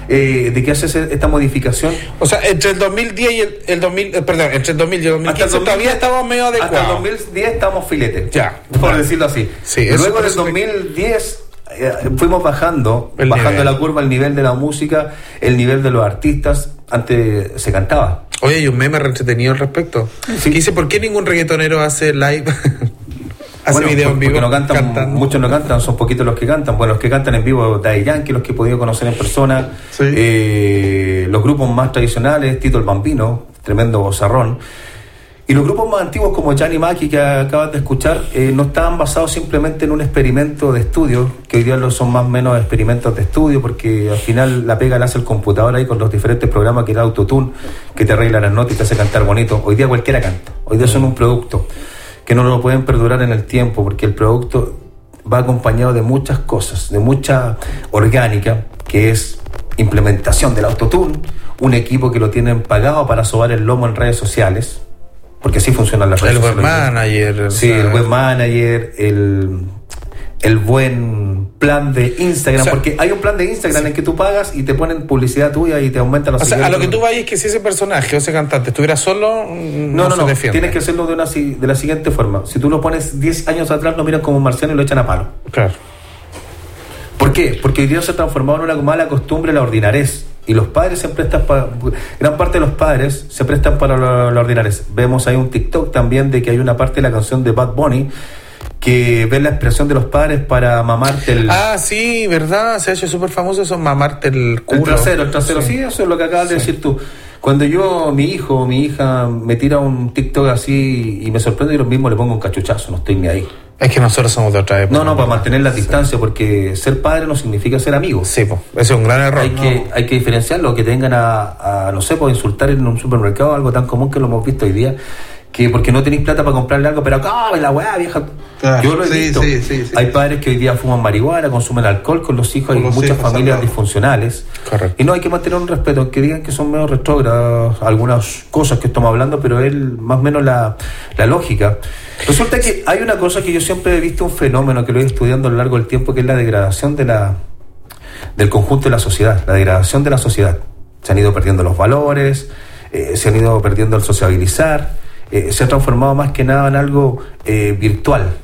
eh, de que hace esta modificación. O sea, entre el 2010 y el, el 2000, eh, perdón, entre el 2000 y el 2015 todavía estamos medio Hasta el adecuados. 2010 estamos filete. Ya. Por decirlo así. Sí, Luego eso me- 2010 eh, fuimos bajando, El bajando nivel. la curva, el nivel de la música, el nivel de los artistas. Antes se cantaba. Oye, hay un meme re entretenido al respecto. Que dice, ¿por qué ningún reggaetonero hace live? <laughs> hace Bueno, video en vivo. no cantan, muchos no cantan, son poquitos los que cantan. Bueno, los que cantan en vivo, Daddy Yankee, los que he podido conocer en persona, eh, los grupos más tradicionales, Tito el Bambino, tremendo bozarrón. Y los grupos más antiguos como Gianni Maki que acabas de escuchar eh, no estaban basados simplemente en un experimento de estudio, que hoy día lo son más o menos experimentos de estudio, porque al final la pega la hace el computador ahí con los diferentes programas que era Autotune, que te arregla las notas y te hace cantar bonito. Hoy día cualquiera canta, hoy día son un producto que no lo pueden perdurar en el tiempo, porque el producto va acompañado de muchas cosas, de mucha orgánica, que es implementación del autotune, un equipo que lo tienen pagado para sobar el lomo en redes sociales, porque así funcionan las redes El sociales. manager. Sí, el web manager, el, el buen plan de Instagram, O sea, porque hay un plan de Instagram en que tú pagas y te ponen publicidad tuya y te aumentan los O sea, a lo que tú vayas es que si ese personaje o ese cantante estuviera solo, mm, No, no, se no. defiende. Tienes que hacerlo de, una, de la siguiente forma. Si tú lo pones 10 años atrás, lo miran como un marciano y lo echan a palo. Claro. ¿Por qué? Porque hoy día se ha transformado en una mala costumbre la ordinarez. Y los padres se prestan para. Gran parte de los padres se prestan para la, la ordinarez. Vemos ahí un TikTok también de que hay una parte de la canción de Bad Bunny que ve la expresión de los padres para mamarte el. Ah, sí, ¿verdad? Se ha hecho súper famoso eso, mamarte el culo. El trasero, el trasero, sí, eso es lo que acabas de decir tú. Cuando yo, mi hijo o mi hija me tira un TikTok así y me sorprende, yo mismo le pongo un cachuchazo, no estoy ni ahí. Es que nosotros somos de otra época. No, no, para mantener la distancia, porque ser padre no significa ser amigo. Sí, pues, ese es un gran error. Hay, que, hay que diferenciarlo, que tengan a, a, no sé, pues insultar en un supermercado, algo tan común que lo hemos visto hoy día, que porque no tenéis plata para comprarle algo, pero acá, la weá, vieja. Claro, Yo lo he sí, visto. sí, sí, sí. Hay padres que hoy día fuman marihuana, consumen alcohol con los hijos, hay los muchas hijos, familias disfuncionales. Y no hay que mantener un respeto, que digan que son medio retrógradas algunas cosas que estamos hablando, pero es más o menos la, la lógica. Resulta que hay una cosa que yo siempre he visto un fenómeno que lo he estudiando a lo largo del tiempo, que es la degradación de la, del conjunto de la sociedad, la degradación de la sociedad. Se han ido perdiendo los valores, eh, se han ido perdiendo el sociabilizar, eh, se ha transformado más que nada en algo eh, virtual,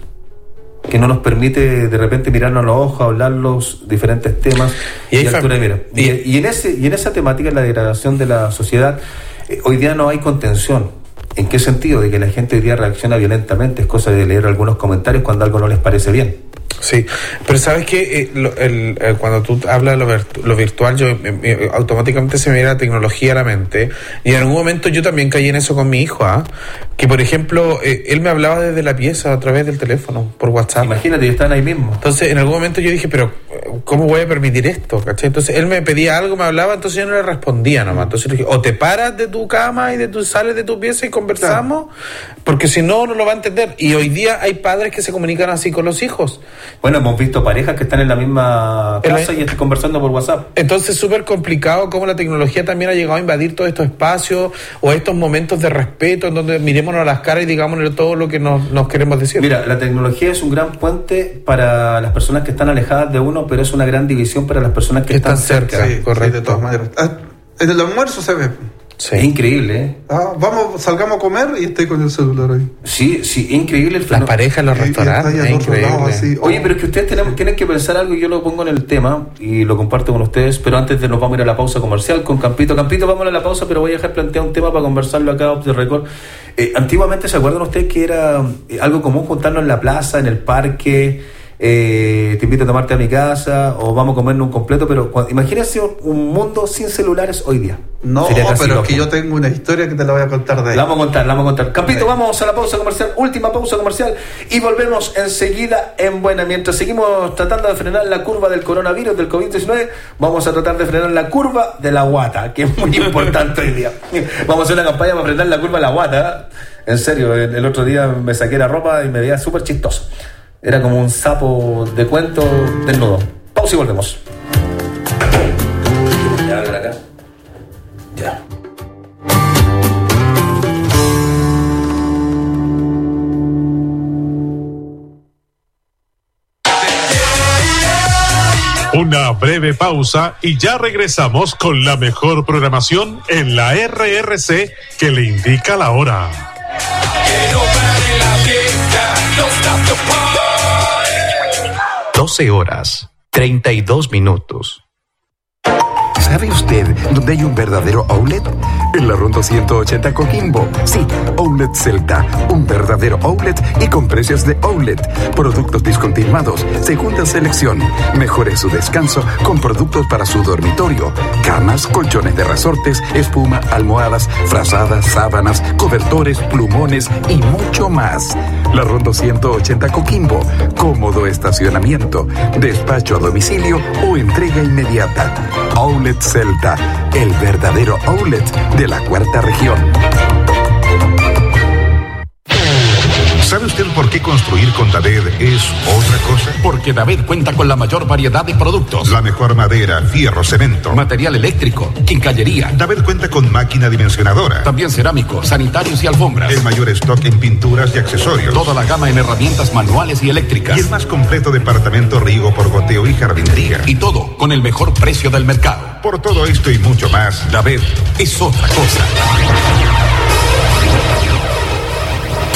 que no nos permite de repente mirarnos a los ojos, hablar los diferentes temas Y altura de mira. Y, y en ese, y en esa temática, en la degradación de la sociedad, eh, hoy día no hay contención. ¿En qué sentido? De que la gente hoy día reacciona violentamente, es cosa de leer algunos comentarios cuando algo no les parece bien. Sí, pero sabes que cuando tú hablas de lo, virtu- lo virtual, yo eh, eh, automáticamente se me viene la tecnología a la mente. Y en algún momento yo también caí en eso con mi hijo, ¿ah? que por ejemplo, eh, él me hablaba desde la pieza a través del teléfono, por WhatsApp. Imagínate, están ahí mismo. Entonces, en algún momento yo dije, pero eh, ¿cómo voy a permitir esto? ¿Cachai? Entonces, él me pedía algo, me hablaba, entonces yo no le respondía nomás. Entonces le dije, o te paras de tu cama y de tu, sales de tu pieza y conversamos, porque si no, no lo va a entender. Y hoy día hay padres que se comunican así con los hijos. Bueno, hemos visto parejas que están en la misma la- casa y están conversando por WhatsApp. Entonces, súper complicado cómo la tecnología también ha llegado a invadir todos estos espacios o estos momentos de respeto en donde mirémonos a las caras y digámosle todo lo que nos, nos queremos decir. Mira, la tecnología es un gran puente para las personas que están alejadas de uno, pero es una gran división para las personas que están, cerca. Sí, sí, de todas maneras. Ah, en el almuerzo se ve. Es increíble, ¿eh? Ah, vamos, salgamos a comer y estoy con el celular ahí. Sí, sí, increíble el Las parejas en los Y- restaurantes, es lado, así. Oye, pero es que ustedes tienen, tienen que pensar algo y yo lo pongo en el tema y lo comparto con ustedes, pero antes de nos vamos a ir a la pausa comercial con Campito. Campito, vamos a la pausa, pero voy a dejar planteado un tema para conversarlo acá off the record. Eh, antiguamente, ¿se acuerdan ustedes que era eh, algo común juntarnos en la plaza, en el parque? Eh, te invito a tomarte a mi casa o vamos a comernos un completo, pero imagínense un, un mundo sin celulares hoy día. No, pero loco. es que yo tengo una historia que te la voy a contar de ahí. La vamos a contar, la vamos a contar. Campito, vamos a la pausa comercial, última pausa comercial y volvemos enseguida en buena. Mientras seguimos tratando de frenar la curva del coronavirus, del COVID-19, vamos a tratar de frenar la curva de la guata, que es muy <laughs> importante hoy día. Vamos a hacer una campaña para frenar la curva de la guata. ¿eh? En serio, el, el otro día me saqué la ropa y me veía súper chistoso. Era como un sapo de cuento desnudo. Pausa y volvemos. Ya. Una breve pausa y ya regresamos con la mejor programación en la RRC que le indica la hora. 12 horas, 32 minutos. ¿Sabe usted dónde hay un verdadero outlet? En la Ronda 180 Coquimbo. Sí, Outlet Celta. Un verdadero outlet y con precios de outlet. Productos discontinuados, segunda selección. Mejore su descanso con productos para su dormitorio. Camas, colchones de resortes, espuma, almohadas, frazadas, sábanas, cobertores, plumones y mucho más. La Ronda 180 Coquimbo. Cómodo estacionamiento, despacho a domicilio o entrega inmediata. Outlet Celta, el verdadero outlet de la cuarta región. ¿Sabe usted por qué construir con Daved es otra cosa? Porque David cuenta con la mayor variedad de productos. La mejor madera, fierro, cemento. Material eléctrico, quincallería. David cuenta con máquina dimensionadora. También cerámicos, sanitarios y alfombras. El mayor stock en pinturas y accesorios. Toda la gama en herramientas manuales y eléctricas. Y el más completo departamento riego por goteo y jardinería. Y todo con el mejor precio del mercado. Por todo esto y mucho más, David es otra cosa.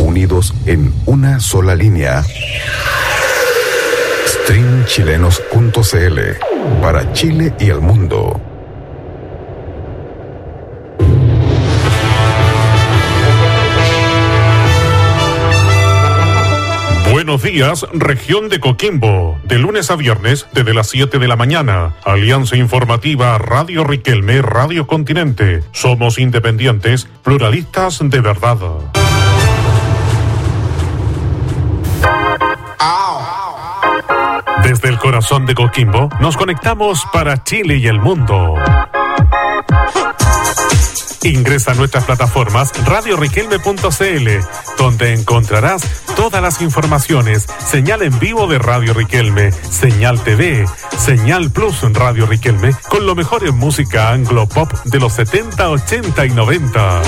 Unidos en una sola línea. Streamchilenos.cl para Chile y el mundo. Buenos días, región de Coquimbo. De lunes a viernes, desde las 7 de la mañana. Alianza Informativa Radio Riquelme, Radio Continente. Somos independientes, pluralistas de verdad. Desde el corazón de Coquimbo, nos conectamos para Chile y el mundo. Ingresa a nuestras plataformas radioriquelme.cl, donde encontrarás todas las informaciones, señal en vivo de Radio Riquelme, señal TV, señal Plus en Radio Riquelme, con lo mejor en música anglo pop de los 70, 80 y 90.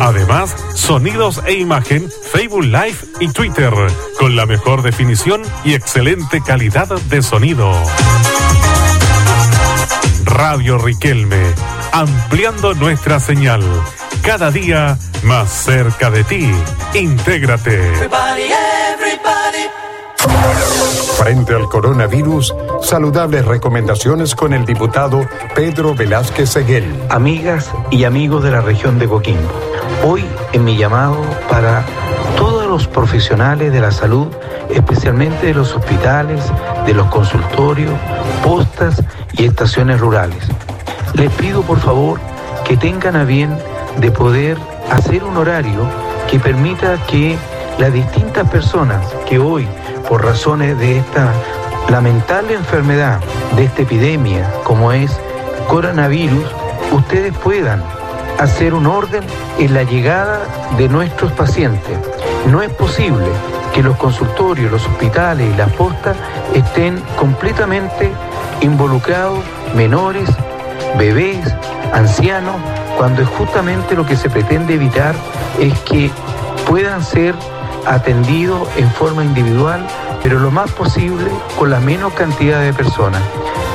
Además, sonidos e imagen, Facebook Live y Twitter, con la mejor definición y excelente calidad de sonido. Radio Riquelme, ampliando nuestra señal. Cada día más cerca de ti. Intégrate. Everybody, everybody. Frente al coronavirus, saludables recomendaciones con el diputado Pedro Velázquez Seguel. Amigas y amigos de la región de Coquimbo, hoy en mi llamado para todos los profesionales de la salud, especialmente de los hospitales, de los consultorios, postas y estaciones rurales. Les pido por favor que tengan a bien de poder hacer un horario que permita que las distintas personas que hoy, por razones de esta lamentable enfermedad, de esta epidemia como es coronavirus, ustedes puedan hacer un orden en la llegada de nuestros pacientes. No es posible que los consultorios, los hospitales y las postas estén completamente involucrados menores, bebés, ancianos, cuando es justamente lo que se pretende evitar es que puedan ser atendidos en forma individual, pero lo más posible con la menos cantidad de personas.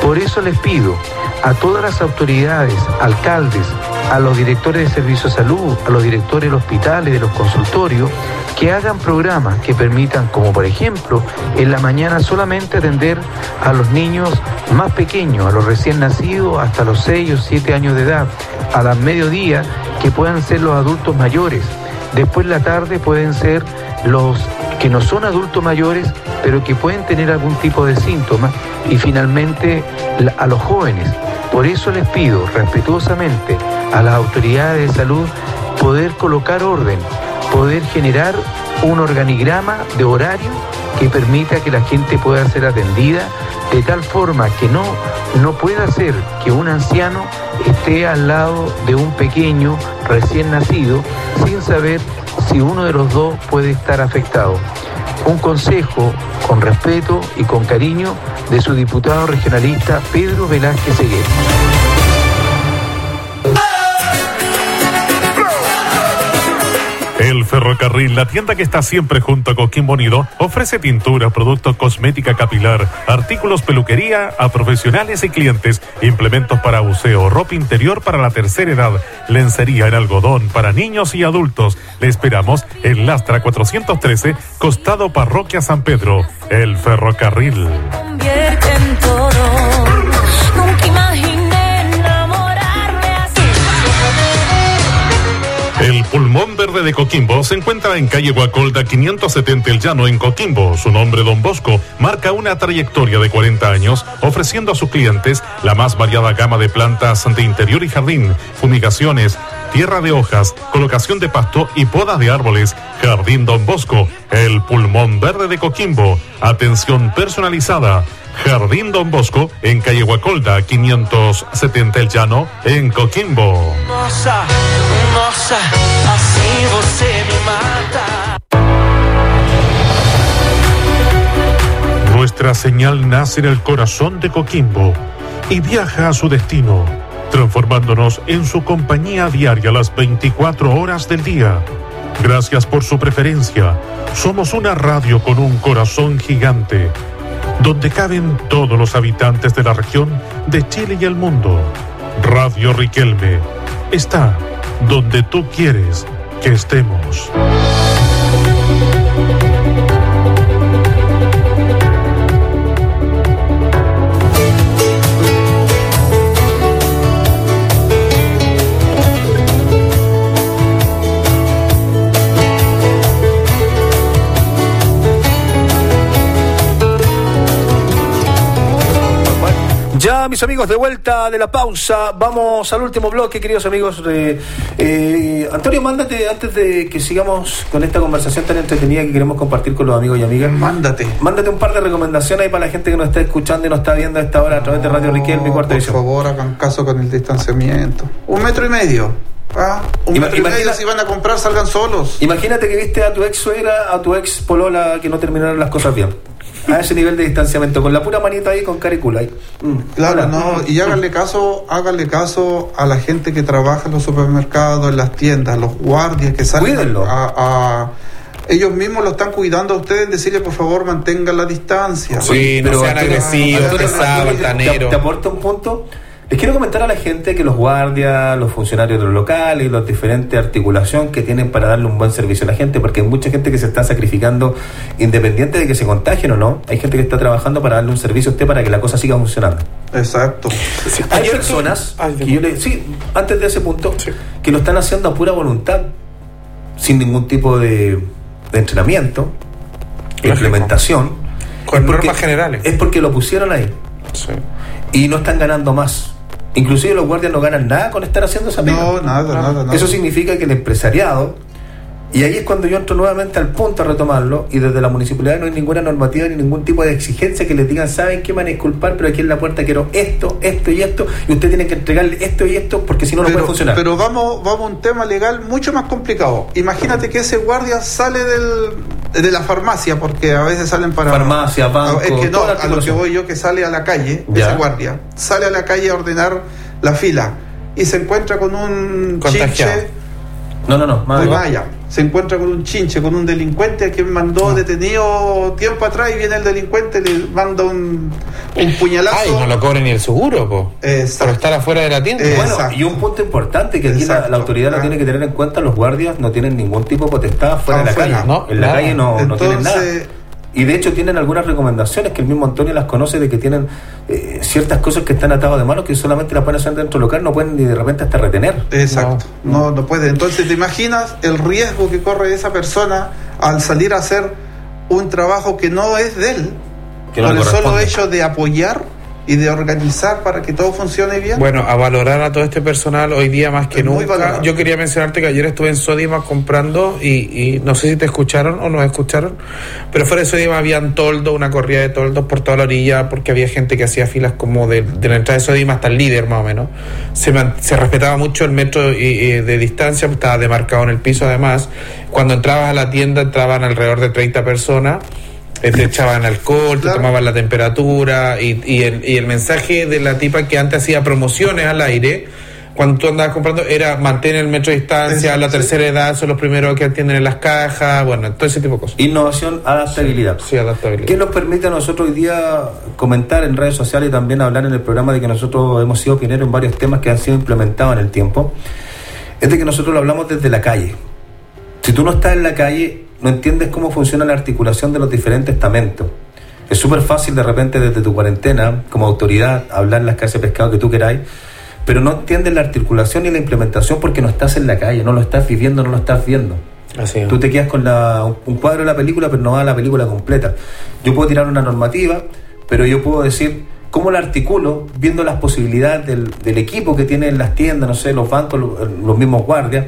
Por eso les pido a todas las autoridades, alcaldes, a los directores de servicios de salud, a los directores de hospitales, de los consultorios, que hagan programas que permitan, como por ejemplo, en la mañana solamente atender a los niños más pequeños, a los recién nacidos hasta los 6 o 7 años de edad, a las mediodía que puedan ser los adultos mayores, después la tarde pueden ser los que no son adultos mayores, pero que pueden tener algún tipo de síntomas, y finalmente a los jóvenes. Por eso les pido respetuosamente a las autoridades de salud poder colocar orden, poder generar un organigrama de horario que permita que la gente pueda ser atendida de tal forma que no, no pueda ser que un anciano esté al lado de un pequeño recién nacido sin saber si uno de los dos puede estar afectado. Un consejo con respeto y con cariño de su diputado regionalista Pedro Velázquez Seguer. Ferrocarril, la tienda que está siempre junto a Coquimbo Unido, ofrece tintura, productos cosmética capilar, artículos peluquería a profesionales y clientes, implementos para buceo, ropa interior para la tercera edad, lencería en algodón para niños y adultos. Le esperamos en Lastra 413, costado Parroquia San Pedro. El ferrocarril. convierte en todo. Nunca imaginé enamorarme así. El pulmón verde de Coquimbo se encuentra en calle Guacolda 570 El Llano en Coquimbo. Su nombre Don Bosco marca una trayectoria de 40 años ofreciendo a sus clientes la más variada gama de plantas de interior y jardín, fumigaciones, tierra de hojas, colocación de pasto y podas de árboles. Jardín Don Bosco, el pulmón verde de Coquimbo. Atención personalizada. Jardín Don Bosco en calle Guacolda 570 El Llano en Coquimbo. Nossa, você me mata. Nuestra señal nace en el corazón de Coquimbo y viaja a su destino, transformándonos en su compañía diaria las 24 horas del día. Gracias por su preferencia. Somos una radio con un corazón gigante, donde caben todos los habitantes de la región, de Chile y el mundo. Radio Riquelme está donde tú quieres que estemos. Mis amigos, de vuelta de la pausa, vamos al último bloque, queridos amigos. Eh, eh, Antonio, mándate, antes de que sigamos con esta conversación tan entretenida que queremos compartir con los amigos y amigas. Mándate. Mándate un par de recomendaciones ahí para la gente que nos está escuchando y nos está viendo a esta hora a través de Radio Riquelme, cuarta Por edición. favor, hagan caso con el distanciamiento. Un metro y medio. ¿ah? Un Ima- metro y medio si van a comprar, salgan solos. Imagínate que viste a tu ex suegra, a tu ex polola que no terminaron las cosas bien. <laughs> A ese nivel de distanciamiento, con la pura manita ahí, con caricula ahí. Mm. Claro, Hola. no, y háganle caso, háganle caso a la gente que trabaja en los supermercados, en las tiendas, los guardias que salen Cuídenlo. a, a- ellos mismos lo están cuidando a ustedes, decirle por favor mantengan la distancia. Sí, no sean agresivos, pesados, Antonio, te- altaneros. Te, aporta un punto. Les quiero comentar a la gente que los guardias, los funcionarios de los locales y las diferentes articulaciones que tienen para darle un buen servicio a la gente, porque hay mucha gente que se está sacrificando independiente de que se contagien o no. Hay gente que está trabajando para darle un servicio a usted para que la cosa siga funcionando. Exacto. Hay personas, que yo le- sí, antes de ese punto, que lo están haciendo a pura voluntad, sin ningún tipo de, de entrenamiento, implementación. Con porque- normas generales. Es porque lo pusieron ahí. Y no están ganando más. Inclusive los guardias no ganan nada con estar haciendo esa pega. No, nada, nada, nada. Eso significa que el empresariado, y ahí es cuando yo entro nuevamente al punto a retomarlo, y desde la municipalidad no hay ninguna normativa ni ningún tipo de exigencia que les digan, ¿saben qué me van a disculpar? Pero aquí en la puerta quiero esto, esto y esto, y usted tiene que entregarle esto y esto, porque si no, no puede funcionar. pero vamos, vamos a un tema legal mucho más complicado. Imagínate que ese guardia sale del, de la farmacia, porque a veces salen para... Farmacia, banco, Es que no, a lo que voy yo, que sale a la calle, Ya. ese guardia, sale a la calle a ordenar la fila y se encuentra con un Contagiado. chinche... No, no, no, más Muy abajo. vaya. Se encuentra con un chinche, con un delincuente que mandó detenido tiempo atrás y viene el delincuente, le manda un, un puñalazo. Ay, no lo cobren ni el seguro, po. Por estar afuera de la tienda. Bueno, y un punto importante que aquí la, la autoridad lo tiene que tener en cuenta, los guardias no tienen ningún tipo de potestad fuera de la calle. no, en la nada. calle no, no tienen nada. Y de hecho tienen algunas recomendaciones que el mismo Antonio las conoce de que tienen eh, ciertas cosas que están atadas de mano que solamente las pueden hacer dentro del local, no pueden ni de repente hasta retener. Exacto, no, no puede. Entonces, ¿te imaginas el riesgo que corre esa persona al salir a hacer un trabajo que no es de él? Que no por le el solo hecho de apoyar y de organizar para que todo funcione bien. Bueno, a valorar a todo este personal hoy día más que Es nunca. Yo quería mencionarte que ayer estuve en Sodimac comprando y, y no sé si te escucharon o no escucharon, pero fuera de Sodimac habían toldo, una corrida de toldos por toda la orilla porque había gente que hacía filas como de, de la entrada de Sodimac hasta el líder más o menos. Se, man- se respetaba mucho el metro y- y de distancia, estaba demarcado en el piso además. Cuando entrabas a la tienda entraban alrededor de 30 personas. Te echaban alcohol, te tomaban la temperatura y, y el, y el mensaje de la tipa que antes hacía promociones al aire, cuando tú andabas comprando, era mantener el metro de distancia, la tercera edad son los primeros que atienden en las cajas, bueno, todo ese tipo de cosas. Innovación, adaptabilidad. Sí, adaptabilidad. ¿Qué nos permite a nosotros hoy día comentar en redes sociales y también hablar en el programa de que nosotros hemos sido pioneros en varios temas que han sido implementados en el tiempo? Es de que nosotros lo hablamos desde la calle. Si tú no estás en la calle, no entiendes cómo funciona la articulación de los diferentes estamentos. Es súper fácil de repente desde tu cuarentena, como autoridad, hablar en las calles de pescado que tú queráis, pero no entiendes la articulación y la implementación porque no estás en la calle, no lo estás viviendo, no lo estás viendo. Así es. Tú te quedas con la- un cuadro de la película, pero no va a la película completa. Yo puedo tirar una normativa, pero yo puedo decir cómo la articulo viendo las posibilidades del, del equipo que tienen las tiendas, no sé, los bancos, lo- los mismos guardias.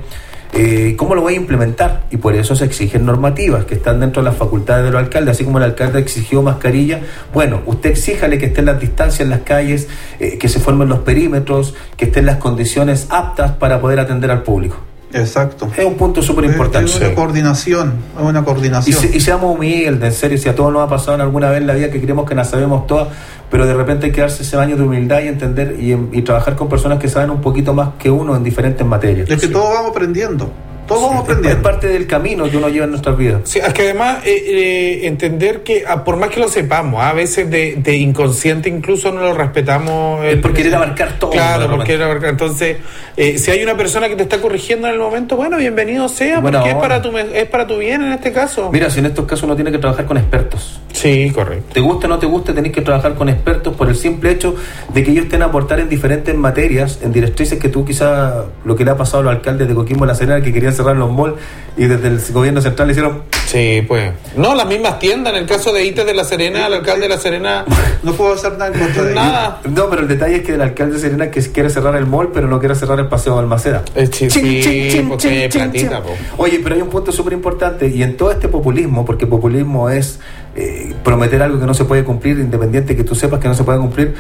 Eh, ¿Cómo lo voy a implementar? Y por eso se exigen normativas que están dentro de las facultades de los alcaldes, así como el alcalde exigió mascarilla. Bueno, usted exíjale que estén las distancias en las calles, eh, que se formen los perímetros, que estén las condiciones aptas para poder atender al público. Exacto. Es un punto súper importante. Es una coordinación, es una Y, coordinación. se- y seamos humildes, en serio, si a todos nos ha pasado en alguna vez en la vida que creemos que las sabemos todas, pero de repente hay que darse ese baño de humildad y entender y, y trabajar con personas que saben un poquito más que uno en diferentes materias. Es que todos vamos aprendiendo. Todos vamos Es aprendiendo. parte del camino que uno lleva en nuestras vidas. Sí, es que además eh, eh, entender que ah, por más que lo sepamos, ah, a veces de, de inconsciente incluso no lo respetamos. Es por querer abarcar todo, Claro, por querer abarcar. Entonces, eh, si hay una persona que te está corrigiendo en el momento, bueno, bienvenido sea, porque es para, tu, es para tu bien en este caso. Mira, si en estos casos uno tiene que trabajar con expertos. Sí, correcto. Te guste o no te guste, tenés que trabajar con expertos por el simple hecho de que ellos estén a aportar en diferentes materias, en directrices que tú quizá lo que le ha pasado a los alcaldes de Coquimbo La Serena que querían cerrar los malls y desde el gobierno central le hicieron Sí, pues. No, las mismas tiendas, en el caso de ITES de La Serena, el alcalde de La Serena. <laughs> No puedo hacer nada en contra de. Nada. No, pero el detalle es que el alcalde de Serena que quiere cerrar el mall, pero no quiere cerrar el paseo de Almaceda. sí, sí, porque hay platita, po. Oye, pero hay un punto súper importante y en todo este populismo, porque populismo es eh, prometer algo que no se puede cumplir, independiente que tú sepas que no se puede cumplir.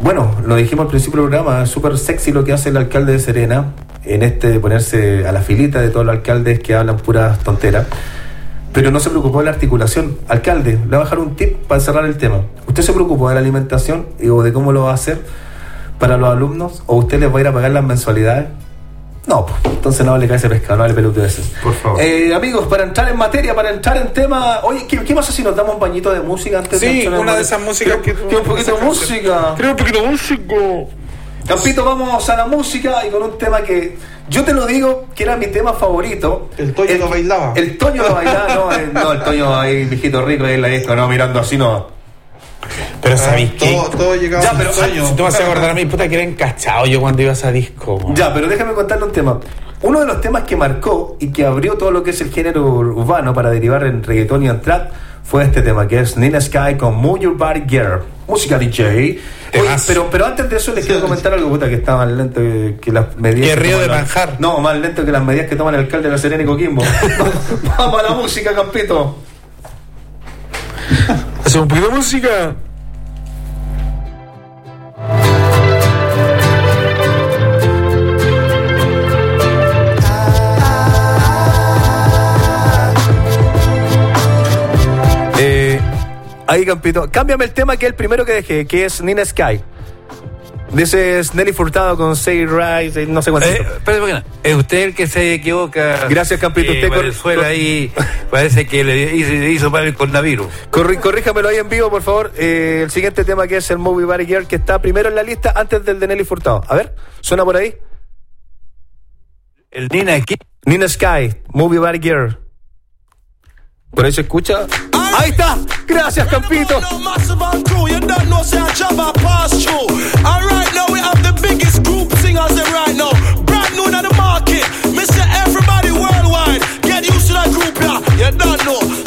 Bueno, lo dijimos al principio del programa, es súper sexy lo que hace el alcalde de Serena en este de ponerse a la filita de todos los alcaldes que hablan puras tonteras. Pero no se preocupó de la articulación. Alcalde, le voy a dejar un tip para cerrar el tema. ¿Usted se preocupó de la alimentación o de cómo lo va a hacer para los alumnos? ¿O usted les va a ir a pagar las mensualidades? No, pues, entonces no le cae ese pescado, no le peludeces. Por favor. Eh, amigos, para entrar en materia, para entrar en tema. Oye, ¿qué, qué pasa si nos damos un bañito de música antes de Sí, entrar en una de esas músicas que quiero un poquito de música. Quiero un poquito de música. Campito, vamos a la música y con un tema que yo te lo digo que era mi tema favorito. El Toño lo bailaba. El Toño lo bailaba, no, eh, no, el Toño ahí, mijito rico, ahí en la disco, no, mirando así no. Pero ¿sabéis qué? Todo, todo llegaba Ya, pero- sueño. Si tú me haces acordar a mí, puta, que era encachado yo cuando iba a esa disco. weón. Ya, pero déjame contarle un tema. Uno de los temas que marcó y que abrió todo lo que es el género urbano para derivar en reggaetón y en trap fue este tema, que es Nina Sky con Move Your Body Girl. Música DJ. Oye, pero, pero antes de eso les quiero comentar algo, puta, que está más lento que, que las medidas. Que Río de los- Manjar. No, más lento que las medidas que toman el alcalde de la Serena y Coquimbo. <laughs> <laughs> Vamos a la música, Campito. Hace un poquito de música. Eh, ahí, Campito. Cámbiame el tema que es el primero que dejé, que es Nina Sky. Dice Nelly Furtado con Say Rise, no sé cuánto. Eh. Es usted el que se equivoca. Gracias, Campito. Eh, Usted Venezuela ahí <laughs> parece que le hizo, le hizo para el coronavirus. Corri- corríjamelo ahí en vivo, por favor. Eh, el siguiente tema que es el Movie Body Girl, que está primero en la lista antes del de Nelly Furtado. A ver, suena por ahí. El Nina aquí. Nina Sky, Movie Body Girl. ¿Por ahí se escucha? Ahí está. Gracias, Campito. You don't know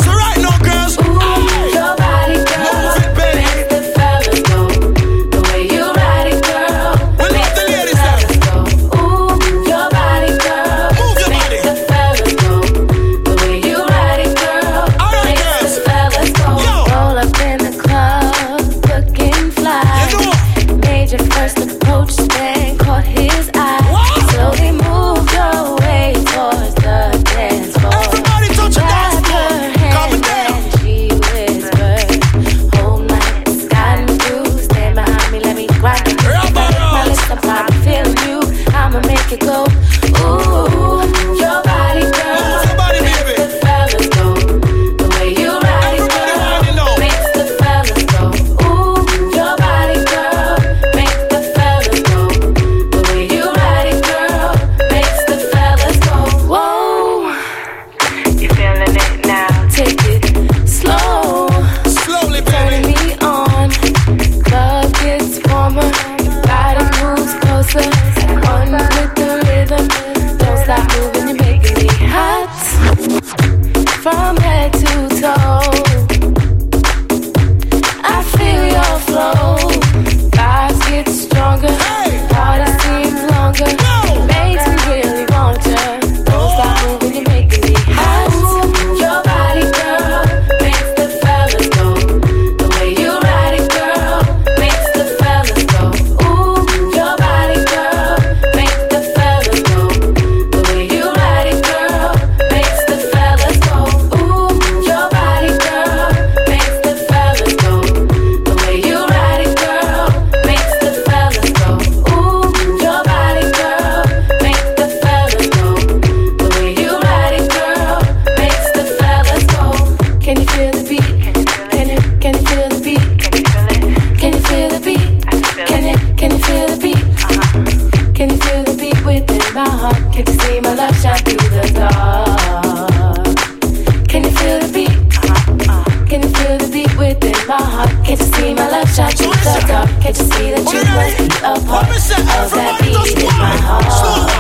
Can't you see my love shine through the dark? Can't you see that you must be a part of that beat in my heart?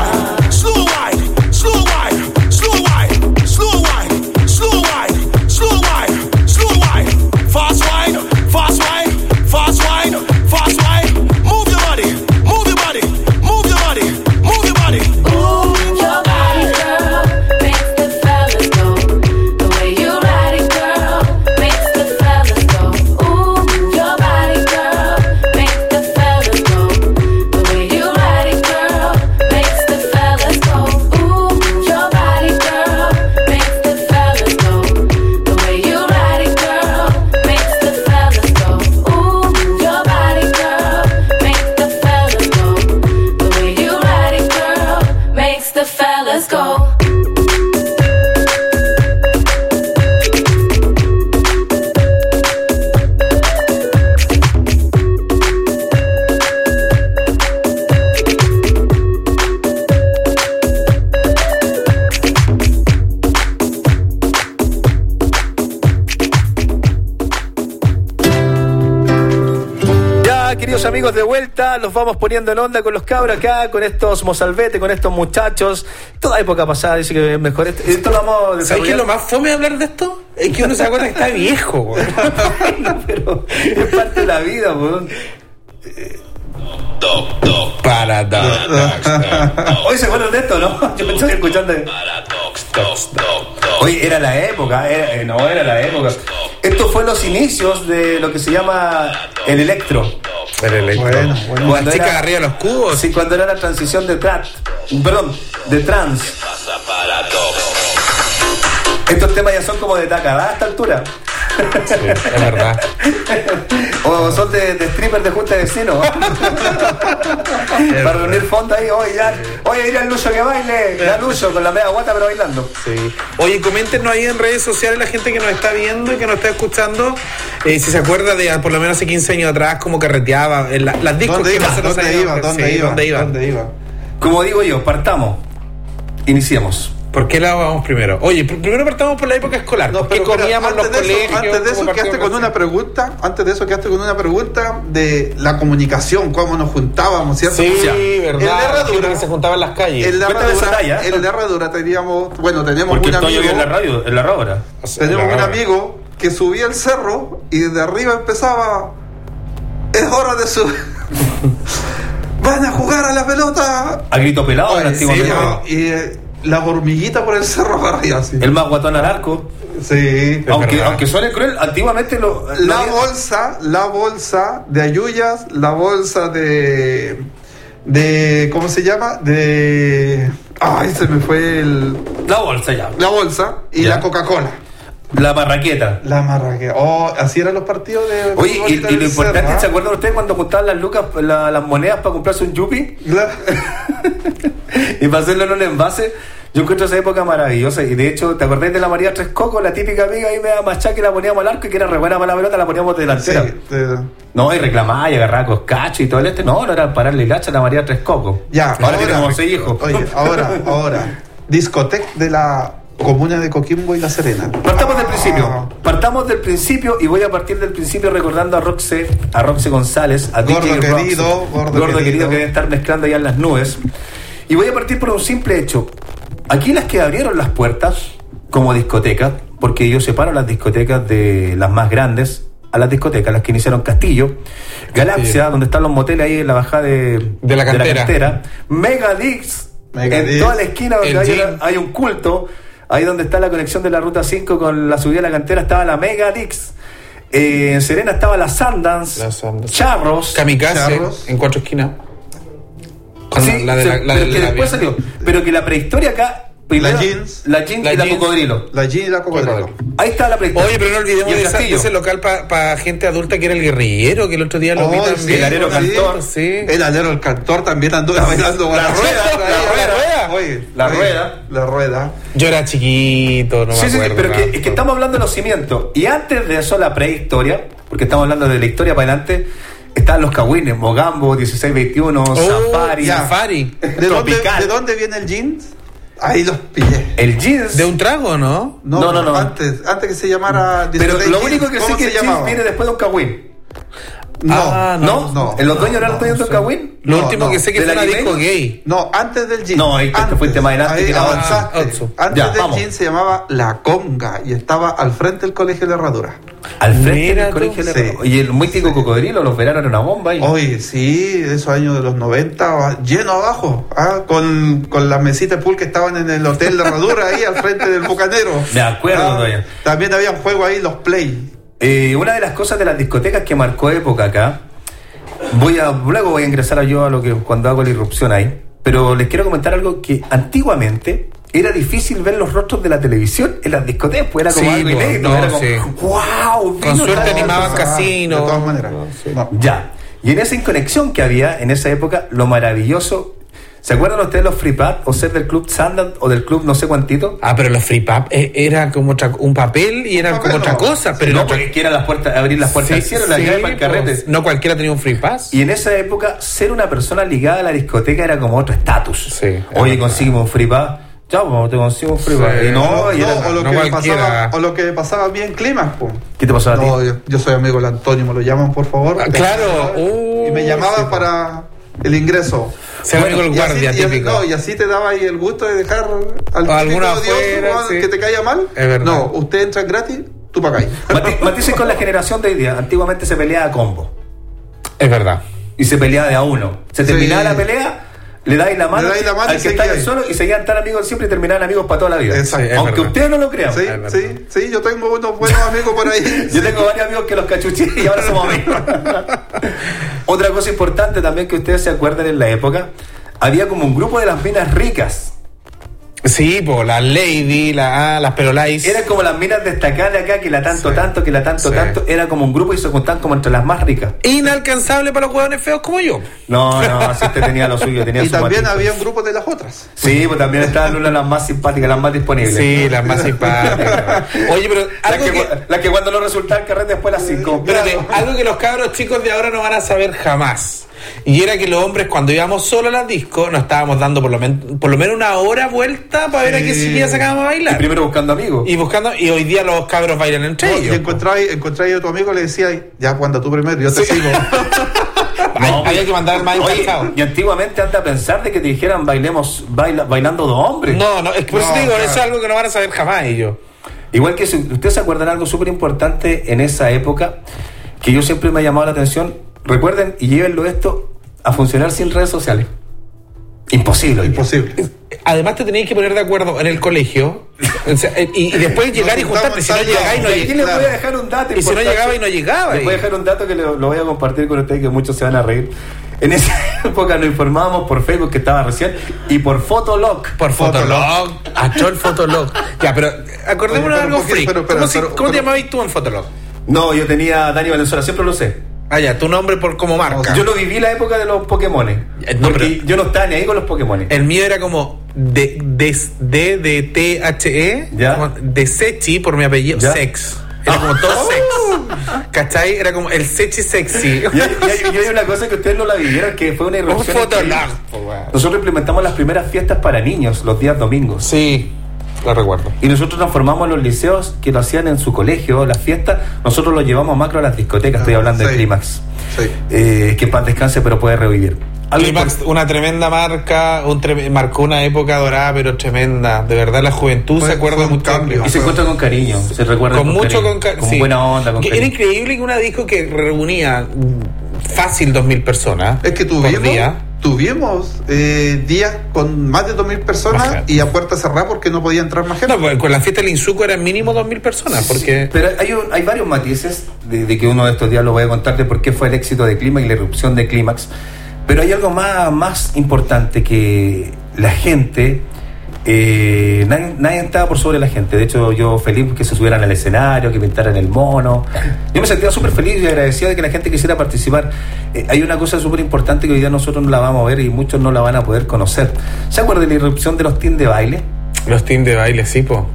Los vamos poniendo en onda con los cabros acá, con estos mozalbete, con estos muchachos. Toda época pasada dice que mejor. Esto, esto lo vamos a ¿Sabes qué es lo más fome de hablar de esto? Es que uno se da cuenta que está viejo, güey. <laughs> Pero es parte de la vida, weón. Para da. Hoy se acuerdan de esto, ¿no? Yo me estoy escuchando. Hoy era la época, era- eh, no era la época. Esto fue los inicios de lo que se llama el electro. El. Bueno, bueno. Las chicas arriba los cubos. Sí, cuando era la transición de trap. Perdón, de trans. Estos temas ya son como de tacada a esta altura. Es verdad. <laughs> o son de, de stripper de junta de vecinos. <laughs> Para reunir fondos ahí, oye, ya, oye, ir al Lucho que baile, ya Lucho, con la media guata pero bailando. Sí. Oye, coméntenos ahí en redes sociales la gente que nos está viendo y que nos está escuchando, eh, si se acuerda de ah, por lo menos hace 15 años atrás cómo carreteaba, en la- las discos ¿Dónde que iba? ¿Dónde iba? ¿Dónde sí, iba? ¿Dónde iba? ¿Dónde iba? Como digo yo, partamos. Iniciemos. ¿Por qué lado vamos primero? Oye, pr- primero partamos por la época escolar. ¿Por qué Pero, pero, comíamos en los antes de eso- colegios? antes de eso ¿Cómo quedaste con una pregunta, antes de eso quedaste con una pregunta de la comunicación, cómo nos juntábamos, ¿cierto? Sí, Ya. verdad. El de Gente Herradura, que se juntaba en las calles. el de Cuéntame esa Herradura, el de Herradura teníamos, bueno, teníamos Porque un estoy amigo, en la radio, en la radio. tenemos La un amigo que subía el cerro y desde arriba empezaba, es hora de su... <laughs> Van a jugar a la pelota. A grito pelado Oye, sí, no, y eh, la hormiguita por el cerro para arriba, así. El más guatón al arco. Sí. Aunque, aunque suene cruel, antiguamente lo. La lo- bolsa, la bolsa de ayuyas, la bolsa de. de. ¿cómo se llama? De. Ay, se me fue el. La bolsa ya. La bolsa y Ya. la Coca-Cola. La barraqueta. La marraqueta. Oh, así eran los partidos de. Oye, y, y lo importante, Cerro, ¿se ¿ah? acuerdan ustedes cuando juntaban las lucas, la- las monedas para comprarse un yupi? La- <laughs> y para hacerlo en un envase. Yo encuentro esa época maravillosa. Y de hecho, ¿te acordás de la María Tres Cocos? La típica amiga ahí me da machá que la poníamos al arco y que era re buena para la pelota, la poníamos de Sí, delantera. de- No, y reclamaba y agarraba coscacho y todo el este. No, no era pararle el hacha a la María Tres Cocos. Ya, ahora, tenemos seis hijos. Oye, ahora, ahora. <laughs> Discoteca de la comuna de Coquimbo y La Serena. Partamos del principio. Partamos del principio y voy a partir del principio recordando a Roxe, a Roxe González, a Gordo DJ Roxe, querido, gordo querido. querido. que debe estar mezclando allá en las nubes. Y voy a partir por un simple hecho. Aquí las que abrieron las puertas como discotecas, porque yo separo las discotecas de las más grandes a las discotecas, las que iniciaron Castillo, Galaxia, donde están los moteles ahí en la bajada de, De la cantera. Mega Dix, en toda la esquina donde hay un culto, ahí donde está la conexión de la ruta 5 con la subida a la cantera estaba la Mega Dix. Eh, en Serena estaba la Sundance, La Sundance. Charros. Kamikaze Charros. en cuatro esquinas. Sí, la de la, pero que después salió. Pero que la prehistoria acá. Primero- La jeans. La jeans La y la jeans. cocodrilo. La G y la Cocodrilo. Ahí está la prehistoria. Oye, pero no olvidemos de, esa- ese local para gente adulta que era el guerrillero, que el otro día lo vi Oh, también. sí, El alero sí. cantor. Sí. El alero, el cantor también andó bailando. la guaracha. rueda, la rueda. Oye, La oye, rueda. La rueda. Yo era chiquito, no Sí, me sí, sí, acuerdo. pero que, es que estamos hablando de los cimientos. Y antes de eso, la prehistoria, porque estamos hablando de la historia para adelante, estaban los cagüines, Mogambo, 1621, Oh, Safari. Safari. ¿De dónde, Tropical. ¿De dónde viene el jeans? Ahí los pillé. el jeans. ¿De un trago, no? No, No, no, no. Antes, antes que se llamara. pero lo único que sé ¿cómo que se el jeans llamaba? viene después de un cagüín. No, Ah, ¿No? no, ¿En los dueños no, eran los dueños de no, cagüín? Lo No, último no. que sé que ¿De fue una disco gay. No, antes del jeans. No, ahí te fuiste más adelante, que avanzaste. Otsu. Antes Ya, del vamos. jeans se llamaba La Conga y estaba al frente del colegio de la Herradura. Al frente Mira del colegio de Sí. la- Y el mítico cocodrilo, los veranos era una bomba. ahí. Oye, sí, esos años de los 90, lleno abajo, ah, con, con las mesitas de pool que estaban en el hotel de Herradura, ahí al frente del Bucanero. Me acuerdo Ah. También había un juego ahí, los Play. Eh, una de las cosas de las discotecas que marcó época acá, voy a, luego voy a ingresar a yo a lo que cuando hago la irrupción ahí, pero les quiero comentar algo que antiguamente era difícil ver los rostros de la televisión en las discotecas, pues era como Sí, algo pues, inédito, no, era como, sí. wow, Con suerte animaban cosa". casino. De todas maneras. No. Ya, y en esa inconexión que había en esa época, lo maravilloso, ¿se acuerdan ustedes los free pub o ser del club Sundance o del club no sé cuantito? Ah, pero los free pub eh, era como otra- un papel y eran como otra cosa. Pero no, era otra- porque las puertas, abrir las puertas Sí, al cielo, las sí, llaves para el carrete. pues, No cualquiera tenía un free pass. Y en esa época, ser una persona ligada a la discoteca era como otro estatus. Sí, Oye, conseguimos un free pass. Chavo, te consigo un free Sí. Y no, No, y era- o, lo no que pasaba, o lo que pasaba a mí en Climax, po. ¿Qué te pasó a ti? Yo, yo soy amigo del Antonio, me lo llaman por favor. Ah, claro. Uh, y me llamaba sí, para el ingreso. Ser amigo del y así- guardia, y así- típico. no, y así te daba ahí el gusto de dejar al O típico afuera, sí. que te caiga mal. Es verdad. No, usted entra gratis, tú pagáis. Mati- Matices con la generación de hoy día. Antiguamente se peleaba a combo. Es verdad. Y se peleaba de a uno. Se Sí. terminaba la pelea, le dais la mano, Le dais la mano al que está suelo y seguían tan amigos siempre y terminaban amigos para toda la vida. Sí, Aunque ustedes no lo crean. Sí, sí, sí, yo tengo unos buenos amigos por ahí. <laughs> Yo tengo varios amigos que los cachuché y ahora somos amigos. <laughs> Otra cosa importante también que ustedes se acuerdan en la época, había como un grupo de las minas ricas. Sí, po, la Lady, la, ah, las Perolais. Eran como las minas destacadas de acá, que la tanto, tanto, que la tanto, Sí. tanto. Era como un grupo y se juntaban como entre las más ricas. Inalcanzable para los hueones feos como yo. No, no, si usted tenía lo suyo, tenía Y su también matito. había un grupo de las otras. Sí, pues también estaban una de las más simpáticas, las más disponibles. Sí, las más simpáticas. <laughs> Oye, pero Las algo que, que, las que cuando no resultaba el carrete después las cinco. espérate, algo que los cabros chicos de ahora no van a saber jamás. Y era que los hombres cuando íbamos solo a las discos nos estábamos dando por lo, men- por lo menos una hora vuelta para ver a qué chiquilla sacábamos a Y bailar. primero buscando amigos. Y buscando, y hoy día los cabros bailan entre No, y ellos. po. encontráis, encontráis a tu amigo y le decías, ya cuando tú primero, yo te sigo. <laughs> Había que mandar más Oye, y antiguamente anda a pensar de que te dijeran bailemos baila- bailando dos hombres. No, no, es que por eso te digo, claro. eso es algo que no van a saber jamás ellos. Igual que si ustedes se acuerdan algo súper importante en esa época, que yo siempre me ha llamado la atención, recuerden y llévenlo esto a funcionar sin redes sociales. Imposible. Imposible. Además te tenías que poner de acuerdo en el colegio o sea, eh, y, y después llegar y juntarte. Si no en tal llegaba y no lado. Y aquí llegaba. les voy a dejar un dato Y si no llegaba y no llegaba. Les voy a dejar un dato que lo, lo voy a compartir con ustedes que muchos se van a reír. En esa <laughs> época nos informábamos por Facebook que estaba recién y por Fotolog. Por Fotolog. Achó el Fotolog. Ya, pero acordémonos de algo freak. pero, pero, ¿Cómo, si- pero- cómo te llamabas tú en Fotolog? No, yo tenía Dani Valenzuela, siempre lo sé. Ah, ya, tu nombre por como marca. Yo no viví la época de los Pokémones. Eh, no, yo no estaba ni ahí con los Pokémones. El mío era como de, de, de, de T H E, Ya. como de Sechi por mi apellido, Ya. Sex. Era como todo sex. ¿Cachai? Era como el Sechi sexy. Y hay, y hay- una cosa que ustedes no la vivieron, que fue una Un irrupción. Weón. Nosotros implementamos las primeras fiestas para niños los días domingos. Sí, lo recuerdo. Y nosotros transformamos los liceos que lo hacían en su colegio, las fiestas, nosotros lo llevamos macro a las discotecas, estoy hablando de. Clímax. Sí. Eh, que paz descanse, pero puede revivir. Climax, una tremenda marca, un trem- marcó una época dorada, pero tremenda. De verdad, la juventud se acuerda mucho. cambio. Y se encuentra con cariño, se recuerda con mucho con, cariño, ca- con sí. buena onda, con Que Era increíble que una disco que reunía fácil 2.000 personas. Es que tuvimos, día. Tuvimos eh, días con más de 2.000 personas y a puerta cerrada porque no podía entrar más gente. No, pues, con la fiesta del Insuco eran mínimo 2.000 personas. Porque Pero hay, un- hay varios matices de, de que uno de estos días lo voy a contar de por qué fue el éxito de Clímax y la irrupción de Clímax. Pero hay algo más, más importante que la gente. Eh, nadie, estaba por sobre la gente. De hecho, yo feliz que se subieran al escenario, que pintaran el mono. Yo me sentía súper feliz y agradecido de que la gente quisiera participar. Eh, hay una cosa súper importante que hoy día nosotros no la vamos a ver y muchos no la van a poder conocer. ¿Se acuerdan de la irrupción de los teams de baile? los teams de baile, sí, po.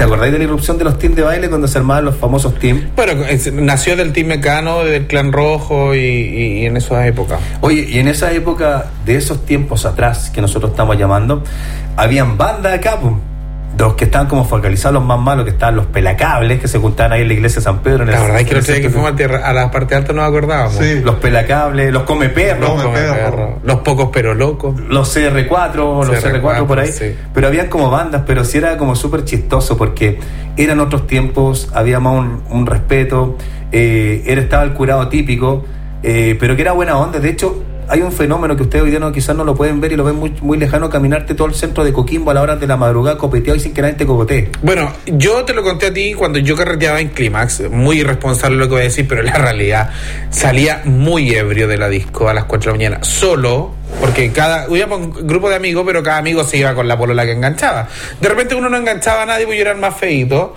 ¿Te acordáis de la irrupción de los teams de baile cuando se armaban los famosos teams? Bueno, es- nació del Team Mecano, del Clan Rojo y, y- y en esa época. Oye, y en esa época de esos tiempos atrás que nosotros estamos llamando, habían bandas acá, pues, de los que estaban como focalizados los más malos, que estaban los pelacables, que se juntaban ahí en la iglesia de San Pedro. En el- La verdad es que otro día que fuimos a, tierra- a la parte alta nos acordábamos. Sí. Los pelacables, los come perros, Come Come perro. perro. Los pocos pero locos. los CR4, los CR4 por ahí. sí. Pero habían como bandas, pero sí era como súper chistoso porque eran otros tiempos, había más un, un respeto, eh, era, estaba el curado típico, eh, pero que era buena onda. De hecho, hay un fenómeno que ustedes hoy día no, quizás no lo pueden ver y lo ven muy, muy lejano, caminarte todo el centro de Coquimbo a la hora de la madrugada copeteado y sin que nadie te cogotee. Bueno, yo te lo conté a ti cuando yo carreteaba en Clímax, muy irresponsable lo que voy a decir, pero la realidad salía muy ebrio de la disco a las 4 de la mañana, solo, porque cada, íbamos un grupo de amigos, pero cada amigo se iba con la polola que enganchaba. De repente uno no enganchaba a nadie, porque yo era el más feito.